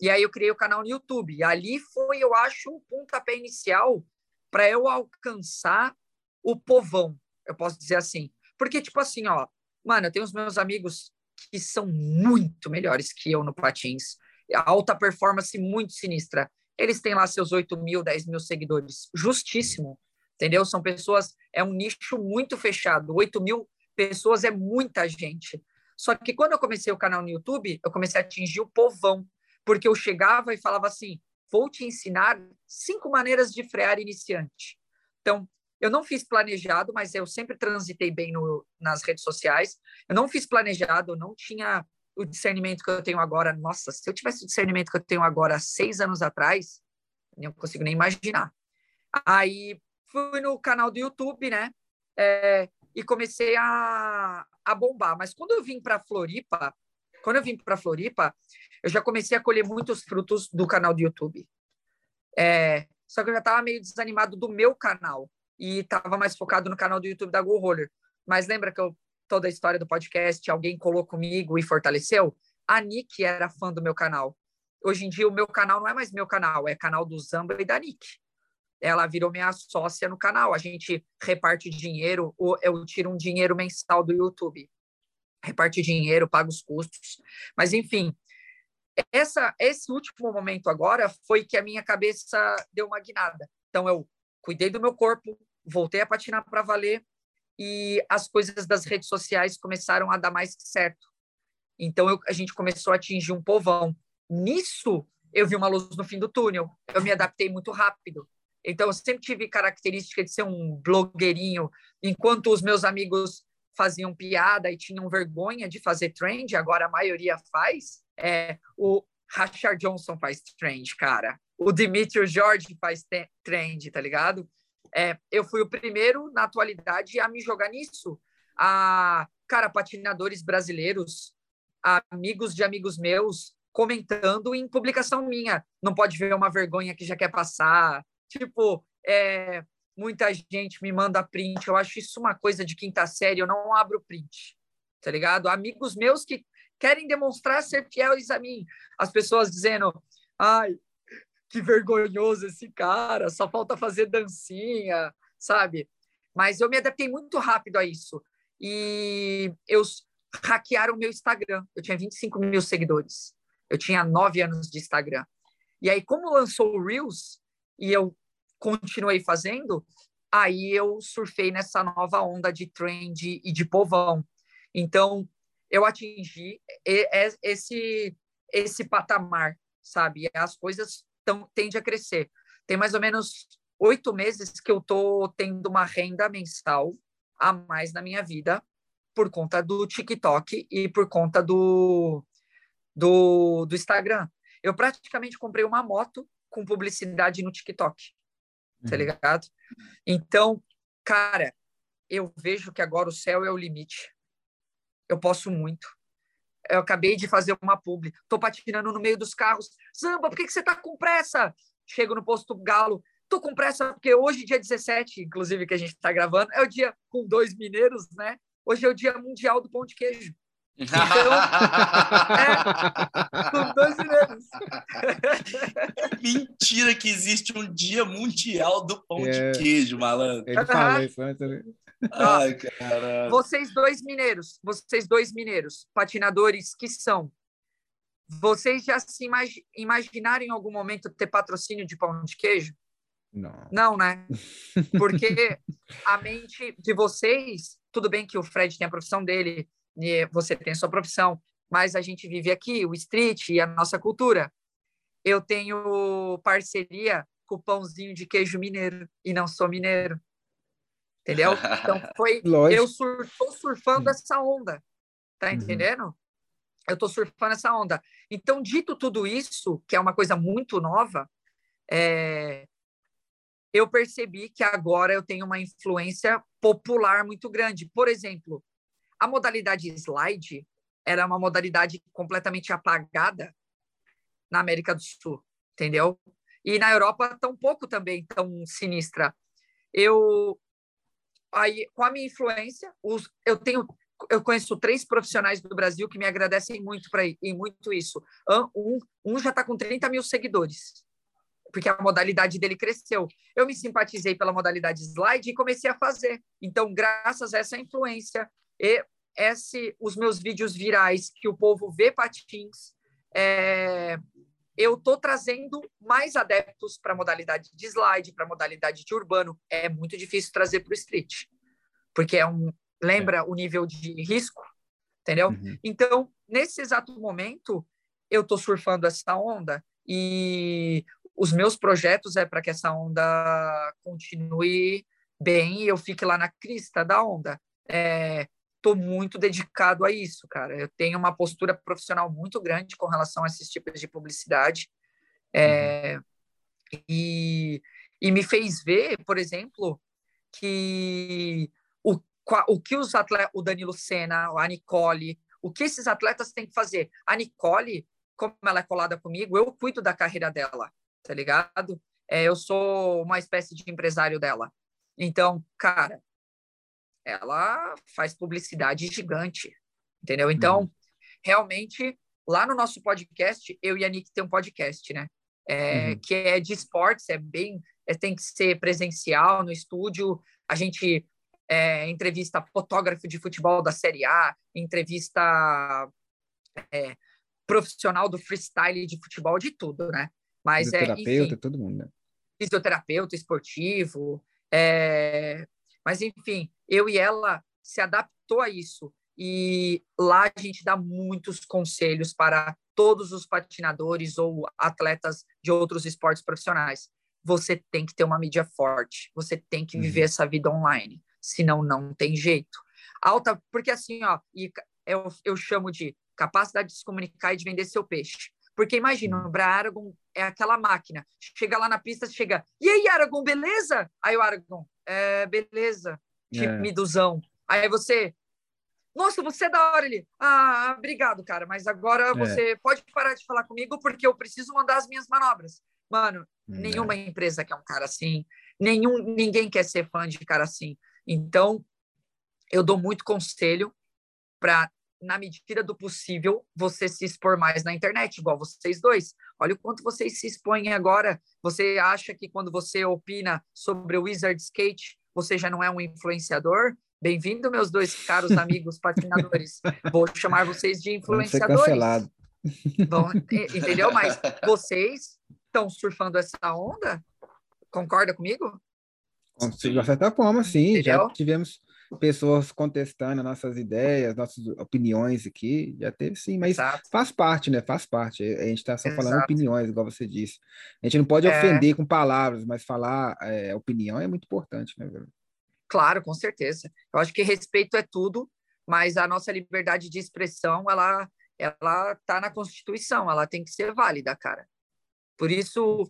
E aí eu criei o canal no YouTube. E ali foi, eu acho, um pontapé inicial para eu alcançar o povão, eu posso dizer assim. Porque, tipo assim, ó, mano, eu tenho os meus amigos que são muito melhores que eu no patins. Alta performance muito sinistra. Eles têm lá seus 8 mil, 10 mil seguidores. Justíssimo entendeu? São pessoas, é um nicho muito fechado. 8 mil pessoas é muita gente. Só que quando eu comecei o canal no YouTube, eu comecei a atingir o povão, porque eu chegava e falava assim: vou te ensinar cinco maneiras de frear iniciante. Então, eu não fiz planejado, mas eu sempre transitei bem no, nas redes sociais. Eu não fiz planejado, não tinha o discernimento que eu tenho agora. Nossa, se eu tivesse o discernimento que eu tenho agora seis anos atrás, não consigo nem imaginar. Aí fui no canal do YouTube, né? É, e comecei a, a bombar. Mas quando eu vim para Floripa, quando eu vim para Floripa, eu já comecei a colher muitos frutos do canal do YouTube. É, só que eu já estava meio desanimado do meu canal e estava mais focado no canal do YouTube da Go Roller. Mas lembra que eu, toda a história do podcast, alguém colou comigo e fortaleceu? A Nick era fã do meu canal. Hoje em dia, o meu canal não é mais meu canal, é canal do Zamba e da Nick ela virou minha sócia no canal. A gente reparte dinheiro, eu tiro um dinheiro mensal do YouTube. Reparte dinheiro, paga os custos. Mas, enfim, essa, esse último momento agora foi que a minha cabeça deu uma guinada. Então, eu cuidei do meu corpo, voltei a patinar para valer e as coisas das redes sociais começaram a dar mais certo. Então, eu, a gente começou a atingir um povão. Nisso, eu vi uma luz no fim do túnel. Eu me adaptei muito rápido. Então, eu sempre tive característica de ser um blogueirinho, enquanto os meus amigos faziam piada e tinham vergonha de fazer trend, agora a maioria faz. É, o Rashard Johnson faz trend, cara. O Dimitri Jorge faz trend, tá ligado? É, eu fui o primeiro na atualidade a me jogar nisso. A, cara, patinadores brasileiros, amigos de amigos meus, comentando em publicação minha. Não pode ver uma vergonha que já quer passar, Tipo, é, muita gente me manda print, eu acho isso uma coisa de quinta série, eu não abro print, tá ligado? Amigos meus que querem demonstrar ser fiéis a mim, as pessoas dizendo, ai, que vergonhoso esse cara, só falta fazer dancinha, sabe? Mas eu me adaptei muito rápido a isso. E eu hackearam o meu Instagram. Eu tinha 25 mil seguidores. Eu tinha nove anos de Instagram. E aí, como lançou o Reels, e eu continuei fazendo, aí eu surfei nessa nova onda de trend e de povão. Então, eu atingi esse esse patamar, sabe? As coisas tão, tendem a crescer. Tem mais ou menos oito meses que eu tô tendo uma renda mensal a mais na minha vida por conta do TikTok e por conta do, do, do Instagram. Eu praticamente comprei uma moto com publicidade no TikTok, tá uhum. ligado? Então, cara, eu vejo que agora o céu é o limite. Eu posso muito. Eu acabei de fazer uma publi, tô patinando no meio dos carros. Samba, por que, que você tá com pressa? Chego no posto Galo, tô com pressa porque hoje, dia 17, inclusive, que a gente tá gravando, é o dia com dois mineiros, né? Hoje é o dia mundial do pão de queijo. Então, é, com dois mineiros. Mentira que existe um dia mundial do pão é, de queijo, malandro. Ele fala isso antes. Né? Ai, caralho. Vocês dois mineiros, vocês dois mineiros, patinadores que são, vocês já se imag imaginaram em algum momento ter patrocínio de pão de queijo? Não. Não, né? Porque a mente de vocês, tudo bem que o Fred tem a profissão dele, você tem sua profissão, mas a gente vive aqui, o street e a nossa cultura. Eu tenho parceria com o pãozinho de queijo mineiro e não sou mineiro. Entendeu? Então foi Lógico. eu sur, tô surfando essa onda. Tá uhum. entendendo? Uhum. Eu tô surfando essa onda. Então, dito tudo isso, que é uma coisa muito nova, é, eu percebi que agora eu tenho uma influência popular muito grande. Por exemplo, a modalidade slide era uma modalidade completamente apagada na América do Sul, entendeu? E na Europa tão pouco também tão sinistra. Eu aí com a minha influência, os, eu tenho eu conheço três profissionais do Brasil que me agradecem muito para e muito isso. Um, um já está com 30 mil seguidores, porque a modalidade dele cresceu. Eu me simpatizei pela modalidade slide e comecei a fazer. Então, graças a essa influência e esse, os meus vídeos virais que o povo vê patins, é, eu estou trazendo mais adeptos para a modalidade de slide, para a modalidade de urbano. É muito difícil trazer para o street, porque é um lembra é. o nível de risco, entendeu? Uhum. Então, nesse exato momento, eu estou surfando essa onda e os meus projetos é para que essa onda continue bem e eu fique lá na crista da onda. É, estou muito dedicado a isso, cara. Eu tenho uma postura profissional muito grande com relação a esses tipos de publicidade. É, uhum. e, e me fez ver, por exemplo, que o, o que os atletas, o Danilo Senna, a Nicole, o que esses atletas têm que fazer? A Nicole, como ela é colada comigo, eu cuido da carreira dela, tá ligado? É, eu sou uma espécie de empresário dela. Então, cara, ela faz publicidade gigante, entendeu? Então, uhum. realmente, lá no nosso podcast, eu e a Nick tem um podcast, né? É, uhum. Que é de esportes, é bem, é, tem que ser presencial no estúdio. A gente é, entrevista fotógrafo de futebol da Série A, entrevista é, profissional do freestyle de futebol, de tudo, né? Mas é, enfim, todo mundo, né? Fisioterapeuta esportivo, é, mas, enfim, eu e ela se adaptou a isso. E lá a gente dá muitos conselhos para todos os patinadores ou atletas de outros esportes profissionais. Você tem que ter uma mídia forte, você tem que viver uhum. essa vida online, senão não tem jeito. Alta, porque assim, ó, e eu, eu chamo de capacidade de se comunicar e de vender seu peixe. Porque imagina, uhum. o Aragon é aquela máquina. Chega lá na pista, chega, e aí, Aragon, beleza? Aí o Aragon, é, beleza, timiduzão. É. Aí você, nossa, você é da hora ali. Ah, obrigado, cara, mas agora é. você pode parar de falar comigo porque eu preciso mandar as minhas manobras. Mano, é. nenhuma empresa quer um cara assim, nenhum, ninguém quer ser fã de cara assim. Então, eu dou muito conselho para, na medida do possível, você se expor mais na internet, igual vocês dois. Olha o quanto vocês se expõem agora. Você acha que quando você opina sobre o Wizard Skate, você já não é um influenciador? Bem-vindo, meus dois caros amigos patinadores. Vou chamar vocês de influenciadores. cancelado. Bom, entendeu? Mas vocês estão surfando essa onda? Concorda comigo? De certa forma, sim. Entendeu? Já tivemos pessoas contestando nossas ideias, nossas opiniões aqui, já teve sim, mas Exato. faz parte, né? Faz parte. A gente está só Exato. falando opiniões, igual você disse. A gente não pode é... ofender com palavras, mas falar é, opinião é muito importante, né, velho? Claro, com certeza. Eu acho que respeito é tudo, mas a nossa liberdade de expressão, ela ela está na Constituição, ela tem que ser válida, cara. Por isso,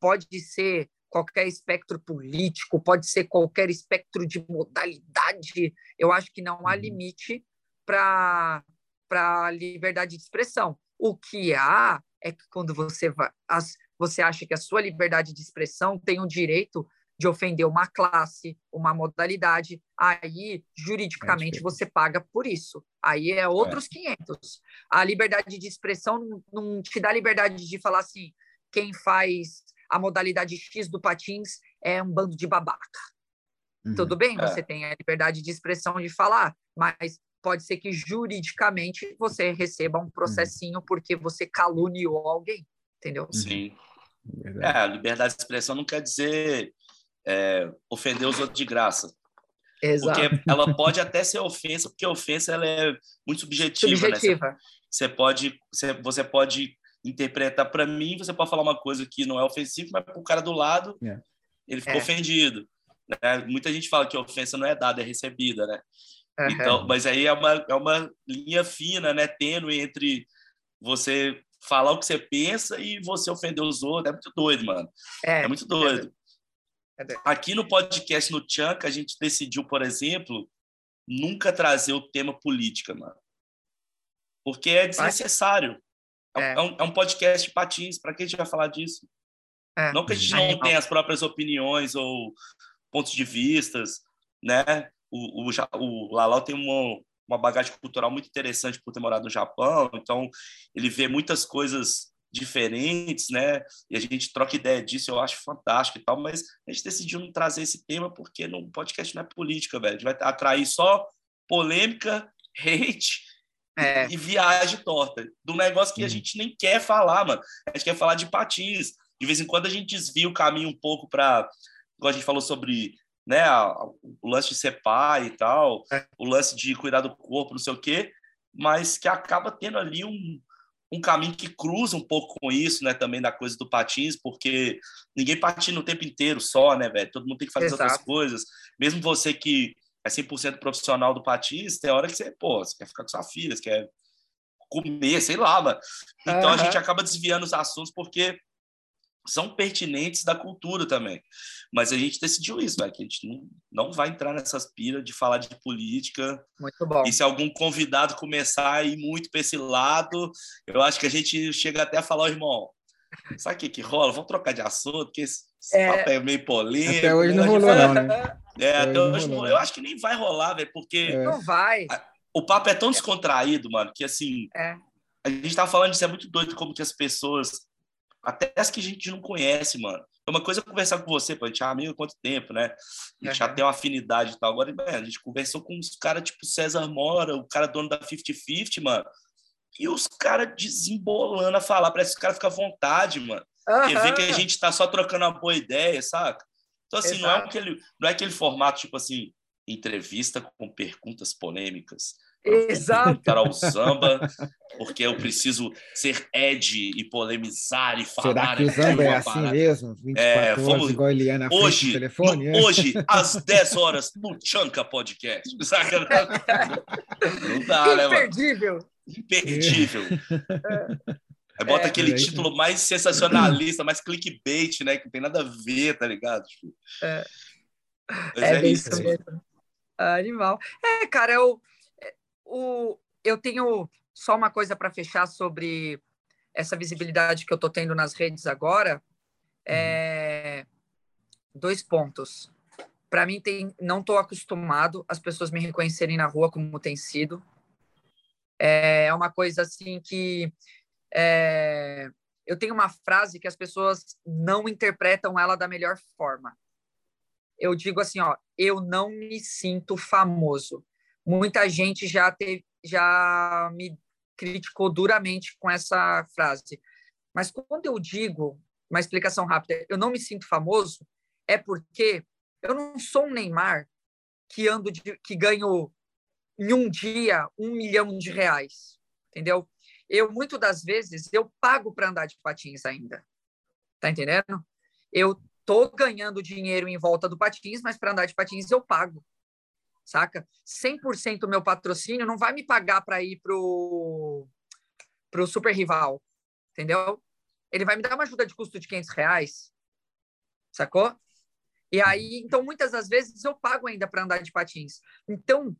pode ser qualquer espectro político, pode ser qualquer espectro de modalidade. Eu acho que não há uhum. limite para a liberdade de expressão. O que há é que quando você, vai, as, você acha que a sua liberdade de expressão tem o direito de ofender uma classe, uma modalidade, aí juridicamente você paga por isso. Aí é outros é. 500. A liberdade de expressão não, não te dá liberdade de falar assim, quem faz a modalidade X do patins é um bando de babaca. Uhum. Tudo bem, é. você tem a liberdade de expressão de falar, mas pode ser que juridicamente você receba um processinho uhum. porque você caluniou alguém, entendeu? Sim. É, a liberdade de expressão não quer dizer é, ofender os outros de graça. Exato. Porque ela pode até ser ofensa, porque a ofensa ela é muito subjetiva. Subjetiva. Né? Você, você, pode, você, você pode interpretar para mim, você pode falar uma coisa que não é ofensiva, mas para o cara do lado, é. ele ficou é. ofendido. Né? Muita gente fala que a ofensa não é dada, é recebida, né? Uhum. Então, mas aí é uma, é uma linha fina, né? Tênue entre você falar o que você pensa e você ofender os outros. É muito doido, mano. É, é muito doido. É doido. Aqui no podcast no Chunk, a gente decidiu, por exemplo, nunca trazer o tema política, mano. Porque é desnecessário. É, é. um, é um podcast de patins. Para que a gente vai falar disso? É. Não que a gente não tenha as próprias opiniões ou pontos de vistas, né? O, o, o Lalau tem uma, uma bagagem cultural muito interessante por ter morado no Japão, então ele vê muitas coisas diferentes, né? E a gente troca ideia disso, eu acho fantástico e tal, mas a gente decidiu não trazer esse tema porque no podcast não é política, velho. A gente vai atrair só polêmica, hate é. e viagem torta. Do negócio que a gente nem quer falar, mano. A gente quer falar de patins. De vez em quando a gente desvia o caminho um pouco para. Igual a gente falou sobre né, o lance de ser pai e tal, é. o lance de cuidar do corpo, não sei o quê, mas que acaba tendo ali um, um caminho que cruza um pouco com isso, né, também da coisa do patins, porque ninguém patina o tempo inteiro só, né, velho? Todo mundo tem que fazer Exato. outras coisas. Mesmo você que é 100% profissional do patins, tem hora que você, pô, você quer ficar com sua filha, você quer comer, sei lá, mano. Então uhum. a gente acaba desviando os assuntos porque são pertinentes da cultura também. Mas a gente decidiu isso, véio, que a gente não, não vai entrar nessas piras de falar de política. Muito bom. E se algum convidado começar a ir muito para esse lado, eu acho que a gente chega até a falar, irmão, sabe o que, que rola? Vamos trocar de assunto, porque esse é... papo é meio polêmico. Até hoje não rolou, não, né? É, até, hoje, não rolou. Eu acho que nem vai rolar, velho, porque... É. Não vai. O papo é tão descontraído, mano, que assim... É. A gente tá falando disso, é muito doido como que as pessoas até as que a gente não conhece, mano. É uma coisa conversar com você, pô, a gente é amigo há quanto tempo, né? A gente uhum. já tem uma afinidade e tal. Agora, man, a gente conversou com uns caras tipo César Mora, o cara dono da 50-50, mano. E os caras desembolando a falar, parece que os caras ficam à vontade, mano. Uhum. Porque vê que a gente tá só trocando uma boa ideia, saca? Então, assim, não é, aquele, não é aquele formato, tipo assim, entrevista com perguntas polêmicas. Exato. Para o samba, porque eu preciso ser Ed e polemizar e falar. Será que o samba é assim parada. mesmo? 24 é, vamos, igual ele é na hoje, telefone? No, é? Hoje, às 10 horas, no Chanca Podcast. Saca? Não dá, né, mano? Imperdível. Imperdível. É. Aí bota é, aquele é, título mais sensacionalista, mais clickbait, né? Que não tem nada a ver, tá ligado? Tipo, é, é, é isso mesmo. Animal. É, cara, eu o, eu tenho só uma coisa para fechar sobre essa visibilidade que eu estou tendo nas redes agora. É, dois pontos. Para mim, tem, não estou acostumado as pessoas me reconhecerem na rua como tem sido. É uma coisa assim que é, eu tenho uma frase que as pessoas não interpretam ela da melhor forma. Eu digo assim, ó, eu não me sinto famoso muita gente já teve, já me criticou duramente com essa frase. Mas quando eu digo, uma explicação rápida, eu não me sinto famoso, é porque eu não sou um Neymar que ando de, que ganho em um dia um milhão de reais, entendeu? Eu muitas das vezes eu pago para andar de patins ainda, tá entendendo? Eu tô ganhando dinheiro em volta do patins, mas para andar de patins eu pago saca? 100% do meu patrocínio não vai me pagar para ir pro, pro super rival, entendeu? Ele vai me dar uma ajuda de custo de 500 reais, sacou? E aí, então, muitas das vezes eu pago ainda para andar de patins. Então,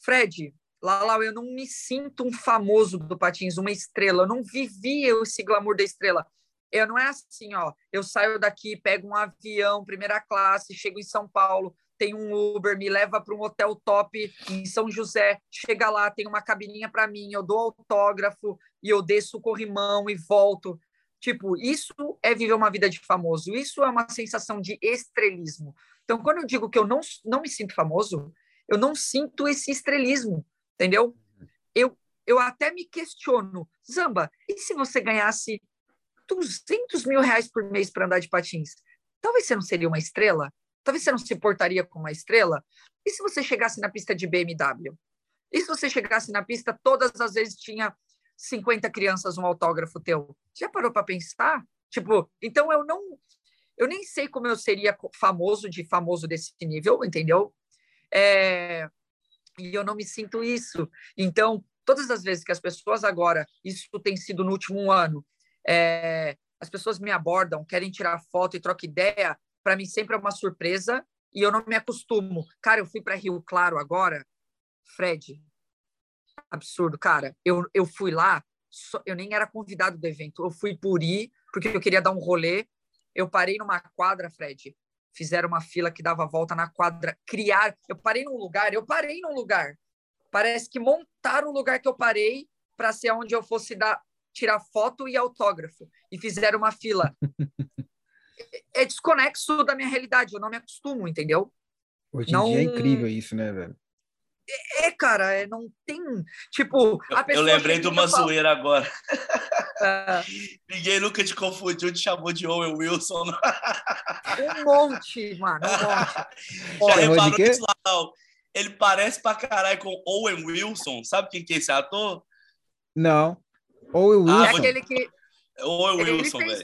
Fred, Lalau, eu não me sinto um famoso do patins, uma estrela. Eu não vivi esse glamour da estrela. Eu não é assim, ó. Eu saio daqui, pego um avião, primeira classe, chego em São Paulo, tem um Uber, me leva para um hotel top em São José, chega lá, tem uma cabininha para mim, eu dou autógrafo e eu desço o corrimão e volto. Tipo, isso é viver uma vida de famoso, isso é uma sensação de estrelismo. Então, quando eu digo que eu não, não me sinto famoso, eu não sinto esse estrelismo, entendeu? Eu, eu até me questiono, Zamba, e se você ganhasse 200 mil reais por mês para andar de patins? Talvez você não seria uma estrela? Talvez você não se portaria como uma estrela? E se você chegasse na pista de BMW? E se você chegasse na pista, todas as vezes tinha 50 crianças um autógrafo teu. Já parou para pensar? Tipo, então eu não eu nem sei como eu seria famoso de famoso desse nível, entendeu? É, e eu não me sinto isso. Então, todas as vezes que as pessoas agora, isso tem sido no último ano, é, as pessoas me abordam, querem tirar foto e trocar ideia, para mim sempre é uma surpresa e eu não me acostumo. Cara, eu fui para Rio Claro agora, Fred, absurdo, cara. Eu, eu fui lá, eu nem era convidado do evento, eu fui por ir, porque eu queria dar um rolê. Eu parei numa quadra, Fred. Fizeram uma fila que dava volta na quadra. Criar. Eu parei num lugar, eu parei num lugar. Parece que montaram o lugar que eu parei para ser onde eu fosse dar, tirar foto e autógrafo. E fizeram uma fila. é desconexo da minha realidade, eu não me acostumo, entendeu? Hoje em não... dia é incrível isso, né, velho? É, cara, é, não tem. Tipo, a pessoa. Eu lembrei de uma zoeira agora. Ninguém nunca te confundiu, te chamou de Owen Wilson. um monte, mano, um monte. Já reparou isso lá, não? Ele parece pra caralho com Owen Wilson. Sabe quem que é esse ator? Não. Owen Wilson. Ah, é aquele que. Owen ele Wilson, velho.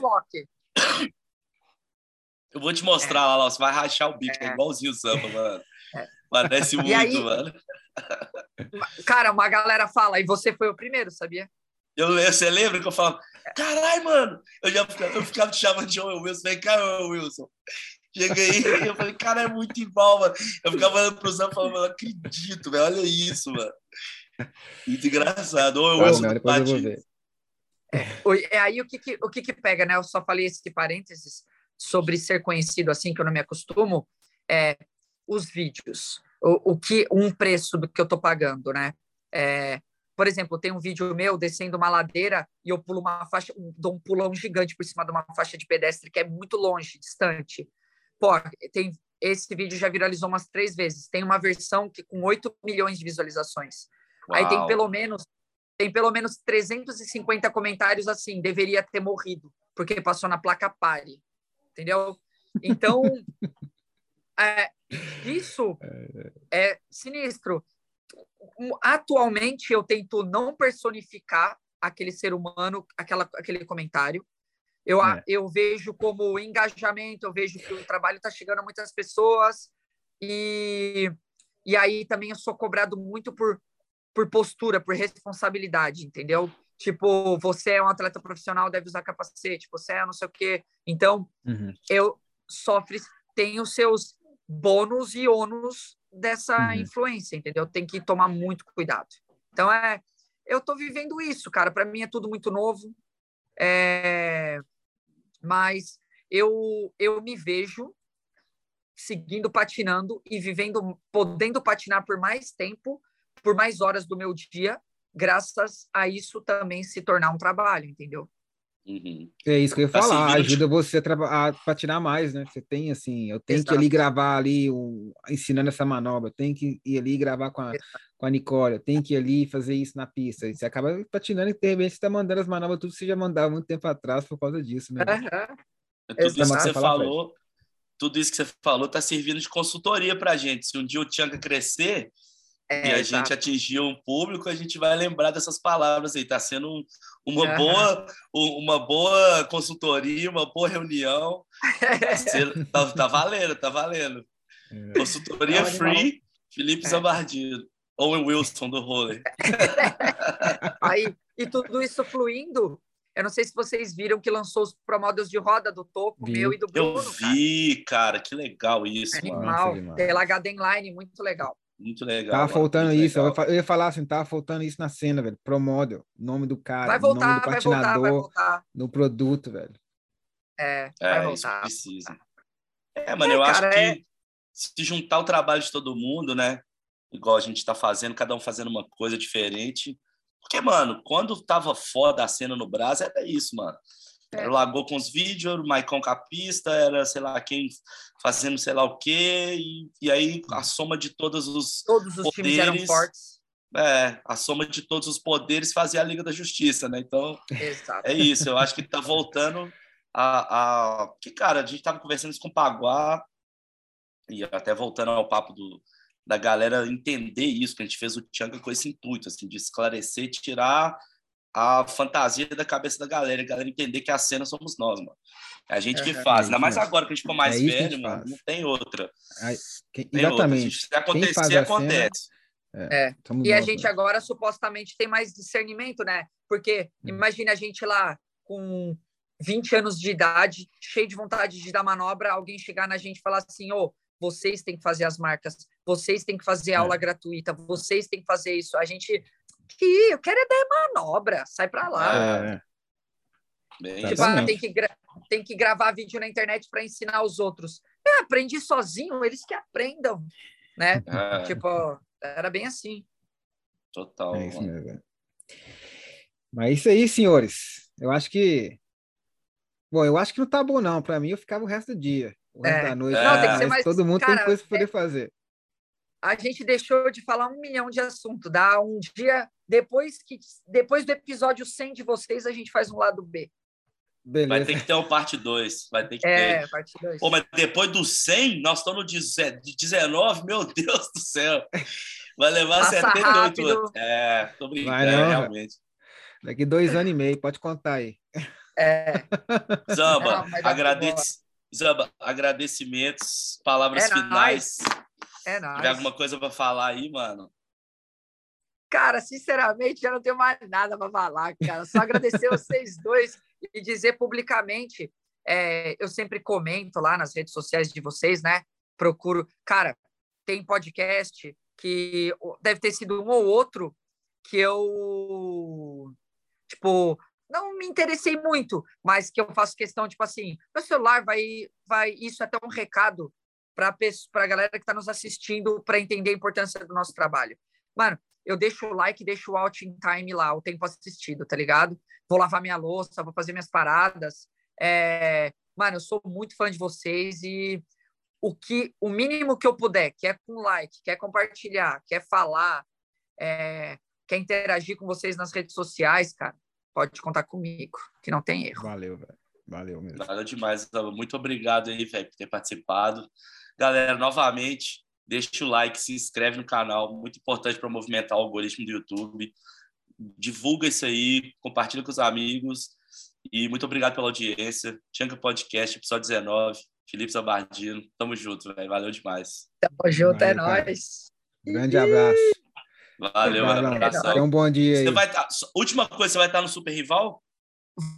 Eu vou te mostrar é. lá, você vai rachar o bico, é, é igualzinho o Zampa, mano. É. Parece muito, aí, mano. Cara, uma galera fala, e você foi o primeiro, sabia? Eu, você lembra que eu falava, caralho, mano, eu já ficava, eu ficava te chamando de Owen Wilson, vem cá, Owen Wilson. Cheguei aí, eu falei, cara, é muito igual, mano. Eu ficava olhando pro Zé falando, não acredito, velho, olha isso, mano. Muito engraçado. Owen Wilson não, depois eu vou ver. É, aí o que, que, o que que pega, né? Eu só falei esse parênteses sobre ser conhecido assim, que eu não me acostumo, é os vídeos. O, o que um preço do que eu estou pagando, né? É, por exemplo, tem um vídeo meu descendo uma ladeira e eu pulo uma faixa, dou um pulão gigante por cima de uma faixa de pedestre que é muito longe, distante. Pô, tem esse vídeo já viralizou umas três vezes. Tem uma versão que com 8 milhões de visualizações. Uau. Aí tem pelo menos tem pelo menos 350 comentários assim, deveria ter morrido, porque passou na placa pare. Entendeu? Então, é, isso é sinistro. Atualmente, eu tento não personificar aquele ser humano, aquela, aquele comentário. Eu, é. eu vejo como engajamento, eu vejo que o trabalho está chegando a muitas pessoas e, e aí também eu sou cobrado muito por, por postura, por responsabilidade, entendeu? Tipo, você é um atleta profissional, deve usar capacete, você é não sei o quê. Então, uhum. eu sofre, tem os seus bônus e ônus dessa uhum. influência, entendeu? Tem que tomar muito cuidado. Então é, eu tô vivendo isso, cara. Para mim é tudo muito novo, é... mas eu eu me vejo seguindo patinando e vivendo, podendo patinar por mais tempo, por mais horas do meu dia, graças a isso também se tornar um trabalho, entendeu? Uhum. É isso que eu ia tá falar, ajuda você a, a, patinar mais, né? Você tem assim, eu tenho Exato. que ali gravar ali, um, ensinando essa manobra, eu tenho que ir ali gravar com a, com a Nicole, eu tenho que ir ali fazer isso na pista. E você acaba patinando e de repente você tá mandando as manobras, tudo que você já mandava muito tempo atrás por causa disso, né? Uhum. Tudo isso que você falou, tudo isso que você falou tá servindo de consultoria pra gente. Se um dia o Tianga crescer, é, e a exato. gente atingir um público, a gente vai lembrar dessas palavras aí. Está sendo um, uma, uhum. boa, uma boa consultoria, uma boa reunião. Tá, tá, valendo, tá valendo. É. Consultoria é free, Felipe é. Zambardino. Owen Wilson do rolê. aí, e tudo isso fluindo. Eu não sei se vocês viram que lançou os promodels de roda do Toco, meu e do Bruno. Eu vi, cara, cara que legal isso. Animal, pela HD Line, muito legal. Muito legal. Tava faltando isso. Legal. Eu ia falar assim, tava faltando isso na cena, velho. Pro model, nome do cara, vai voltar, nome do patinador, vai voltar, vai voltar. no produto, velho. É, é vai voltar. precisa. É, mano, é, eu cara, acho é... que se juntar o trabalho de todo mundo, né? Igual a gente tá fazendo, cada um fazendo uma coisa diferente. Porque, mano, quando tava foda a cena no Brasil, era isso, mano. É. Era o Lagoa com os vídeos, o Maicon Capista, era, sei lá, quem fazendo sei lá o quê, e, e aí a soma de todos os Todos os poderes, times eram fortes. É, a soma de todos os poderes fazia a Liga da Justiça, né? Então, Exato. é isso. Eu acho que tá voltando a, a... Que, cara, a gente tava conversando isso com o Paguá, e até voltando ao papo do, da galera entender isso, que a gente fez o Tchanka com esse intuito, assim, de esclarecer, tirar a fantasia da cabeça da galera, a galera entender que a cena somos nós, mano. É a gente que faz. Ainda mais agora que a gente ficou mais é velho, mano, não tem outra. É, que, tem exatamente. Outra. Se acontecer, acontece. Cena, é, é. e a gente agora supostamente tem mais discernimento, né? Porque hum. imagina a gente lá com 20 anos de idade, cheio de vontade de dar manobra, alguém chegar na gente e falar assim: ô, oh, vocês têm que fazer as marcas, vocês têm que fazer é. aula gratuita, vocês têm que fazer isso. A gente que eu quero é dar manobra, sai para lá. É. tipo, ah, tem, que tem que gravar vídeo na internet para ensinar os outros. É, aprendi sozinho, eles que aprendam, né? É. Tipo, era bem assim. Total. É isso mesmo. Mas é isso aí, senhores. Eu acho que. Bom, eu acho que não tá bom, não. Para mim, eu ficava o resto do dia, o resto é. da noite. Não, tem que ser mais... Todo mundo Cara, tem coisa para poder é fazer a gente deixou de falar um milhão de assuntos. Dá um dia, depois, que, depois do episódio 100 de vocês, a gente faz um lado B. Beleza. Vai ter que ter um parte 2. Vai ter que é, ter. parte 2. Pô, mas depois do 100, nós estamos no 19, meu Deus do céu. Vai levar Passa 78 rápido. anos. É, tô brincando, Vai não, realmente. Daqui dois anos e meio, pode contar aí. É. Zamba, agradece, Zamba agradecimentos, palavras é finais. Nice. É nóis. Tiver alguma coisa para falar aí, mano? Cara, sinceramente, já não tenho mais nada para falar, cara. Só agradecer vocês dois e dizer publicamente. É, eu sempre comento lá nas redes sociais de vocês, né? Procuro. Cara, tem podcast que deve ter sido um ou outro que eu, tipo, não me interessei muito, mas que eu faço questão, tipo assim, meu celular vai, vai, isso é até um recado para a galera que está nos assistindo para entender a importância do nosso trabalho. Mano, eu deixo o like, deixo o out in time lá, o tempo assistido, tá ligado? Vou lavar minha louça, vou fazer minhas paradas. É... Mano, eu sou muito fã de vocês e o que o mínimo que eu puder, quer com like, quer compartilhar, quer falar, é... quer interagir com vocês nas redes sociais, cara, pode contar comigo, que não tem erro. Valeu, velho. Valeu mesmo. Nada demais. Muito obrigado aí, velho, por ter participado. Galera, novamente, deixa o like, se inscreve no canal, muito importante para movimentar o algoritmo do YouTube. Divulga isso aí, compartilha com os amigos. E muito obrigado pela audiência. Tchanka Podcast, episódio 19. Felipe Zabardino, tamo junto, velho. Valeu demais. Tamo junto, Valeu, é nóis. Grande abraço. Valeu, um abraço. Tenha um bom dia aí. Tá... Última coisa, você vai estar no Super Rival?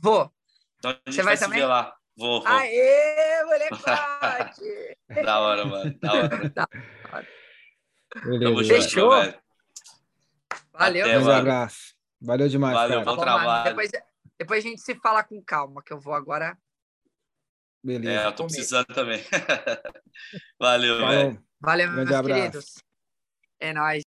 Vou. Então a gente você vai, vai se ver lá. Vou, vou. Aê, molecote! da hora, mano. Da hora. Da hora. Fechou? Valeu. Até, um abraço. Valeu demais, Valeu, cara. bom trabalho. Depois, depois a gente se fala com calma, que eu vou agora... Beleza. É, eu tô precisando também. Valeu, velho. Valeu, meus abraço. queridos. É nóis.